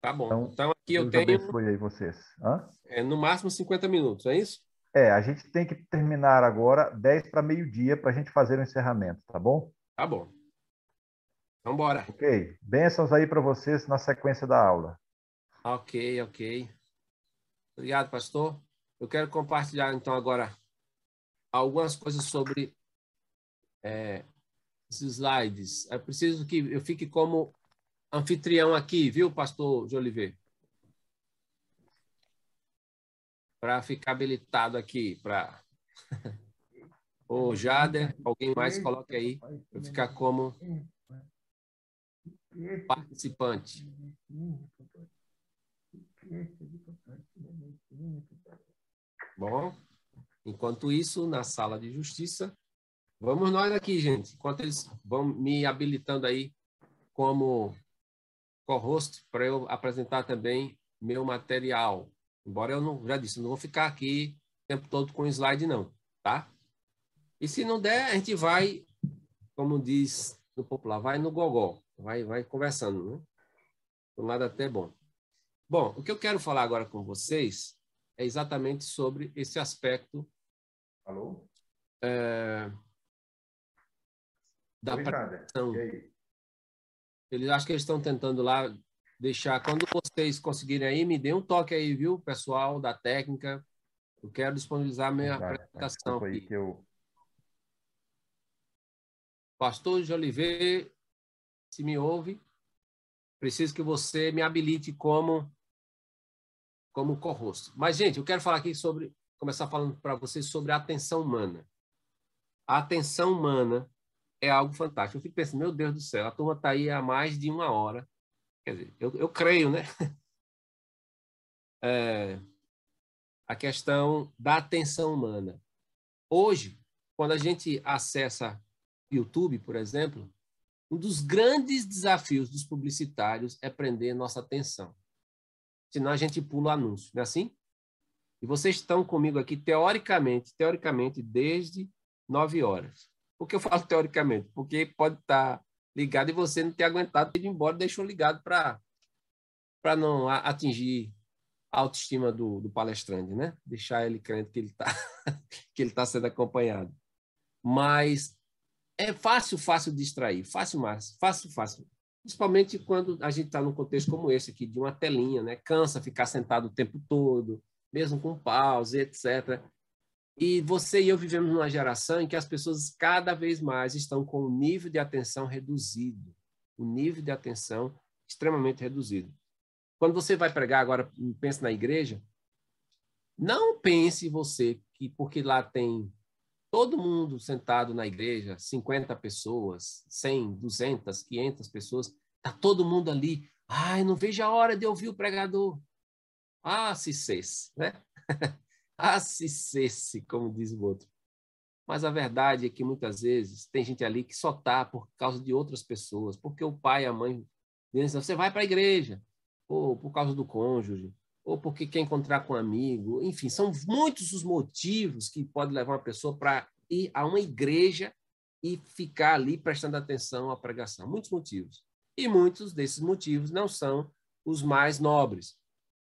Tá bom. Então, então aqui eu tenho. Aí vocês. Hã? É, no máximo 50 minutos, é isso? É, a gente tem que terminar agora 10 para meio-dia para a gente fazer o encerramento, tá bom? Tá bom. Então, bora. Ok. Bênçãos aí para vocês na sequência da aula. Ok, ok. Obrigado, pastor. Eu quero compartilhar, então, agora algumas coisas sobre é, slides. É preciso que eu fique como anfitrião aqui, viu, pastor de Oliveira? Para ficar habilitado aqui, para. Ô, Jader, alguém mais coloque aí, para ficar como participante. Bom, enquanto isso, na sala de justiça, Vamos nós aqui, gente, enquanto eles vão me habilitando aí como co-host para eu apresentar também meu material. Embora eu não, já disse, não vou ficar aqui o tempo todo com slide não, tá? E se não der, a gente vai, como diz no popular, vai no gogó, vai, vai conversando, né? Um lado até bom. Bom, o que eu quero falar agora com vocês é exatamente sobre esse aspecto. Alô? É, da preparação. Eles acho que eles estão tentando lá deixar. Quando vocês conseguirem aí, me dê um toque aí, viu, pessoal da técnica. Eu quero disponibilizar minha apresentação. Aí que eu... Pastor de Oliveira, se me ouve, preciso que você me habilite como como co-host. Mas, gente, eu quero falar aqui sobre, começar falando para vocês sobre a atenção humana. A atenção humana é algo fantástico. Eu fico pensando, meu Deus do céu, a turma está aí há mais de uma hora. Quer dizer, eu, eu creio, né? É, a questão da atenção humana. Hoje, quando a gente acessa YouTube, por exemplo, um dos grandes desafios dos publicitários é prender nossa atenção. Senão a gente pula o anúncio, não é assim? E vocês estão comigo aqui, teoricamente, teoricamente, desde nove horas. Por que eu falo teoricamente? Porque pode estar ligado e você não ter aguentado ter ido embora, deixou ligado para não atingir a autoestima do, do palestrante, né? Deixar ele crente que ele está que ele tá sendo acompanhado. Mas é fácil, fácil distrair, fácil, mais, fácil, fácil. Principalmente quando a gente está num contexto como esse aqui, de uma telinha, né? Cansa ficar sentado o tempo todo, mesmo com pause, etc. E você e eu vivemos numa geração em que as pessoas cada vez mais estão com o nível de atenção reduzido, o nível de atenção extremamente reduzido. Quando você vai pregar agora, pense na igreja, não pense você que porque lá tem todo mundo sentado na igreja, 50 pessoas, 100, 200, 500 pessoas, tá todo mundo ali. Ai, não vejo a hora de ouvir o pregador. Ah, se cesse, né? se cesse, como diz o outro. Mas a verdade é que muitas vezes tem gente ali que só tá por causa de outras pessoas, porque o pai e a mãe dizem, você vai para a igreja, ou por causa do cônjuge, ou porque quer encontrar com um amigo, enfim, são muitos os motivos que podem levar uma pessoa para ir a uma igreja e ficar ali prestando atenção à pregação. Muitos motivos. E muitos desses motivos não são os mais nobres.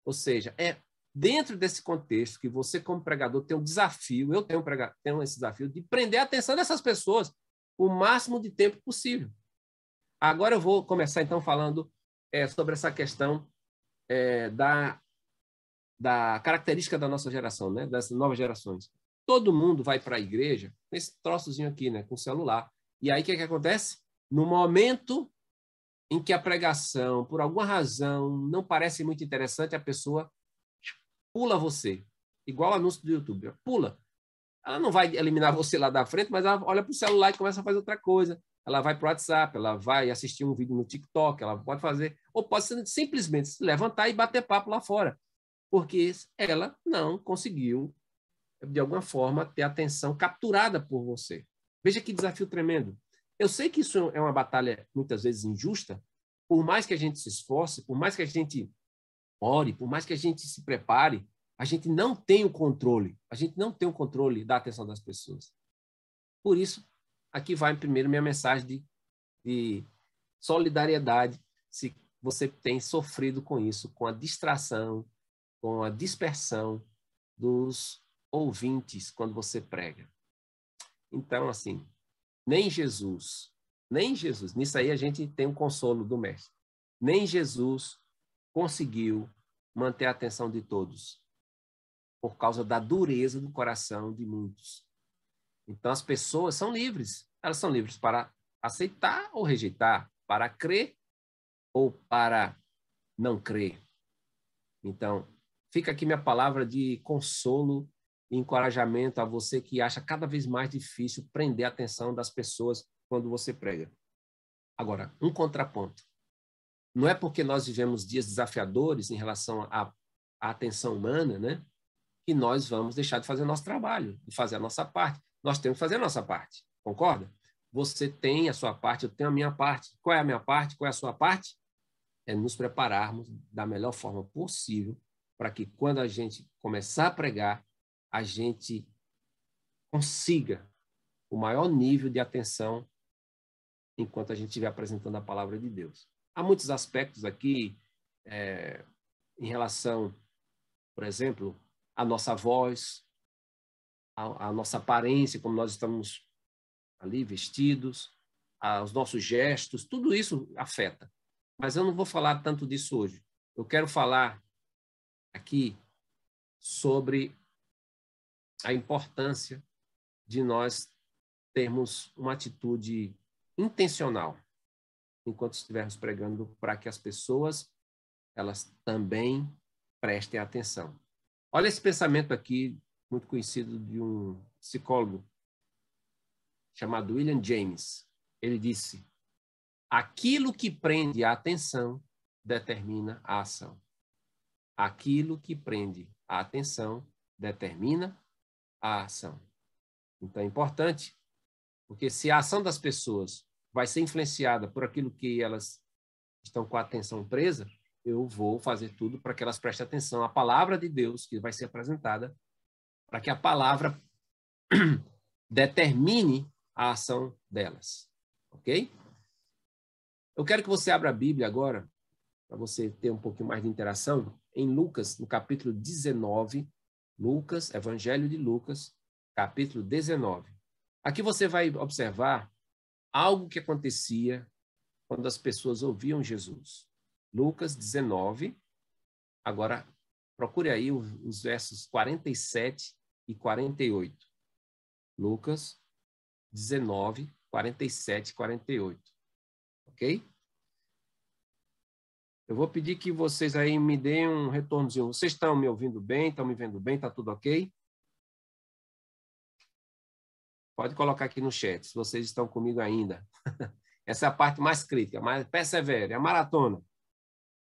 Ou seja, é dentro desse contexto que você, como pregador, tem um desafio, eu tenho, um pregador, tenho esse desafio de prender a atenção dessas pessoas o máximo de tempo possível. Agora eu vou começar, então, falando é, sobre essa questão é, da da característica da nossa geração, né? das novas gerações. Todo mundo vai para a igreja nesse troçozinho aqui, né? com celular. E aí o que, é que acontece? No momento em que a pregação, por alguma razão, não parece muito interessante, a pessoa pula você. Igual anúncio do YouTube. Pula. Ela não vai eliminar você lá da frente, mas ela olha para o celular e começa a fazer outra coisa. Ela vai para o WhatsApp, ela vai assistir um vídeo no TikTok, ela pode fazer, ou pode simplesmente se levantar e bater papo lá fora porque ela não conseguiu, de alguma forma, ter atenção capturada por você. Veja que desafio tremendo. Eu sei que isso é uma batalha muitas vezes injusta, por mais que a gente se esforce, por mais que a gente ore, por mais que a gente se prepare, a gente não tem o controle, a gente não tem o controle da atenção das pessoas. Por isso, aqui vai primeiro minha mensagem de, de solidariedade, se você tem sofrido com isso, com a distração, com a dispersão dos ouvintes quando você prega. Então, assim, nem Jesus, nem Jesus, nisso aí a gente tem um consolo do Mestre, nem Jesus conseguiu manter a atenção de todos, por causa da dureza do coração de muitos. Então, as pessoas são livres, elas são livres para aceitar ou rejeitar, para crer ou para não crer. Então, Fica aqui minha palavra de consolo e encorajamento a você que acha cada vez mais difícil prender a atenção das pessoas quando você prega. Agora, um contraponto. Não é porque nós vivemos dias desafiadores em relação à, à atenção humana, né, que nós vamos deixar de fazer o nosso trabalho, de fazer a nossa parte. Nós temos que fazer a nossa parte, concorda? Você tem a sua parte, eu tenho a minha parte. Qual é a minha parte? Qual é a sua parte? É nos prepararmos da melhor forma possível para que quando a gente começar a pregar, a gente consiga o maior nível de atenção enquanto a gente estiver apresentando a palavra de Deus. Há muitos aspectos aqui é, em relação, por exemplo, à nossa voz, à, à nossa aparência, como nós estamos ali vestidos, aos nossos gestos, tudo isso afeta. Mas eu não vou falar tanto disso hoje. Eu quero falar aqui sobre a importância de nós termos uma atitude intencional enquanto estivermos pregando para que as pessoas elas também prestem atenção. Olha esse pensamento aqui muito conhecido de um psicólogo chamado William James. ele disse: aquilo que prende a atenção determina a ação. Aquilo que prende a atenção determina a ação. Então é importante, porque se a ação das pessoas vai ser influenciada por aquilo que elas estão com a atenção presa, eu vou fazer tudo para que elas prestem atenção à palavra de Deus que vai ser apresentada, para que a palavra determine a ação delas. Ok? Eu quero que você abra a Bíblia agora, para você ter um pouquinho mais de interação, em Lucas, no capítulo 19. Lucas, Evangelho de Lucas, capítulo 19. Aqui você vai observar algo que acontecia quando as pessoas ouviam Jesus. Lucas 19. Agora, procure aí os versos 47 e 48. Lucas 19, 47 e 48. Ok? Eu vou pedir que vocês aí me deem um retornozinho. Vocês estão me ouvindo bem? Estão me vendo bem? Está tudo ok? Pode colocar aqui no chat, se vocês estão comigo ainda. Essa é a parte mais crítica, mas persevere, é a maratona.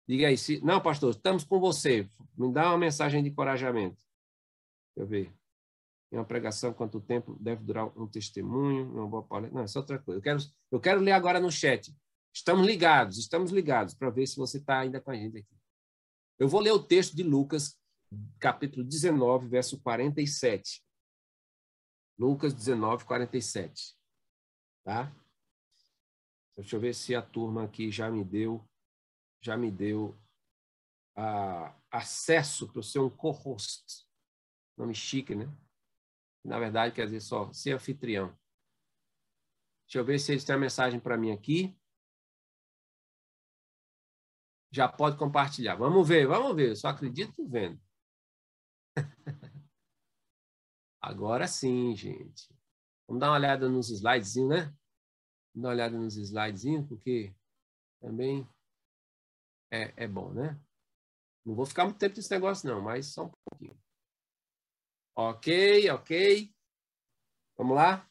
Diga aí, se... não, pastor, estamos com você. Me dá uma mensagem de encorajamento. Deixa eu ver. Em uma pregação, quanto tempo deve durar um testemunho, uma boa palestra? Não, é só outra coisa. Eu quero, eu quero ler agora no chat. Estamos ligados, estamos ligados, para ver se você está ainda com a gente aqui. Eu vou ler o texto de Lucas, capítulo 19, verso 47. Lucas 19, 47. Tá? Deixa eu ver se a turma aqui já me deu já me deu a, acesso para ser um co-host. Nome chique, né? Na verdade, quer dizer só ser anfitrião. Deixa eu ver se eles têm uma mensagem para mim aqui. Já pode compartilhar. Vamos ver, vamos ver. Eu só acredito vendo. Agora sim, gente. Vamos dar uma olhada nos slidezinhos, né? Vamos dar uma olhada nos slidezinhos, porque também é, é bom, né? Não vou ficar muito tempo nesse negócio, não, mas só um pouquinho. Ok, ok. Vamos lá?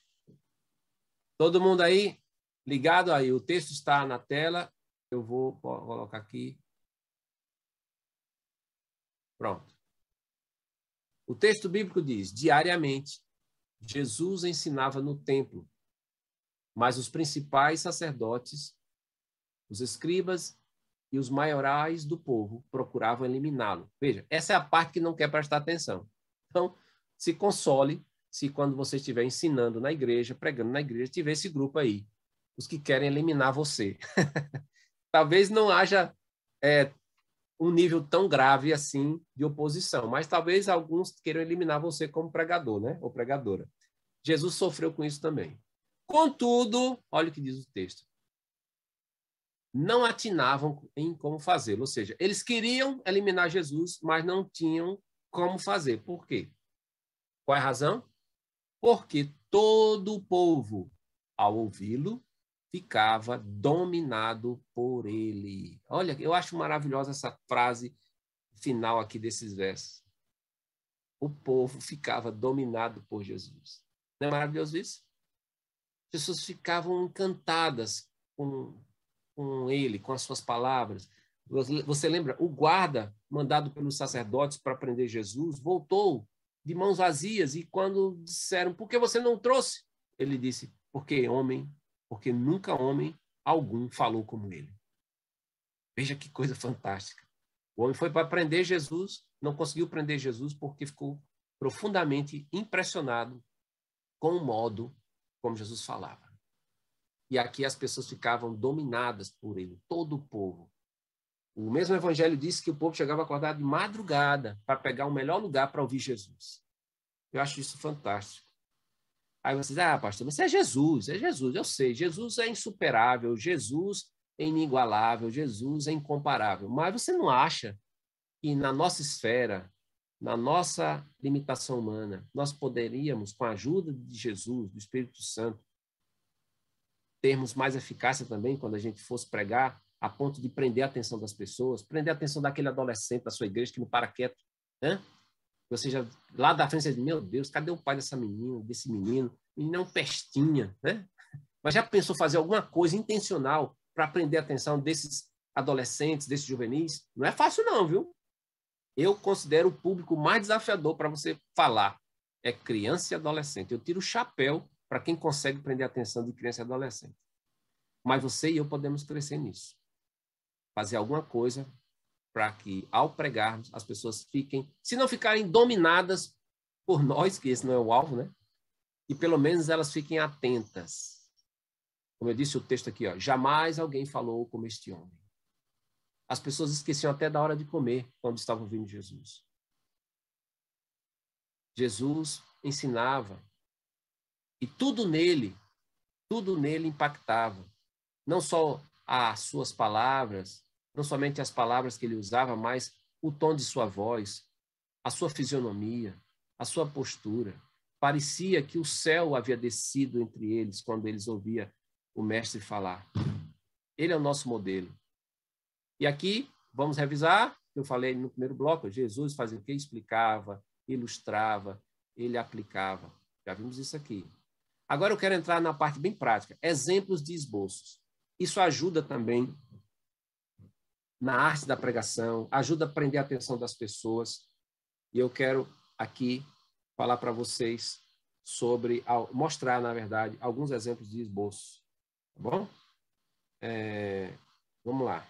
Todo mundo aí ligado aí? O texto está na tela. Eu vou colocar aqui. Pronto. O texto bíblico diz: diariamente, Jesus ensinava no templo, mas os principais sacerdotes, os escribas e os maiorais do povo procuravam eliminá-lo. Veja, essa é a parte que não quer prestar atenção. Então, se console se quando você estiver ensinando na igreja, pregando na igreja, tiver esse grupo aí, os que querem eliminar você. talvez não haja é, um nível tão grave assim de oposição, mas talvez alguns queiram eliminar você como pregador, né? Ou pregadora. Jesus sofreu com isso também. Contudo, olha o que diz o texto não atinavam em como fazê-lo. Ou seja, eles queriam eliminar Jesus, mas não tinham como fazer. Por quê? Qual é a razão? Porque todo o povo, ao ouvi-lo, ficava dominado por ele. Olha, eu acho maravilhosa essa frase final aqui desses versos. O povo ficava dominado por Jesus. Não é maravilhoso isso? As pessoas ficavam encantadas com com ele, com as suas palavras. Você lembra? O guarda, mandado pelos sacerdotes para prender Jesus, voltou de mãos vazias e quando disseram: Por que você não trouxe? Ele disse: Porque homem, porque nunca homem algum falou como ele. Veja que coisa fantástica. O homem foi para prender Jesus, não conseguiu prender Jesus porque ficou profundamente impressionado com o modo como Jesus falava. E aqui as pessoas ficavam dominadas por ele, todo o povo. O mesmo evangelho diz que o povo chegava acordado de madrugada para pegar o melhor lugar para ouvir Jesus. Eu acho isso fantástico. Aí você diz, ah, pastor, mas é Jesus, é Jesus, eu sei. Jesus é insuperável, Jesus é inigualável, Jesus é incomparável. Mas você não acha que na nossa esfera, na nossa limitação humana, nós poderíamos, com a ajuda de Jesus, do Espírito Santo, termos mais eficácia também quando a gente fosse pregar, a ponto de prender a atenção das pessoas, prender a atenção daquele adolescente da sua igreja que não para quieto, né? Você já, lá da frente, você diz, meu Deus, cadê o pai dessa menina, desse menino? Menino é um pestinha, né? Mas já pensou fazer alguma coisa intencional para prender a atenção desses adolescentes, desses juvenis? Não é fácil, não, viu? Eu considero o público mais desafiador para você falar. É criança e adolescente. Eu tiro o chapéu para quem consegue prender a atenção de criança e adolescente. Mas você e eu podemos crescer nisso. Fazer alguma coisa para que, ao pregarmos, as pessoas fiquem, se não ficarem dominadas por nós, que esse não é o alvo, né? E pelo menos elas fiquem atentas. Como eu disse o texto aqui, ó, jamais alguém falou como este homem. As pessoas esqueciam até da hora de comer quando estavam ouvindo Jesus. Jesus ensinava e tudo nele, tudo nele impactava. Não só as suas palavras, não somente as palavras que ele usava, mas o tom de sua voz, a sua fisionomia, a sua postura. Parecia que o céu havia descido entre eles quando eles ouviam o mestre falar. Ele é o nosso modelo. E aqui, vamos revisar, eu falei no primeiro bloco, Jesus fazia o que? Explicava, ilustrava, ele aplicava. Já vimos isso aqui. Agora eu quero entrar na parte bem prática, exemplos de esboços. Isso ajuda também na arte da pregação, ajuda a prender a atenção das pessoas. E eu quero aqui falar para vocês sobre, mostrar, na verdade, alguns exemplos de esboço. Tá bom? É, vamos lá.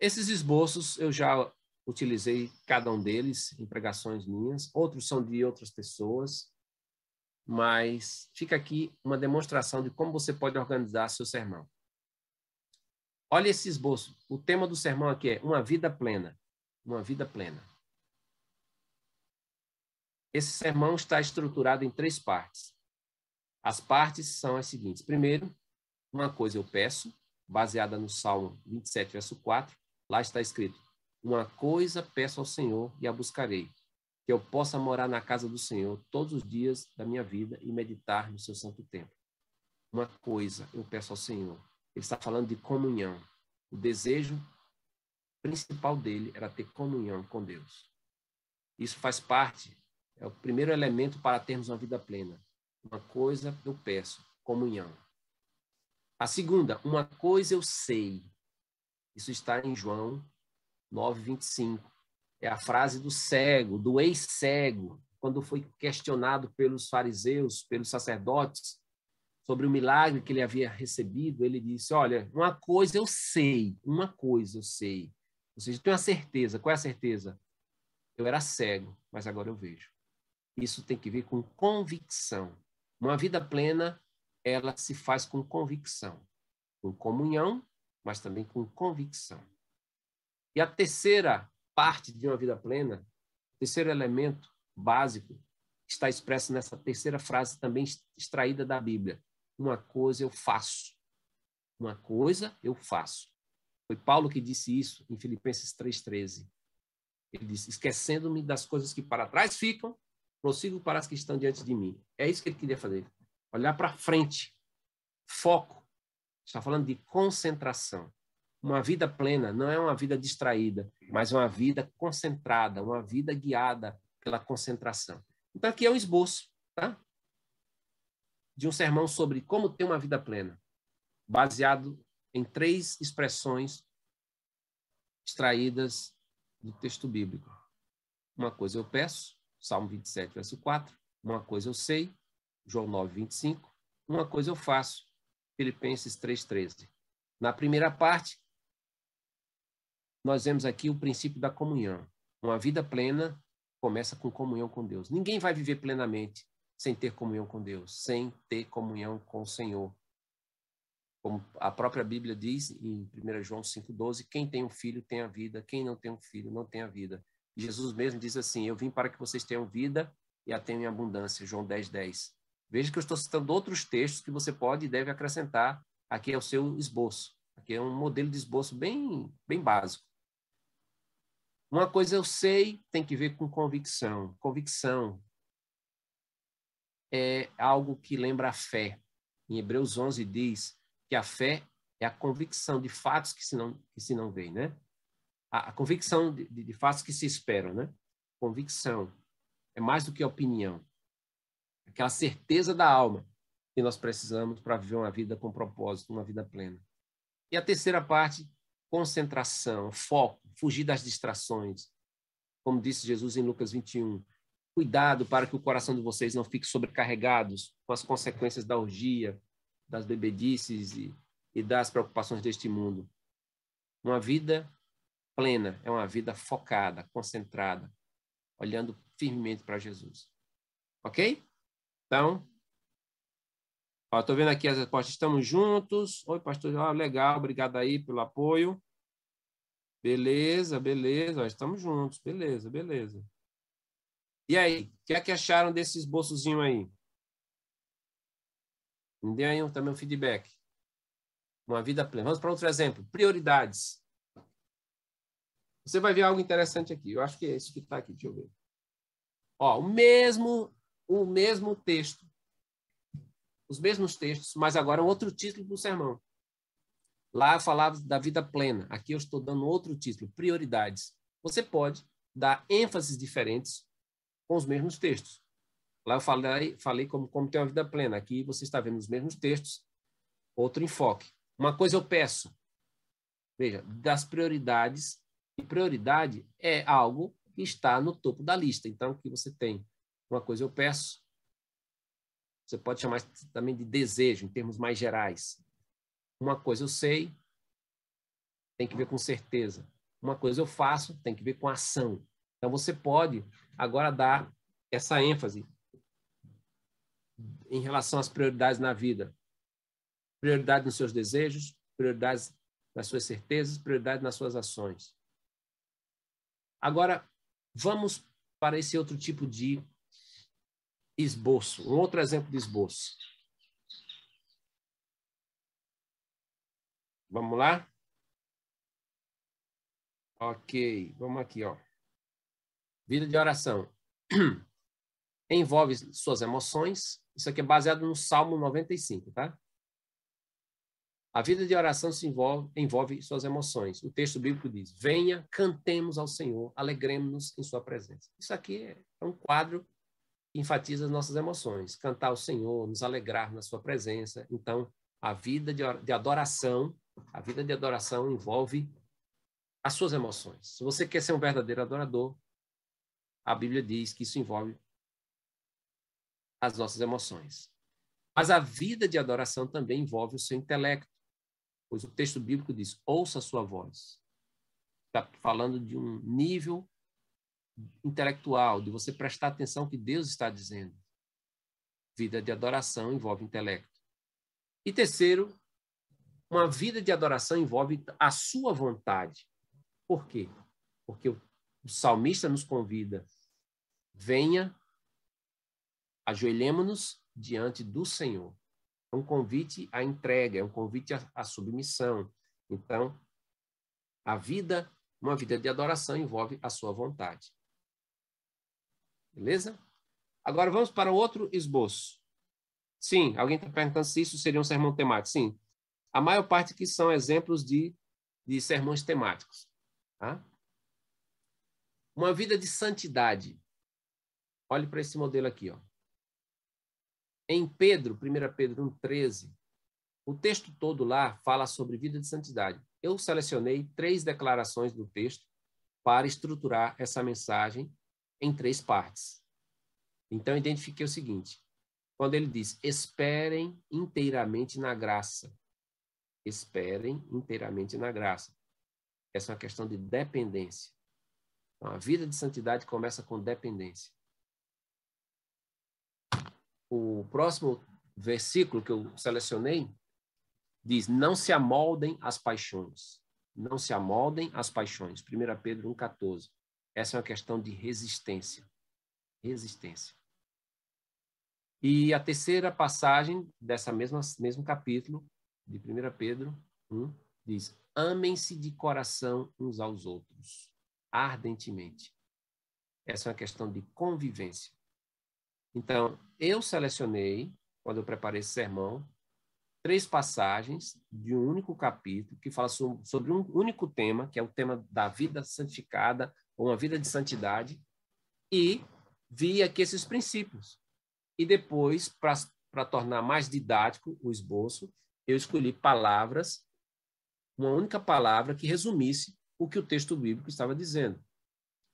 Esses esboços eu já utilizei cada um deles em pregações minhas, outros são de outras pessoas, mas fica aqui uma demonstração de como você pode organizar seu sermão. Olha esse esboço. O tema do sermão aqui é uma vida plena. Uma vida plena. Esse sermão está estruturado em três partes. As partes são as seguintes. Primeiro, uma coisa eu peço, baseada no Salmo 27, verso 4. Lá está escrito: Uma coisa peço ao Senhor e a buscarei, que eu possa morar na casa do Senhor todos os dias da minha vida e meditar no seu santo templo. Uma coisa eu peço ao Senhor. Ele está falando de comunhão. O desejo principal dele era ter comunhão com Deus. Isso faz parte é o primeiro elemento para termos uma vida plena. Uma coisa eu peço, comunhão. A segunda, uma coisa eu sei. Isso está em João 9:25. É a frase do cego, do ex-cego, quando foi questionado pelos fariseus, pelos sacerdotes, sobre o milagre que ele havia recebido, ele disse: Olha, uma coisa eu sei, uma coisa eu sei. Ou seja, eu tenho a certeza. Qual é a certeza? Eu era cego, mas agora eu vejo. Isso tem que ver com convicção. Uma vida plena, ela se faz com convicção, com comunhão, mas também com convicção. E a terceira parte de uma vida plena, terceiro elemento básico, está expresso nessa terceira frase também extraída da Bíblia. Uma coisa eu faço. Uma coisa eu faço. Foi Paulo que disse isso em Filipenses 3,13. Ele disse: esquecendo-me das coisas que para trás ficam prossigo para as que estão diante de mim. É isso que ele queria fazer. Olhar para frente. Foco. Está falando de concentração. Uma vida plena não é uma vida distraída, mas uma vida concentrada, uma vida guiada pela concentração. Então, aqui é um esboço tá? De um sermão sobre como ter uma vida plena, baseado em três expressões extraídas do texto bíblico. Uma coisa eu peço, Salmo 27, verso 4. Uma coisa eu sei, João 9, 25. Uma coisa eu faço, Filipenses 3, 13. Na primeira parte, nós vemos aqui o princípio da comunhão. Uma vida plena começa com comunhão com Deus. Ninguém vai viver plenamente sem ter comunhão com Deus, sem ter comunhão com o Senhor. Como a própria Bíblia diz em 1 João 5,12: quem tem um filho tem a vida, quem não tem um filho não tem a vida. Jesus mesmo diz assim: Eu vim para que vocês tenham vida e a tenham em abundância. João 10, 10. Veja que eu estou citando outros textos que você pode e deve acrescentar aqui ao seu esboço. Aqui é um modelo de esboço bem, bem básico. Uma coisa eu sei tem que ver com convicção. Convicção é algo que lembra a fé. Em Hebreus 11 diz que a fé é a convicção de fatos que se não, que se não vê, né? a, a convicção de, de, de, fatos que se esperam, né? Convicção é mais do que opinião. Aquela certeza da alma. que nós precisamos para viver uma vida com propósito, uma vida plena. E a terceira parte, concentração, foco, fugir das distrações. Como disse Jesus em Lucas 21, cuidado para que o coração de vocês não fique sobrecarregados com as consequências da orgia, das bebedices e, e das preocupações deste mundo. Uma vida plena é uma vida focada, concentrada, olhando firmemente para Jesus. Ok? Então, estou vendo aqui as respostas. Estamos juntos. Oi, pastor. Oh, legal, obrigado aí pelo apoio. Beleza, beleza. Ó, estamos juntos. Beleza, beleza. E aí, o que é que acharam desse esboçozinho aí? Me dê aí também um feedback. Uma vida plena. Vamos para outro exemplo. Prioridades. Você vai ver algo interessante aqui. Eu acho que é isso que está aqui. Deixa eu ver. Ó, o mesmo, o mesmo texto. Os mesmos textos, mas agora um outro título do sermão. Lá eu falava da vida plena. Aqui eu estou dando outro título, prioridades. Você pode dar ênfases diferentes com os mesmos textos. Lá eu falei, falei como, como ter uma vida plena. Aqui você está vendo os mesmos textos, outro enfoque. Uma coisa eu peço. Veja, das prioridades. E prioridade é algo que está no topo da lista. Então, que você tem uma coisa eu peço. Você pode chamar também de desejo, em termos mais gerais. Uma coisa eu sei, tem que ver com certeza. Uma coisa eu faço, tem que ver com ação. Então, você pode agora dar essa ênfase em relação às prioridades na vida. Prioridade nos seus desejos, prioridades nas suas certezas, prioridade nas suas ações. Agora, vamos para esse outro tipo de esboço, um outro exemplo de esboço. Vamos lá? Ok, vamos aqui, ó. Vida de oração. Envolve suas emoções, isso aqui é baseado no Salmo 95, tá? A vida de oração se envolve, envolve suas emoções. O texto bíblico diz: Venha, cantemos ao Senhor, alegremos-nos em Sua presença. Isso aqui é um quadro que enfatiza as nossas emoções. Cantar ao Senhor, nos alegrar na Sua presença. Então, a vida de adoração, a vida de adoração envolve as suas emoções. Se você quer ser um verdadeiro adorador, a Bíblia diz que isso envolve as nossas emoções. Mas a vida de adoração também envolve o seu intelecto, pois o texto bíblico diz: ouça a sua voz. Está falando de um nível intelectual, de você prestar atenção ao que Deus está dizendo. Vida de adoração envolve intelecto. E terceiro, uma vida de adoração envolve a sua vontade. Por quê? Porque o salmista nos convida: venha ajoelhemos-nos diante do Senhor. É um convite à entrega, é um convite à, à submissão. Então, a vida, uma vida de adoração, envolve a sua vontade. Beleza? Agora vamos para outro esboço. Sim, alguém está perguntando se isso seria um sermão temático. Sim, a maior parte que são exemplos de, de sermões temáticos. Tá? Uma vida de santidade. Olhe para esse modelo aqui. Ó. Em Pedro, 1 Pedro 1,13, o texto todo lá fala sobre vida de santidade. Eu selecionei três declarações do texto para estruturar essa mensagem em três partes. Então, identifiquei o seguinte: quando ele diz, esperem inteiramente na graça. Esperem inteiramente na graça. Essa é uma questão de dependência. Então, a vida de santidade começa com dependência o próximo versículo que eu selecionei diz: Não se amoldem às paixões. Não se amoldem às paixões. 1 Pedro 1,14. Essa é uma questão de resistência. Resistência. E a terceira passagem dessa mesma mesmo capítulo, de 1 Pedro 1, diz: Amem-se de coração uns aos outros, ardentemente. Essa é uma questão de convivência. Então, eu selecionei, quando eu preparei esse sermão, três passagens de um único capítulo que fala sobre um único tema, que é o tema da vida santificada, ou uma vida de santidade, e vi aqui esses princípios. E depois, para tornar mais didático o esboço, eu escolhi palavras, uma única palavra que resumisse o que o texto bíblico estava dizendo.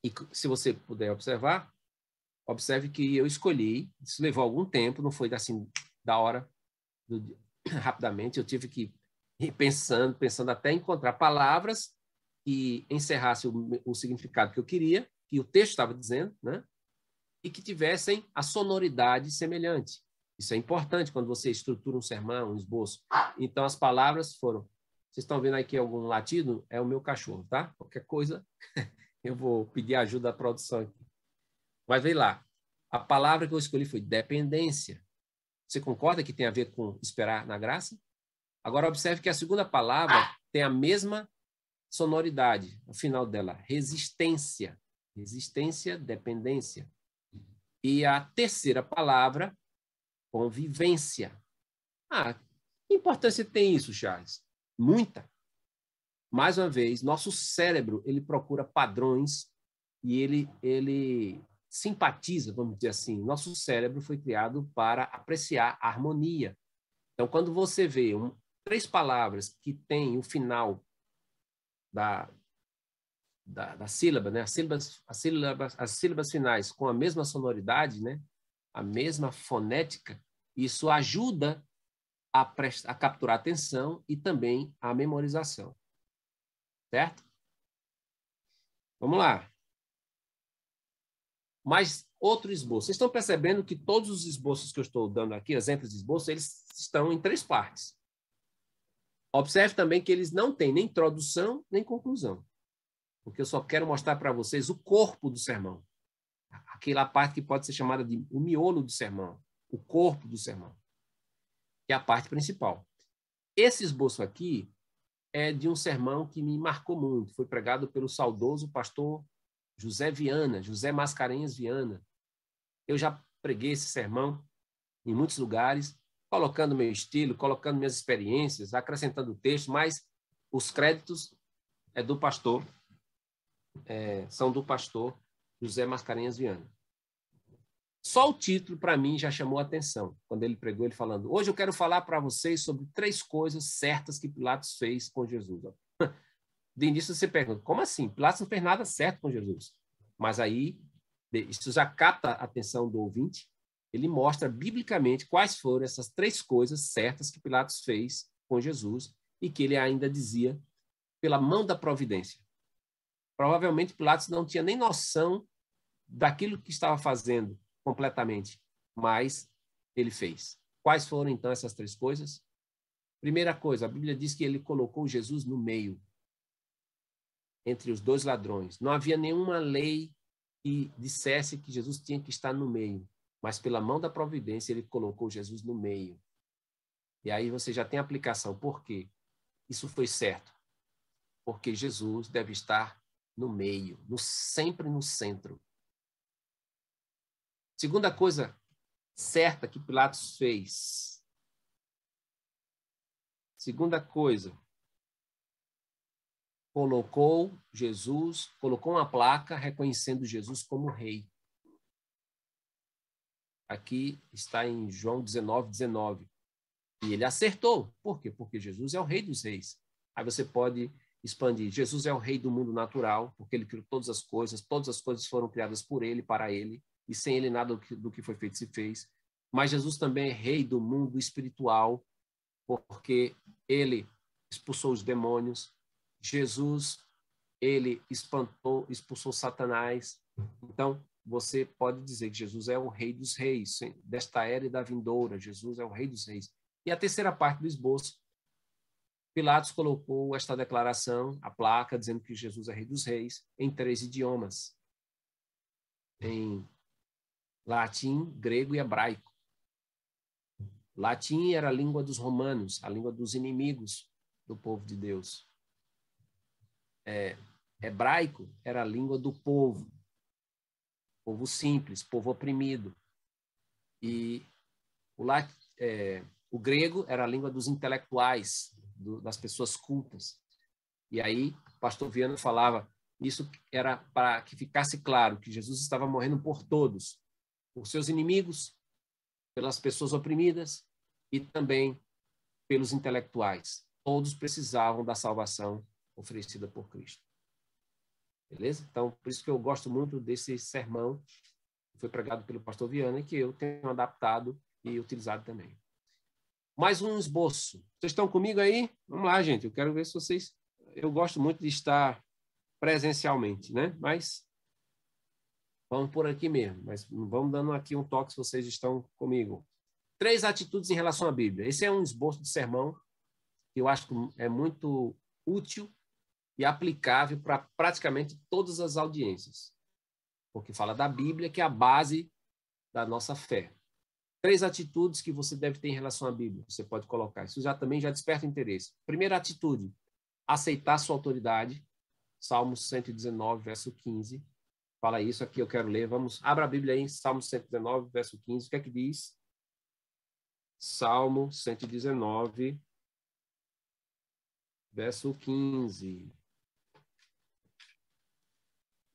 E se você puder observar, observe que eu escolhi, isso levou algum tempo, não foi assim da hora, do, rapidamente, eu tive que ir pensando, pensando até encontrar palavras que encerrasse o, o significado que eu queria, que o texto estava dizendo, né? E que tivessem a sonoridade semelhante. Isso é importante quando você estrutura um sermão, um esboço. Então, as palavras foram. Vocês estão vendo aqui algum latido? É o meu cachorro, tá? Qualquer coisa, eu vou pedir ajuda da produção aqui. Mas vem lá. A palavra que eu escolhi foi dependência. Você concorda que tem a ver com esperar na graça? Agora, observe que a segunda palavra tem a mesma sonoridade, no final dela, resistência. Resistência, dependência. E a terceira palavra, convivência. Ah, que importância tem isso, Charles? Muita. Mais uma vez, nosso cérebro, ele procura padrões e ele, ele simpatiza, vamos dizer assim. Nosso cérebro foi criado para apreciar a harmonia. Então, quando você vê um, três palavras que têm o final da, da, da sílaba, né? As sílabas, as sílabas, as sílabas finais com a mesma sonoridade, né? A mesma fonética, isso ajuda a, a capturar atenção e também a memorização. Certo? Vamos lá. Mas outro esboço. Vocês estão percebendo que todos os esboços que eu estou dando aqui, exemplos de esboço, eles estão em três partes. Observe também que eles não têm nem introdução nem conclusão. Porque eu só quero mostrar para vocês o corpo do sermão. Aquela parte que pode ser chamada de o miolo do sermão, o corpo do sermão, que é a parte principal. Esse esboço aqui é de um sermão que me marcou muito. Foi pregado pelo saudoso pastor José Viana, José Mascarenhas Viana. Eu já preguei esse sermão em muitos lugares colocando meu estilo, colocando minhas experiências, acrescentando o texto, mas os créditos é do pastor, é, são do pastor José Mascarenhas Viana. Só o título, para mim, já chamou a atenção. Quando ele pregou, ele falando: Hoje eu quero falar para vocês sobre três coisas certas que Pilatos fez com Jesus. De início você pergunta: como assim? Pilatos não fez nada certo com Jesus. Mas aí, isso já capta a atenção do ouvinte ele mostra biblicamente quais foram essas três coisas certas que Pilatos fez com Jesus e que ele ainda dizia pela mão da providência. Provavelmente Pilatos não tinha nem noção daquilo que estava fazendo completamente, mas ele fez. Quais foram então essas três coisas? Primeira coisa, a Bíblia diz que ele colocou Jesus no meio, entre os dois ladrões. Não havia nenhuma lei que dissesse que Jesus tinha que estar no meio mas pela mão da providência ele colocou Jesus no meio. E aí você já tem aplicação. Por quê? Isso foi certo. Porque Jesus deve estar no meio, no, sempre no centro. Segunda coisa certa que Pilatos fez. Segunda coisa, colocou Jesus, colocou uma placa reconhecendo Jesus como rei. Aqui está em João 19, 19. E ele acertou. Por quê? Porque Jesus é o rei dos reis. Aí você pode expandir. Jesus é o rei do mundo natural, porque ele criou todas as coisas, todas as coisas foram criadas por ele, para ele, e sem ele nada do que foi feito se fez. Mas Jesus também é rei do mundo espiritual, porque ele expulsou os demônios. Jesus, ele espantou, expulsou Satanás. Então, você pode dizer que Jesus é o rei dos reis, desta era e da vindoura, Jesus é o rei dos reis. E a terceira parte do esboço, Pilatos colocou esta declaração, a placa, dizendo que Jesus é rei dos reis, em três idiomas. Em latim, grego e hebraico. Latim era a língua dos romanos, a língua dos inimigos do povo de Deus. É, hebraico era a língua do povo, povo simples, povo oprimido. E o, é, o grego era a língua dos intelectuais, do, das pessoas cultas. E aí, o pastor Viana falava, isso era para que ficasse claro que Jesus estava morrendo por todos, por seus inimigos, pelas pessoas oprimidas e também pelos intelectuais. Todos precisavam da salvação oferecida por Cristo. Beleza? Então, por isso que eu gosto muito desse sermão que foi pregado pelo pastor Viana e que eu tenho adaptado e utilizado também. Mais um esboço. Vocês estão comigo aí? Vamos lá, gente. Eu quero ver se vocês. Eu gosto muito de estar presencialmente, né? Mas vamos por aqui mesmo. Mas vamos dando aqui um toque se vocês estão comigo. Três atitudes em relação à Bíblia. Esse é um esboço de sermão que eu acho que é muito útil e aplicável para praticamente todas as audiências. Porque fala da Bíblia, que é a base da nossa fé. Três atitudes que você deve ter em relação à Bíblia. Você pode colocar. Isso já também já desperta interesse. Primeira atitude, aceitar sua autoridade. Salmos 119, verso 15. Fala isso aqui, eu quero ler. Vamos, abra a Bíblia aí, em Salmo 119, verso 15. O que é que diz? Salmo 119, verso 15.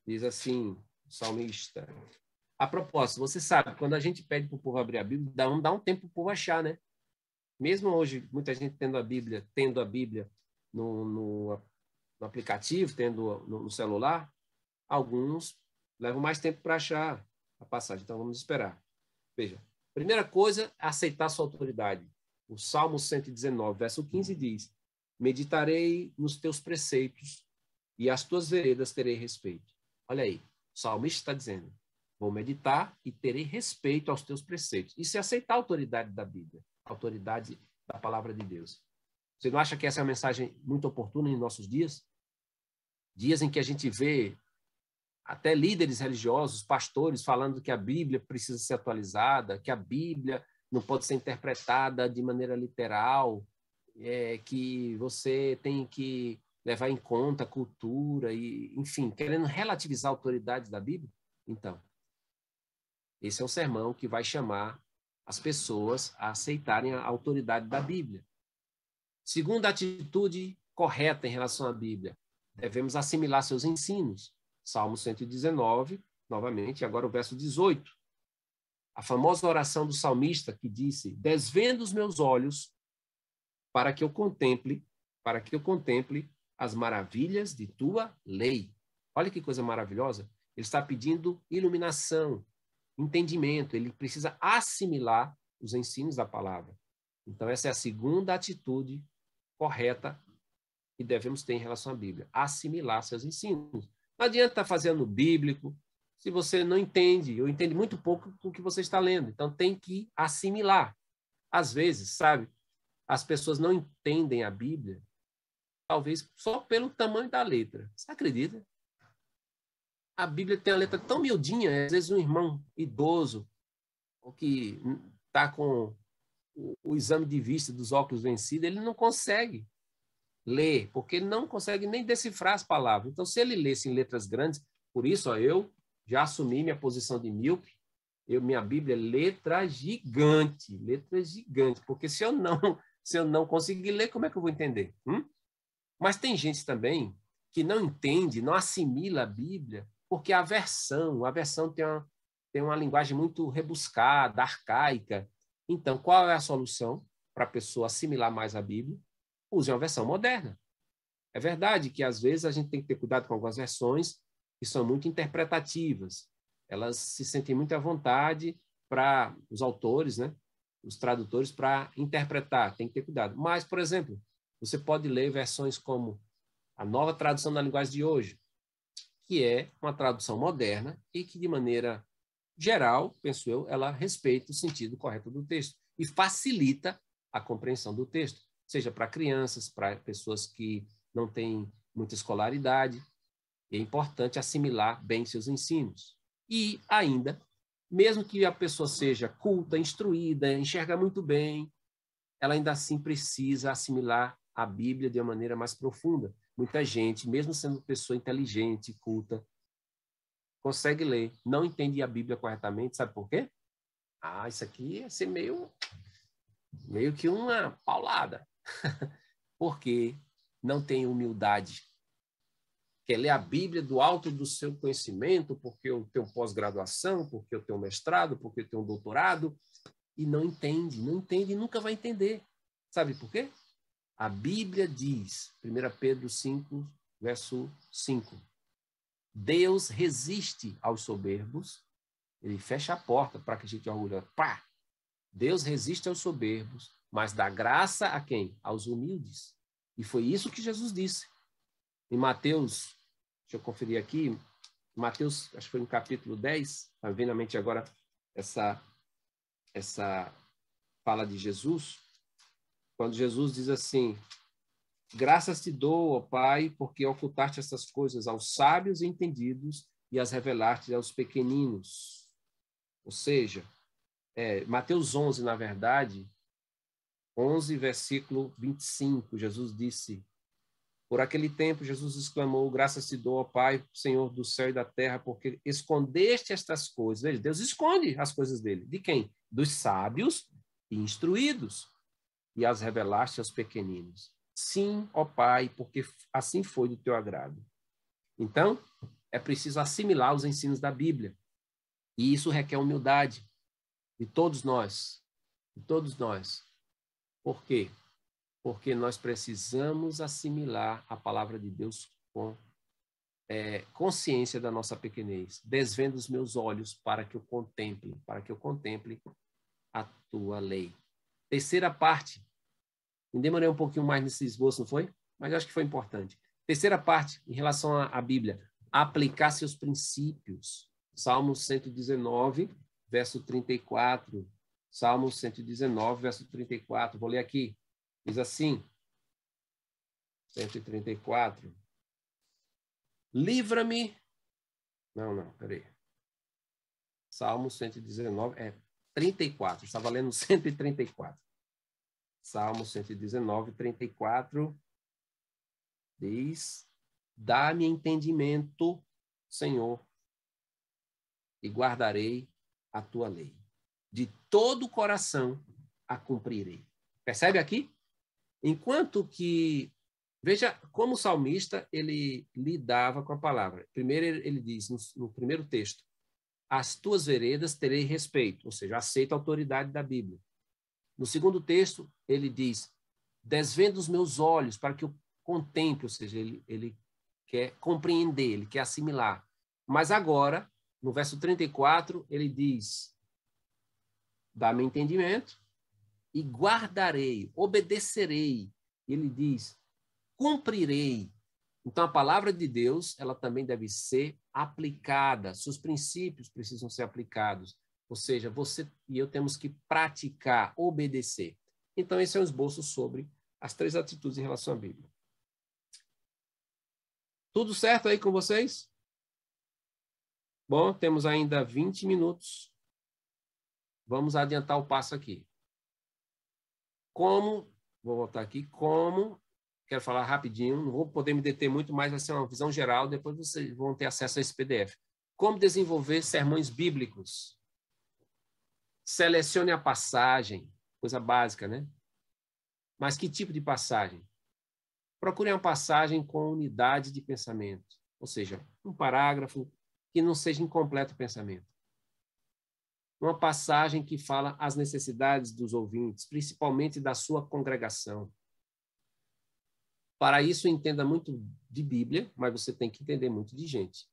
Diz assim, o salmista. A propósito, você sabe, quando a gente pede para o povo abrir a Bíblia, dá um, dá um tempo para o povo achar, né? Mesmo hoje, muita gente tendo a Bíblia, tendo a Bíblia no, no, no aplicativo, tendo no, no celular, alguns levam mais tempo para achar a passagem. Então, vamos esperar. Veja, primeira coisa, aceitar sua autoridade. O Salmo 119, verso 15 diz: Meditarei nos teus preceitos e as tuas veredas terei respeito. Olha aí, o salmista está dizendo: vou meditar e terei respeito aos teus preceitos. Isso é aceitar a autoridade da Bíblia, a autoridade da palavra de Deus. Você não acha que essa é uma mensagem muito oportuna em nossos dias? Dias em que a gente vê até líderes religiosos, pastores, falando que a Bíblia precisa ser atualizada, que a Bíblia não pode ser interpretada de maneira literal, é, que você tem que levar em conta a cultura e, enfim, querendo relativizar a autoridade da Bíblia? Então, esse é um sermão que vai chamar as pessoas a aceitarem a autoridade da Bíblia. Segunda atitude correta em relação à Bíblia, devemos assimilar seus ensinos. Salmo 119, novamente, agora o verso 18. A famosa oração do salmista que disse: "Desvendo os meus olhos para que eu contemple, para que eu contemple as maravilhas de tua lei. Olha que coisa maravilhosa. Ele está pedindo iluminação, entendimento. Ele precisa assimilar os ensinos da palavra. Então, essa é a segunda atitude correta que devemos ter em relação à Bíblia: assimilar seus ensinos. Não adianta estar fazendo bíblico se você não entende ou entende muito pouco o que você está lendo. Então, tem que assimilar. Às vezes, sabe, as pessoas não entendem a Bíblia talvez só pelo tamanho da letra. Você acredita? A Bíblia tem a letra tão miudinha, às vezes um irmão idoso, ou que está com o, o, exame de vista dos óculos vencido, ele não consegue ler, porque não consegue nem decifrar as palavras. Então, se ele lesse em letras grandes, por isso ó, eu já assumi minha posição de míope, eu, minha Bíblia é letra gigante, letra gigante, porque se eu não se eu não conseguir ler, como é que eu vou entender? Hum? Mas tem gente também que não entende, não assimila a Bíblia, porque a versão, a versão tem uma, tem uma linguagem muito rebuscada, arcaica. Então, qual é a solução para a pessoa assimilar mais a Bíblia? Use uma versão moderna. É verdade que, às vezes, a gente tem que ter cuidado com algumas versões que são muito interpretativas. Elas se sentem muito à vontade para os autores, né? os tradutores, para interpretar. Tem que ter cuidado. Mas, por exemplo, você pode ler versões como a nova tradução da linguagem de hoje, que é uma tradução moderna e que, de maneira geral, penso eu, ela respeita o sentido correto do texto e facilita a compreensão do texto, seja para crianças, para pessoas que não têm muita escolaridade. É importante assimilar bem seus ensinos. E ainda, mesmo que a pessoa seja culta, instruída, enxerga muito bem, ela ainda assim precisa assimilar a Bíblia de uma maneira mais profunda. Muita gente, mesmo sendo pessoa inteligente, culta, consegue ler, não entende a Bíblia corretamente, sabe por quê? Ah, isso aqui ia ser meio, meio que uma paulada. porque não tem humildade. Quer ler a Bíblia do alto do seu conhecimento, porque eu tenho pós-graduação, porque eu tenho mestrado, porque eu tenho doutorado, e não entende, não entende e nunca vai entender. Sabe por quê? A Bíblia diz, 1 Pedro 5, verso 5, Deus resiste aos soberbos, ele fecha a porta para que a gente orgulhe. Pá! Deus resiste aos soberbos, mas dá graça a quem? Aos humildes. E foi isso que Jesus disse. Em Mateus, deixa eu conferir aqui, Mateus, acho que foi no capítulo 10, está vendo na mente agora essa, essa fala de Jesus, quando Jesus diz assim: Graças te dou, ó Pai, porque ocultaste essas coisas aos sábios e entendidos e as revelaste aos pequeninos. Ou seja, é, Mateus 11, na verdade, 11, versículo 25, Jesus disse: Por aquele tempo, Jesus exclamou: Graças te dou, ó Pai, Senhor do céu e da terra, porque escondeste estas coisas. Veja, Deus esconde as coisas dele. De quem? Dos sábios e instruídos, e as revelaste aos pequeninos. Sim, ó Pai, porque assim foi do teu agrado. Então, é preciso assimilar os ensinos da Bíblia. E isso requer humildade de todos nós, de todos nós. Por quê? Porque nós precisamos assimilar a palavra de Deus com é, consciência da nossa pequenez. Desvendo os meus olhos para que eu contemple, para que eu contemple a tua lei. Terceira parte. Me demorei um pouquinho mais nesse esboço, não foi? Mas acho que foi importante. Terceira parte, em relação à Bíblia. Aplicar seus princípios. Salmo 119, verso 34. Salmo 119, verso 34. Vou ler aqui. Diz assim: 134. Livra-me. Não, não, peraí. Salmo 119, é 34. Estava lendo 134. Salmo 119, 34. Diz: Dá-me entendimento, Senhor, e guardarei a tua lei. De todo o coração a cumprirei. Percebe aqui? Enquanto que veja como o salmista ele lidava com a palavra. Primeiro ele, diz no, no primeiro texto: as tuas veredas terei respeito, ou seja, aceito a autoridade da Bíblia. No segundo texto, ele diz: desvendo os meus olhos para que eu contemple, ou seja, ele, ele quer compreender, ele quer assimilar. Mas agora, no verso 34, ele diz: dá-me entendimento e guardarei, obedecerei. Ele diz: cumprirei então, a palavra de Deus, ela também deve ser aplicada, seus princípios precisam ser aplicados. Ou seja, você e eu temos que praticar, obedecer. Então, esse é um esboço sobre as três atitudes em relação à Bíblia. Tudo certo aí com vocês? Bom, temos ainda 20 minutos. Vamos adiantar o passo aqui. Como, vou voltar aqui, como quero falar rapidinho, não vou poder me deter muito, mas vai ser uma visão geral, depois vocês vão ter acesso a esse PDF. Como desenvolver sermões bíblicos? Selecione a passagem, coisa básica, né? Mas que tipo de passagem? Procure uma passagem com unidade de pensamento, ou seja, um parágrafo que não seja incompleto pensamento. Uma passagem que fala as necessidades dos ouvintes, principalmente da sua congregação para isso, entenda muito de Bíblia, mas você tem que entender muito de gente.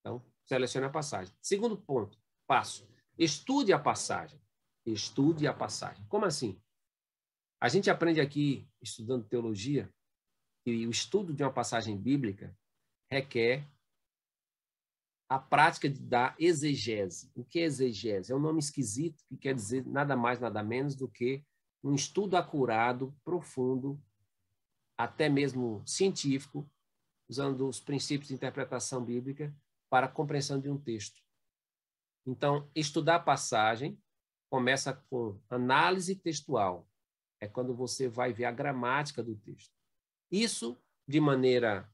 Então, selecione a passagem. Segundo ponto, passo. Estude a passagem. Estude a passagem. Como assim? A gente aprende aqui, estudando teologia, que o estudo de uma passagem bíblica requer a prática da exegese. O que é exegese? É um nome esquisito que quer dizer nada mais, nada menos do que um estudo acurado, profundo até mesmo científico, usando os princípios de interpretação bíblica para a compreensão de um texto. Então, estudar a passagem começa com análise textual. É quando você vai ver a gramática do texto. Isso de maneira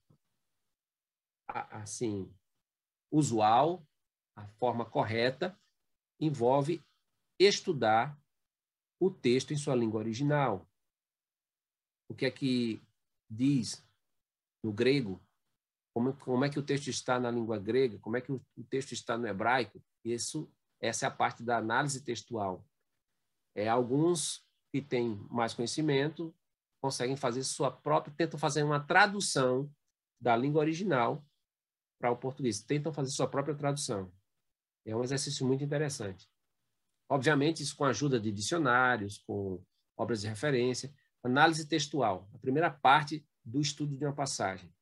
assim usual, a forma correta, envolve estudar o texto em sua língua original. O que é que diz no grego, como, como é que o texto está na língua grega, como é que o, o texto está no hebraico. Isso, essa é a parte da análise textual. É, alguns que têm mais conhecimento conseguem fazer sua própria, tentam fazer uma tradução da língua original para o português, tentam fazer sua própria tradução. É um exercício muito interessante. Obviamente, isso com a ajuda de dicionários, com obras de referência, análise textual, a primeira parte do estudo de uma passagem.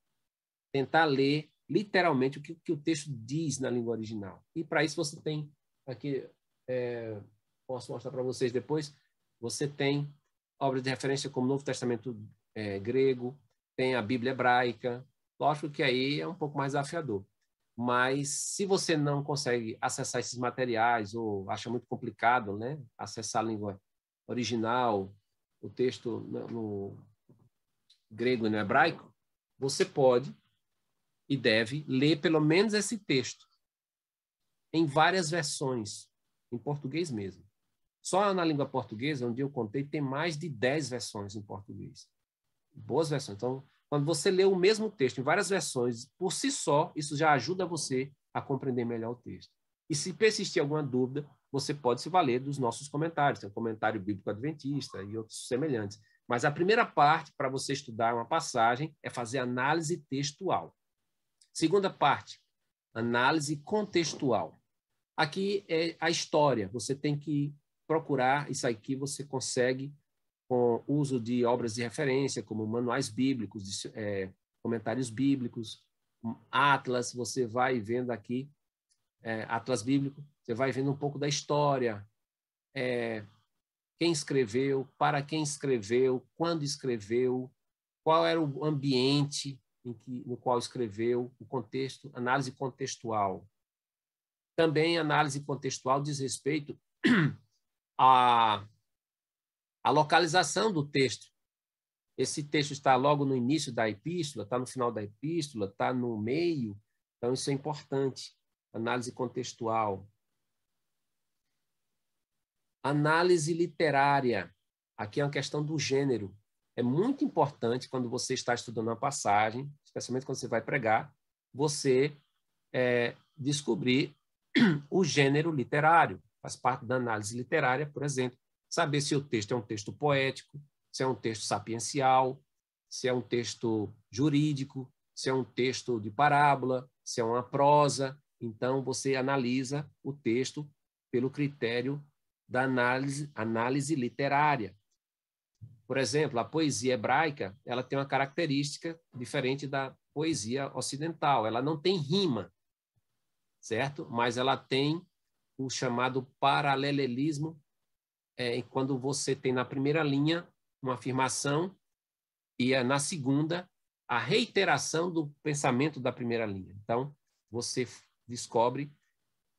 Tentar ler literalmente o que, que o texto diz na língua original. E para isso você tem aqui, é, posso mostrar para vocês depois, você tem obras de referência como o Novo Testamento é, grego, tem a Bíblia hebraica. Lógico que aí é um pouco mais desafiador. Mas se você não consegue acessar esses materiais ou acha muito complicado, né, acessar a língua original, o texto no, no grego e no hebraico, você pode e deve ler pelo menos esse texto em várias versões, em português mesmo. Só na língua portuguesa, onde eu contei, tem mais de 10 versões em português. Boas versões. Então, quando você lê o mesmo texto em várias versões, por si só, isso já ajuda você a compreender melhor o texto. E se persistir alguma dúvida, você pode se valer dos nossos comentários, tem o comentário bíblico adventista e outros semelhantes. Mas a primeira parte para você estudar uma passagem é fazer análise textual. Segunda parte, análise contextual. Aqui é a história. Você tem que procurar isso aqui, você consegue com uso de obras de referência, como manuais bíblicos, é, comentários bíblicos, atlas, você vai vendo aqui, é, atlas bíblico, você vai vendo um pouco da história, é, quem escreveu, para quem escreveu, quando escreveu, qual era o ambiente em que, no qual escreveu, o contexto, análise contextual. Também análise contextual diz respeito a a localização do texto. Esse texto está logo no início da epístola, está no final da epístola, está no meio. Então, isso é importante. Análise contextual. Análise literária. Aqui é uma questão do gênero. É muito importante quando você está estudando uma passagem, especialmente quando você vai pregar, você é, descobrir o gênero literário. Faz parte da análise literária, por exemplo saber se o texto é um texto poético, se é um texto sapiencial, se é um texto jurídico, se é um texto de parábola, se é uma prosa. Então, você analisa o texto pelo critério da análise, análise literária. Por exemplo, a poesia hebraica ela tem uma característica diferente da poesia ocidental. Ela não tem rima, certo? Mas ela tem o chamado paralelismo é quando você tem na primeira linha uma afirmação e é na segunda a reiteração do pensamento da primeira linha. Então, você descobre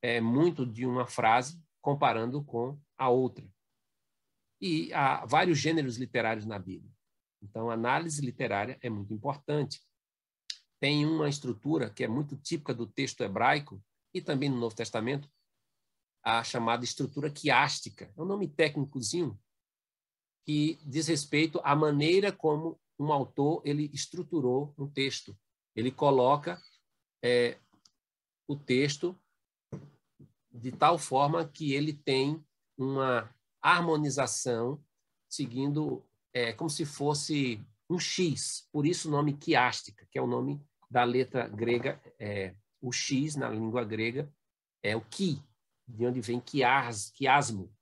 é, muito de uma frase comparando com a outra. E há vários gêneros literários na Bíblia. Então, a análise literária é muito importante. Tem uma estrutura que é muito típica do texto hebraico e também no Novo Testamento, a chamada estrutura quiástica. É um nome técnicozinho que diz respeito à maneira como um autor ele estruturou um texto. Ele coloca é, o texto de tal forma que ele tem uma harmonização seguindo é, como se fosse um X. Por isso o nome quiástica, que é o nome da letra grega, é, o X na língua grega é o ki, de onde vem quias, quiasmo,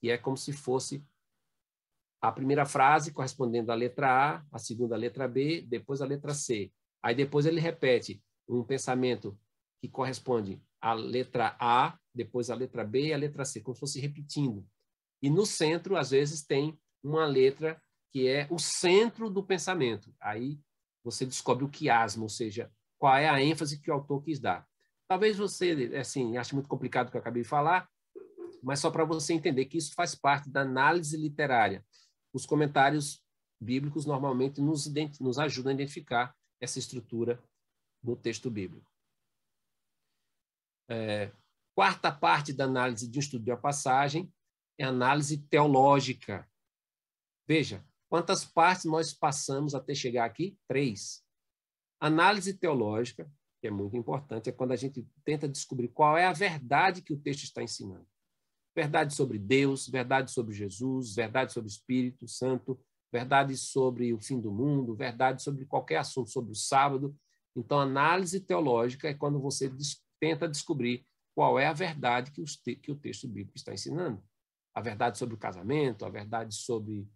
que é como se fosse a primeira frase correspondendo à letra A, a segunda letra B, depois a letra C. Aí depois ele repete um pensamento que corresponde à letra A, depois a letra B e a letra C, como se fosse repetindo. E no centro, às vezes, tem uma letra que é o centro do pensamento. Aí você descobre o quiasmo, ou seja, qual é a ênfase que o autor quis dar. Talvez você, assim, ache muito complicado o que eu acabei de falar, mas só para você entender que isso faz parte da análise literária. Os comentários bíblicos normalmente nos, nos ajudam a identificar essa estrutura do texto bíblico. É, quarta parte da análise de um estudo de uma passagem é análise teológica. Veja, quantas partes nós passamos até chegar aqui? Três. Análise teológica, que é muito importante, é quando a gente tenta descobrir qual é a verdade que o texto está ensinando. Verdade sobre Deus, verdade sobre Jesus, verdade sobre o Espírito Santo, verdade sobre o fim do mundo, verdade sobre qualquer assunto, sobre o sábado. Então, análise teológica é quando você tenta descobrir qual é a verdade que, que o texto bíblico está ensinando. A verdade sobre o casamento, a verdade sobre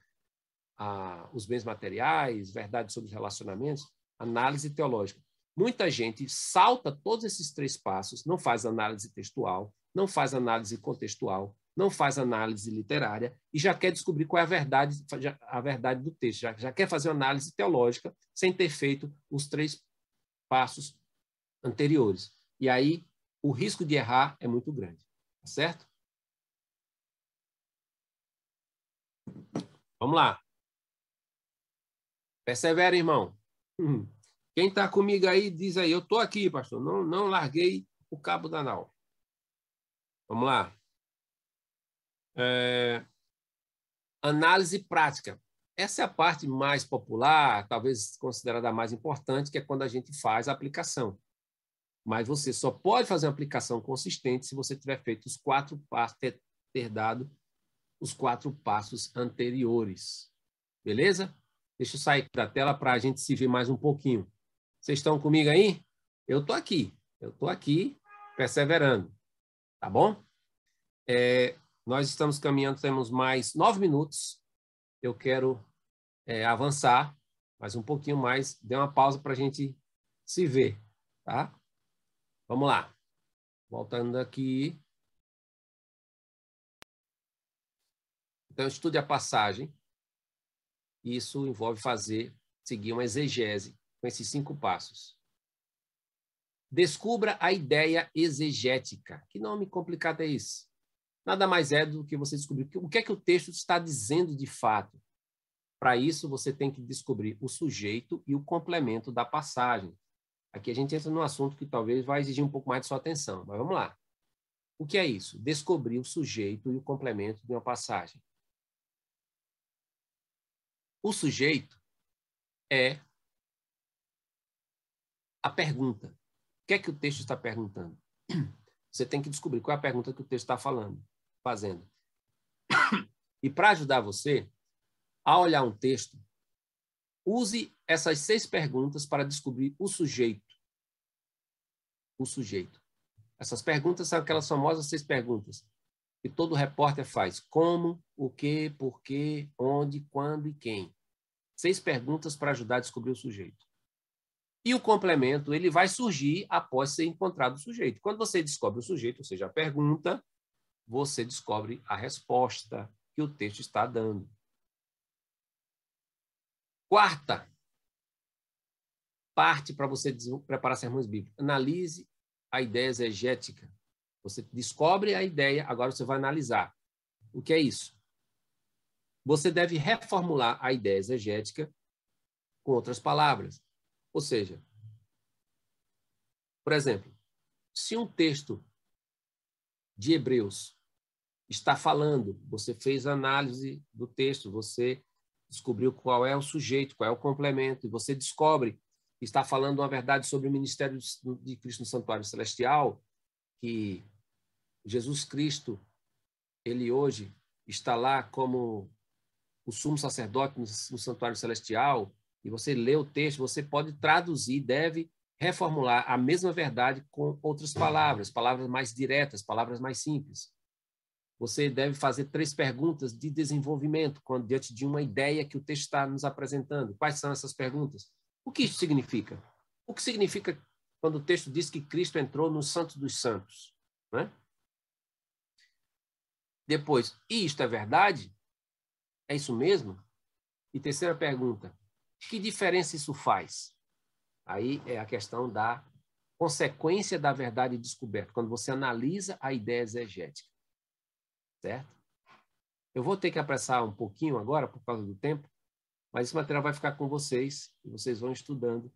a, os bens materiais, verdade sobre os relacionamentos, análise teológica. Muita gente salta todos esses três passos, não faz análise textual, não faz análise contextual, não faz análise literária e já quer descobrir qual é a verdade, a verdade do texto, já, já quer fazer uma análise teológica sem ter feito os três passos anteriores. E aí o risco de errar é muito grande, tá certo? Vamos lá. Persevera, irmão. Quem está comigo aí, diz aí, eu estou aqui, pastor. Não, não larguei o cabo da nau. Vamos lá. É... Análise prática. Essa é a parte mais popular, talvez considerada a mais importante, que é quando a gente faz a aplicação. Mas você só pode fazer uma aplicação consistente se você tiver feito os quatro passos, ter, ter dado os quatro passos anteriores. Beleza? Deixa eu sair da tela para a gente se ver mais um pouquinho. Vocês estão comigo aí? Eu estou aqui. Eu estou aqui perseverando. Tá bom? É, nós estamos caminhando, temos mais nove minutos. Eu quero é, avançar mais um pouquinho mais. Dê uma pausa para a gente se ver. Tá? Vamos lá. Voltando aqui. Então, estude a passagem. Isso envolve fazer, seguir uma exegese com esses cinco passos. Descubra a ideia exegética. Que nome complicado é esse? Nada mais é do que você descobrir o que é que o texto está dizendo de fato. Para isso, você tem que descobrir o sujeito e o complemento da passagem. Aqui a gente entra num assunto que talvez vai exigir um pouco mais de sua atenção, mas vamos lá. O que é isso? Descobrir o sujeito e o complemento de uma passagem. O sujeito é a pergunta. O que é que o texto está perguntando? Você tem que descobrir qual é a pergunta que o texto está falando, fazendo. E para ajudar você, a olhar um texto, use essas seis perguntas para descobrir o sujeito. O sujeito. Essas perguntas são aquelas famosas seis perguntas que todo repórter faz: como, o que, por quê, onde, quando e quem. Seis perguntas para ajudar a descobrir o sujeito. E o complemento ele vai surgir após ser encontrado o sujeito. Quando você descobre o sujeito, ou seja, a pergunta, você descobre a resposta que o texto está dando. Quarta parte para você preparar sermões bíblicos. Analise a ideia exegética. Você descobre a ideia, agora você vai analisar. O que é isso? Você deve reformular a ideia exegética com outras palavras. Ou seja, por exemplo, se um texto de Hebreus está falando, você fez análise do texto, você descobriu qual é o sujeito, qual é o complemento, e você descobre que está falando uma verdade sobre o ministério de Cristo no santuário celestial, que Jesus Cristo, ele hoje está lá como o sumo sacerdote no, santuário celestial, e você lê o texto, você pode traduzir, deve reformular a mesma verdade com outras palavras, palavras mais diretas, palavras mais simples. Você deve fazer três perguntas de desenvolvimento quando diante de uma ideia que o texto está nos apresentando. Quais são essas perguntas? O que isso significa? O que significa quando o texto diz que Cristo entrou no Santo dos Santos? Né? Depois, isto é verdade? É isso mesmo? E terceira pergunta, que diferença isso faz? Aí é a questão da consequência da verdade descoberta, quando você analisa a ideia exegética. Certo? Eu vou ter que apressar um pouquinho agora, por causa do tempo, mas esse material vai ficar com vocês e vocês vão estudando,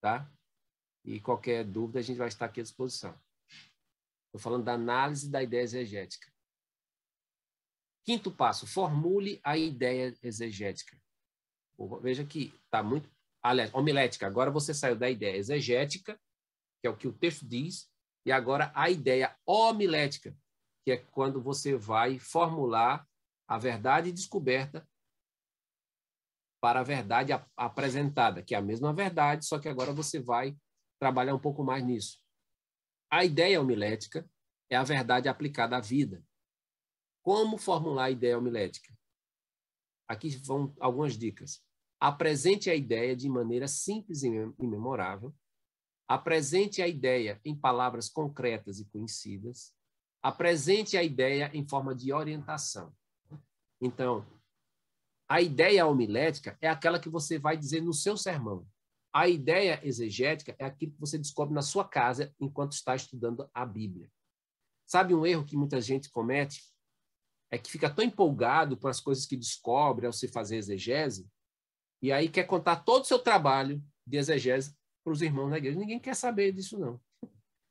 tá? E qualquer dúvida, a gente vai estar aqui à disposição. Estou falando da análise da ideia exegética. Quinto passo, formule a ideia exegética. Veja que está muito. Aliás, homilética. Agora você saiu da ideia exegética, que é o que o texto diz, e agora a ideia homilética, que é quando você vai formular a verdade descoberta para a verdade apresentada, que é a mesma verdade, só que agora você vai trabalhar um pouco mais nisso. A ideia homilética é a verdade aplicada à vida. Como formular a ideia homilética? Aqui vão algumas dicas. Apresente a ideia de maneira simples e memorável. Apresente a ideia em palavras concretas e conhecidas. Apresente a ideia em forma de orientação. Então, a ideia homilética é aquela que você vai dizer no seu sermão. A ideia exegética é aquilo que você descobre na sua casa enquanto está estudando a Bíblia. Sabe um erro que muita gente comete? É que fica tão empolgado com as coisas que descobre ao se fazer exegese, e aí quer contar todo o seu trabalho de exegese para os irmãos da igreja. Ninguém quer saber disso, não.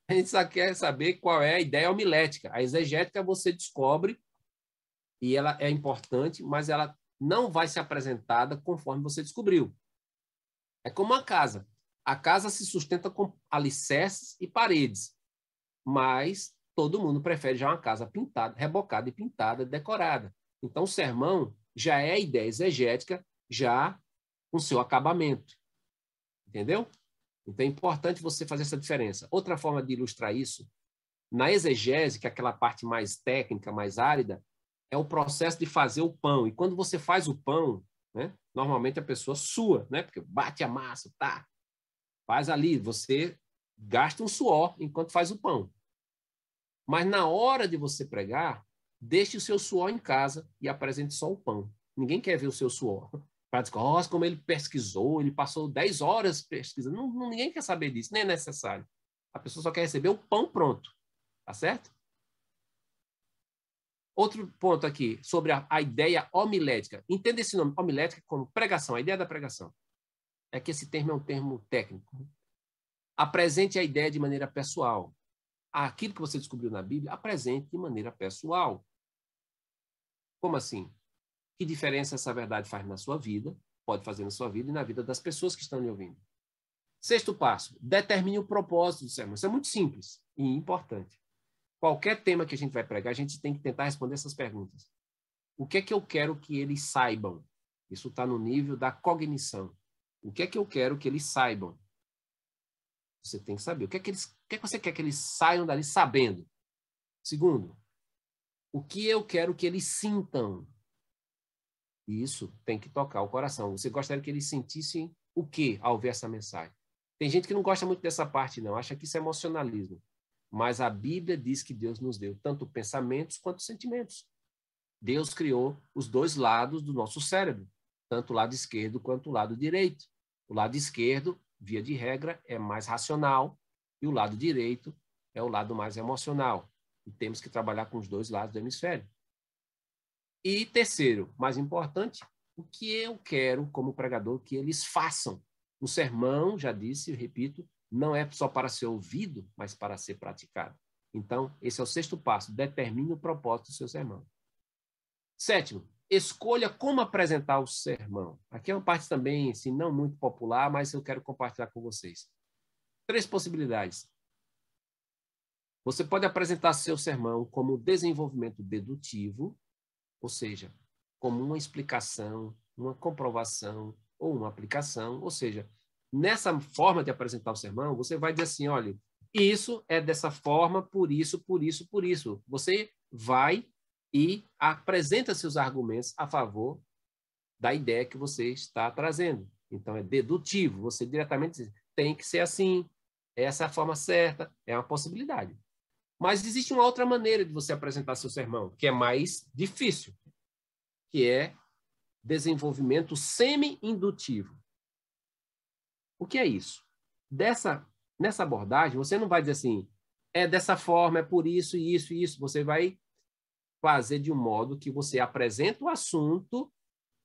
A gente só quer saber qual é a ideia homilética. A exegética você descobre, e ela é importante, mas ela não vai ser apresentada conforme você descobriu. É como a casa. A casa se sustenta com alicerces e paredes, mas todo mundo prefere já uma casa pintada, rebocada e pintada, decorada. Então, o sermão já é ideia exegética, já com seu acabamento. Entendeu? Então, é importante você fazer essa diferença. Outra forma de ilustrar isso, na exegese, que é aquela parte mais técnica, mais árida, é o processo de fazer o pão. E quando você faz o pão, né? Normalmente a pessoa sua, né? Porque bate a massa, tá? Faz ali, você gasta um suor enquanto faz o pão. Mas na hora de você pregar, deixe o seu suor em casa e apresente só o pão. Ninguém quer ver o seu suor. Para oh, como ele pesquisou, ele passou 10 horas pesquisando. Não, ninguém quer saber disso, nem é necessário. A pessoa só quer receber o pão pronto. Tá certo? Outro ponto aqui, sobre a, a, ideia homilética. Entenda esse nome, homilética, como pregação, a ideia da pregação. É que esse termo é um termo técnico. Apresente a ideia de maneira pessoal. Aquilo que você descobriu na Bíblia, apresente de maneira pessoal. Como assim? Que diferença essa verdade faz na sua vida, pode fazer na sua vida e na vida das pessoas que estão lhe ouvindo? Sexto passo, determine o propósito do sermão. Isso é muito simples e importante qualquer tema que a gente vai pregar, a gente tem que tentar responder essas perguntas. O que é que eu quero que eles saibam? Isso está no nível da cognição. O que é que eu quero que eles saibam? Você tem que saber. O que é que, eles, o que, é que você quer que eles saiam dali sabendo? Segundo, o que eu quero que eles sintam? Isso tem que tocar o coração. Você gostaria que eles sentissem o que ao ver essa mensagem? Tem gente que não gosta muito dessa parte, não. Acha que isso é emocionalismo. Mas a Bíblia diz que Deus nos deu tanto pensamentos quanto sentimentos. Deus criou os dois lados do nosso cérebro, tanto o lado esquerdo quanto o lado direito. O lado esquerdo, via de regra, é mais racional e o lado direito é o lado mais emocional. E temos que trabalhar com os dois lados do hemisfério. E terceiro, mais importante, o que eu quero como pregador que eles façam. O sermão, já disse, repito, não é só para ser ouvido, mas para ser praticado. Então, esse é o sexto passo. Determine o propósito do seu sermão. Sétimo, escolha como apresentar o sermão. Aqui é uma parte também, assim, não muito popular, mas eu quero compartilhar com vocês. Três possibilidades. Você pode apresentar seu sermão como desenvolvimento dedutivo, ou seja, como uma explicação, uma comprovação ou uma aplicação, ou seja, nessa forma de apresentar o sermão, você vai dizer assim: olha, isso é dessa forma, por isso, por isso, por isso. Você vai e apresenta seus argumentos a favor da ideia que você está trazendo. Então, é dedutivo. Você diretamente diz, tem que ser assim, essa é a forma certa, é uma possibilidade. Mas existe uma outra maneira de você apresentar seu sermão, que é mais difícil, que é desenvolvimento semi-indutivo. O que é isso? Dessa, nessa abordagem, você não vai dizer assim, é dessa forma, é por isso, isso e isso. Você vai fazer de um modo que você apresenta o assunto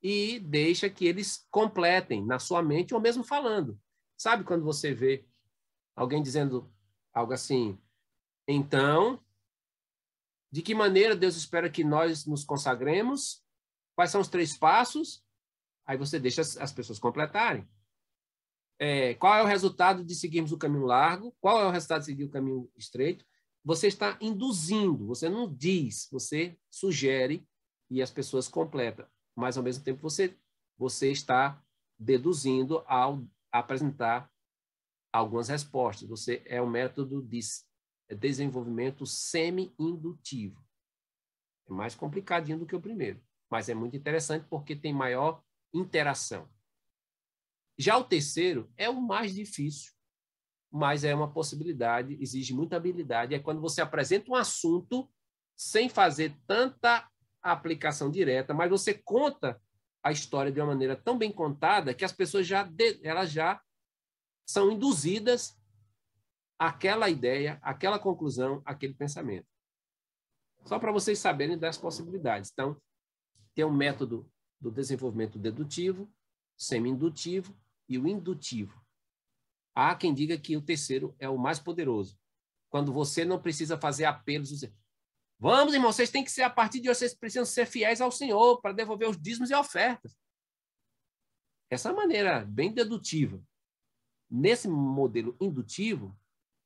e deixa que eles completem na sua mente ou mesmo falando. Sabe quando você vê alguém dizendo algo assim, então, de que maneira Deus espera que nós nos consagremos? Quais são os três passos? Aí você deixa as pessoas completarem é, qual é o resultado de seguirmos o caminho largo, qual é o resultado de seguir o caminho estreito, você está induzindo, você não diz, você sugere e as pessoas completam. Mas, ao mesmo tempo, você, você está deduzindo ao apresentar algumas respostas. Você é um método de desenvolvimento semi-indutivo. É mais complicadinho do que o primeiro, mas é muito interessante porque tem maior interação. Já o terceiro é o mais difícil, mas é uma possibilidade, exige muita habilidade. É quando você apresenta um assunto sem fazer tanta aplicação direta, mas você conta a história de uma maneira tão bem contada que as pessoas já elas já são induzidas àquela ideia, àquela conclusão, àquele pensamento. Só para vocês saberem das possibilidades. Então, tem o método do desenvolvimento dedutivo, semi-indutivo e o indutivo. Há quem diga que o terceiro é o mais poderoso. Quando você não precisa fazer apelos. Vamos, irmão, vocês têm que ser, a partir de hoje, vocês precisam ser fiéis ao Senhor para devolver os dízimos e ofertas. Essa maneira bem dedutiva. Nesse modelo indutivo,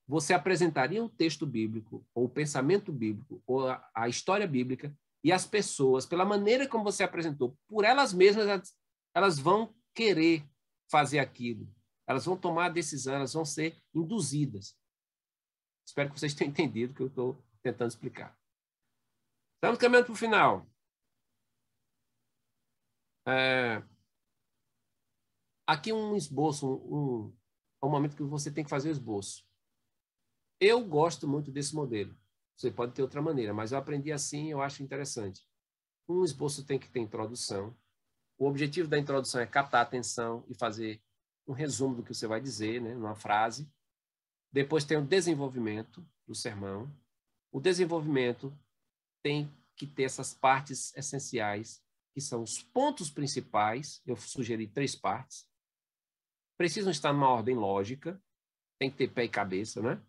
você apresentaria um texto bíblico, ou o pensamento bíblico, ou a, a história bíblica, e as pessoas, pela maneira como você apresentou, por elas mesmas, elas, elas vão querer fazer aquilo. Elas vão tomar a decisão, elas vão ser induzidas. Espero que vocês tenham entendido o que eu estou tentando explicar. Estamos caminhando para o final. É... Aqui um esboço, um, um, um momento que você tem que fazer o esboço. Eu gosto muito desse modelo. Você pode ter outra maneira, mas eu aprendi assim, eu acho interessante. Um esboço tem que ter introdução. O objetivo da introdução é captar a atenção e fazer um resumo do que você vai dizer, né, numa frase. Depois tem o desenvolvimento do sermão. O desenvolvimento tem que ter essas partes essenciais, que são os pontos principais. Eu sugeri três partes. Precisam estar numa ordem lógica, tem que ter pé e cabeça, né?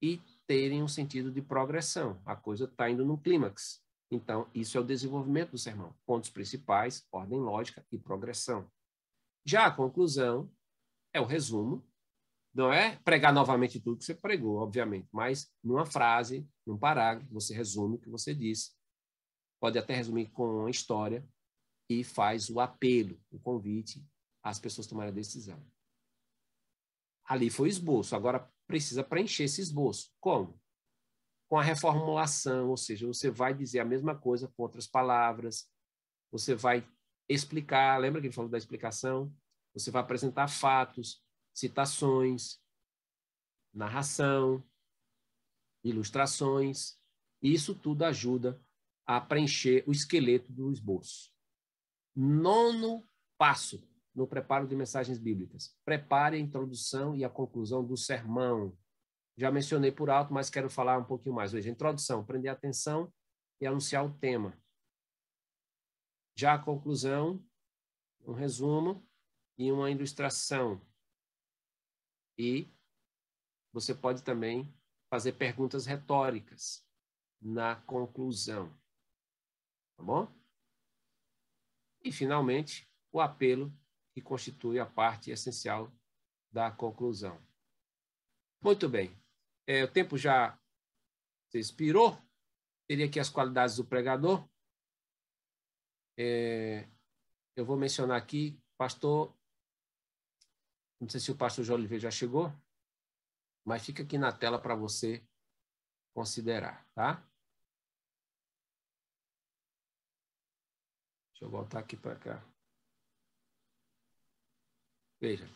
E terem um sentido de progressão. A coisa está indo no clímax. Então, isso é o desenvolvimento do sermão. Pontos principais, ordem lógica e progressão. Já a conclusão é o resumo, não é pregar novamente tudo que você pregou, obviamente, mas numa frase, num parágrafo, você resume o que você disse. Pode até resumir com uma história e faz o apelo, o convite às pessoas tomarem a decisão. Ali foi o esboço. Agora, precisa preencher esse esboço. Como? Com a reformulação, ou seja, você vai dizer a mesma coisa com outras palavras, você vai explicar, lembra que ele falou da explicação? Você vai apresentar fatos, citações, narração, ilustrações, e isso tudo ajuda a preencher o esqueleto do esboço. Nono passo no preparo de mensagens bíblicas. Prepare a introdução e a conclusão do sermão. Já mencionei por alto, mas quero falar um pouquinho mais hoje. Introdução, prender atenção e anunciar o tema. Já a conclusão, um resumo e uma ilustração. E você pode também fazer perguntas retóricas na conclusão. Tá bom? E, finalmente, o apelo que constitui a parte essencial da conclusão. Muito bem. É, o tempo já se expirou. Teria aqui as qualidades do pregador. É, eu vou mencionar aqui, pastor. Não sei se o pastor João Oliveira já chegou, mas fica aqui na tela para você considerar, tá? Deixa eu voltar aqui para cá. Veja.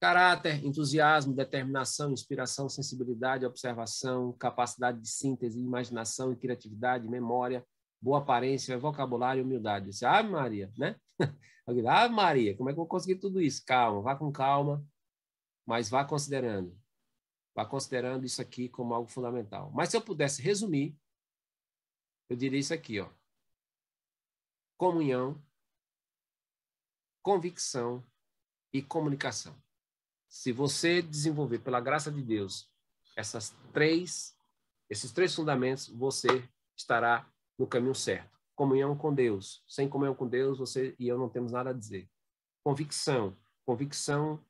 Caráter, entusiasmo, determinação, inspiração, sensibilidade, observação, capacidade de síntese, imaginação e criatividade, memória, boa aparência, vocabulário e humildade. Disse, ah, Maria, né? ah, Maria, como é que eu vou conseguir tudo isso? Calma, vá com calma, mas vá considerando. Vá considerando isso aqui como algo fundamental. Mas se eu pudesse resumir, eu diria isso aqui, ó. Comunhão, convicção, e comunicação. Se você desenvolver, pela graça de Deus, essas três, esses três fundamentos, você estará no caminho certo. Comunhão com Deus. Sem comunhão com Deus, você e eu não temos nada a dizer. Convicção. Convicção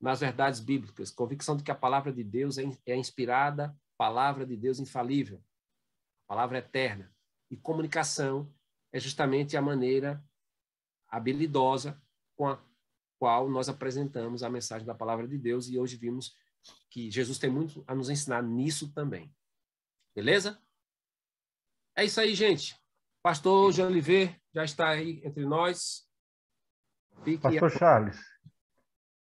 nas verdades bíblicas. Convicção de que a palavra de Deus é, é inspirada palavra de Deus infalível, palavra eterna. E comunicação é justamente a maneira habilidosa com a qual nós apresentamos a mensagem da palavra de Deus e hoje vimos que Jesus tem muito a nos ensinar nisso também. Beleza? É isso aí, gente. Pastor Jean Oliver já está aí entre nós. Fique Pastor Charles.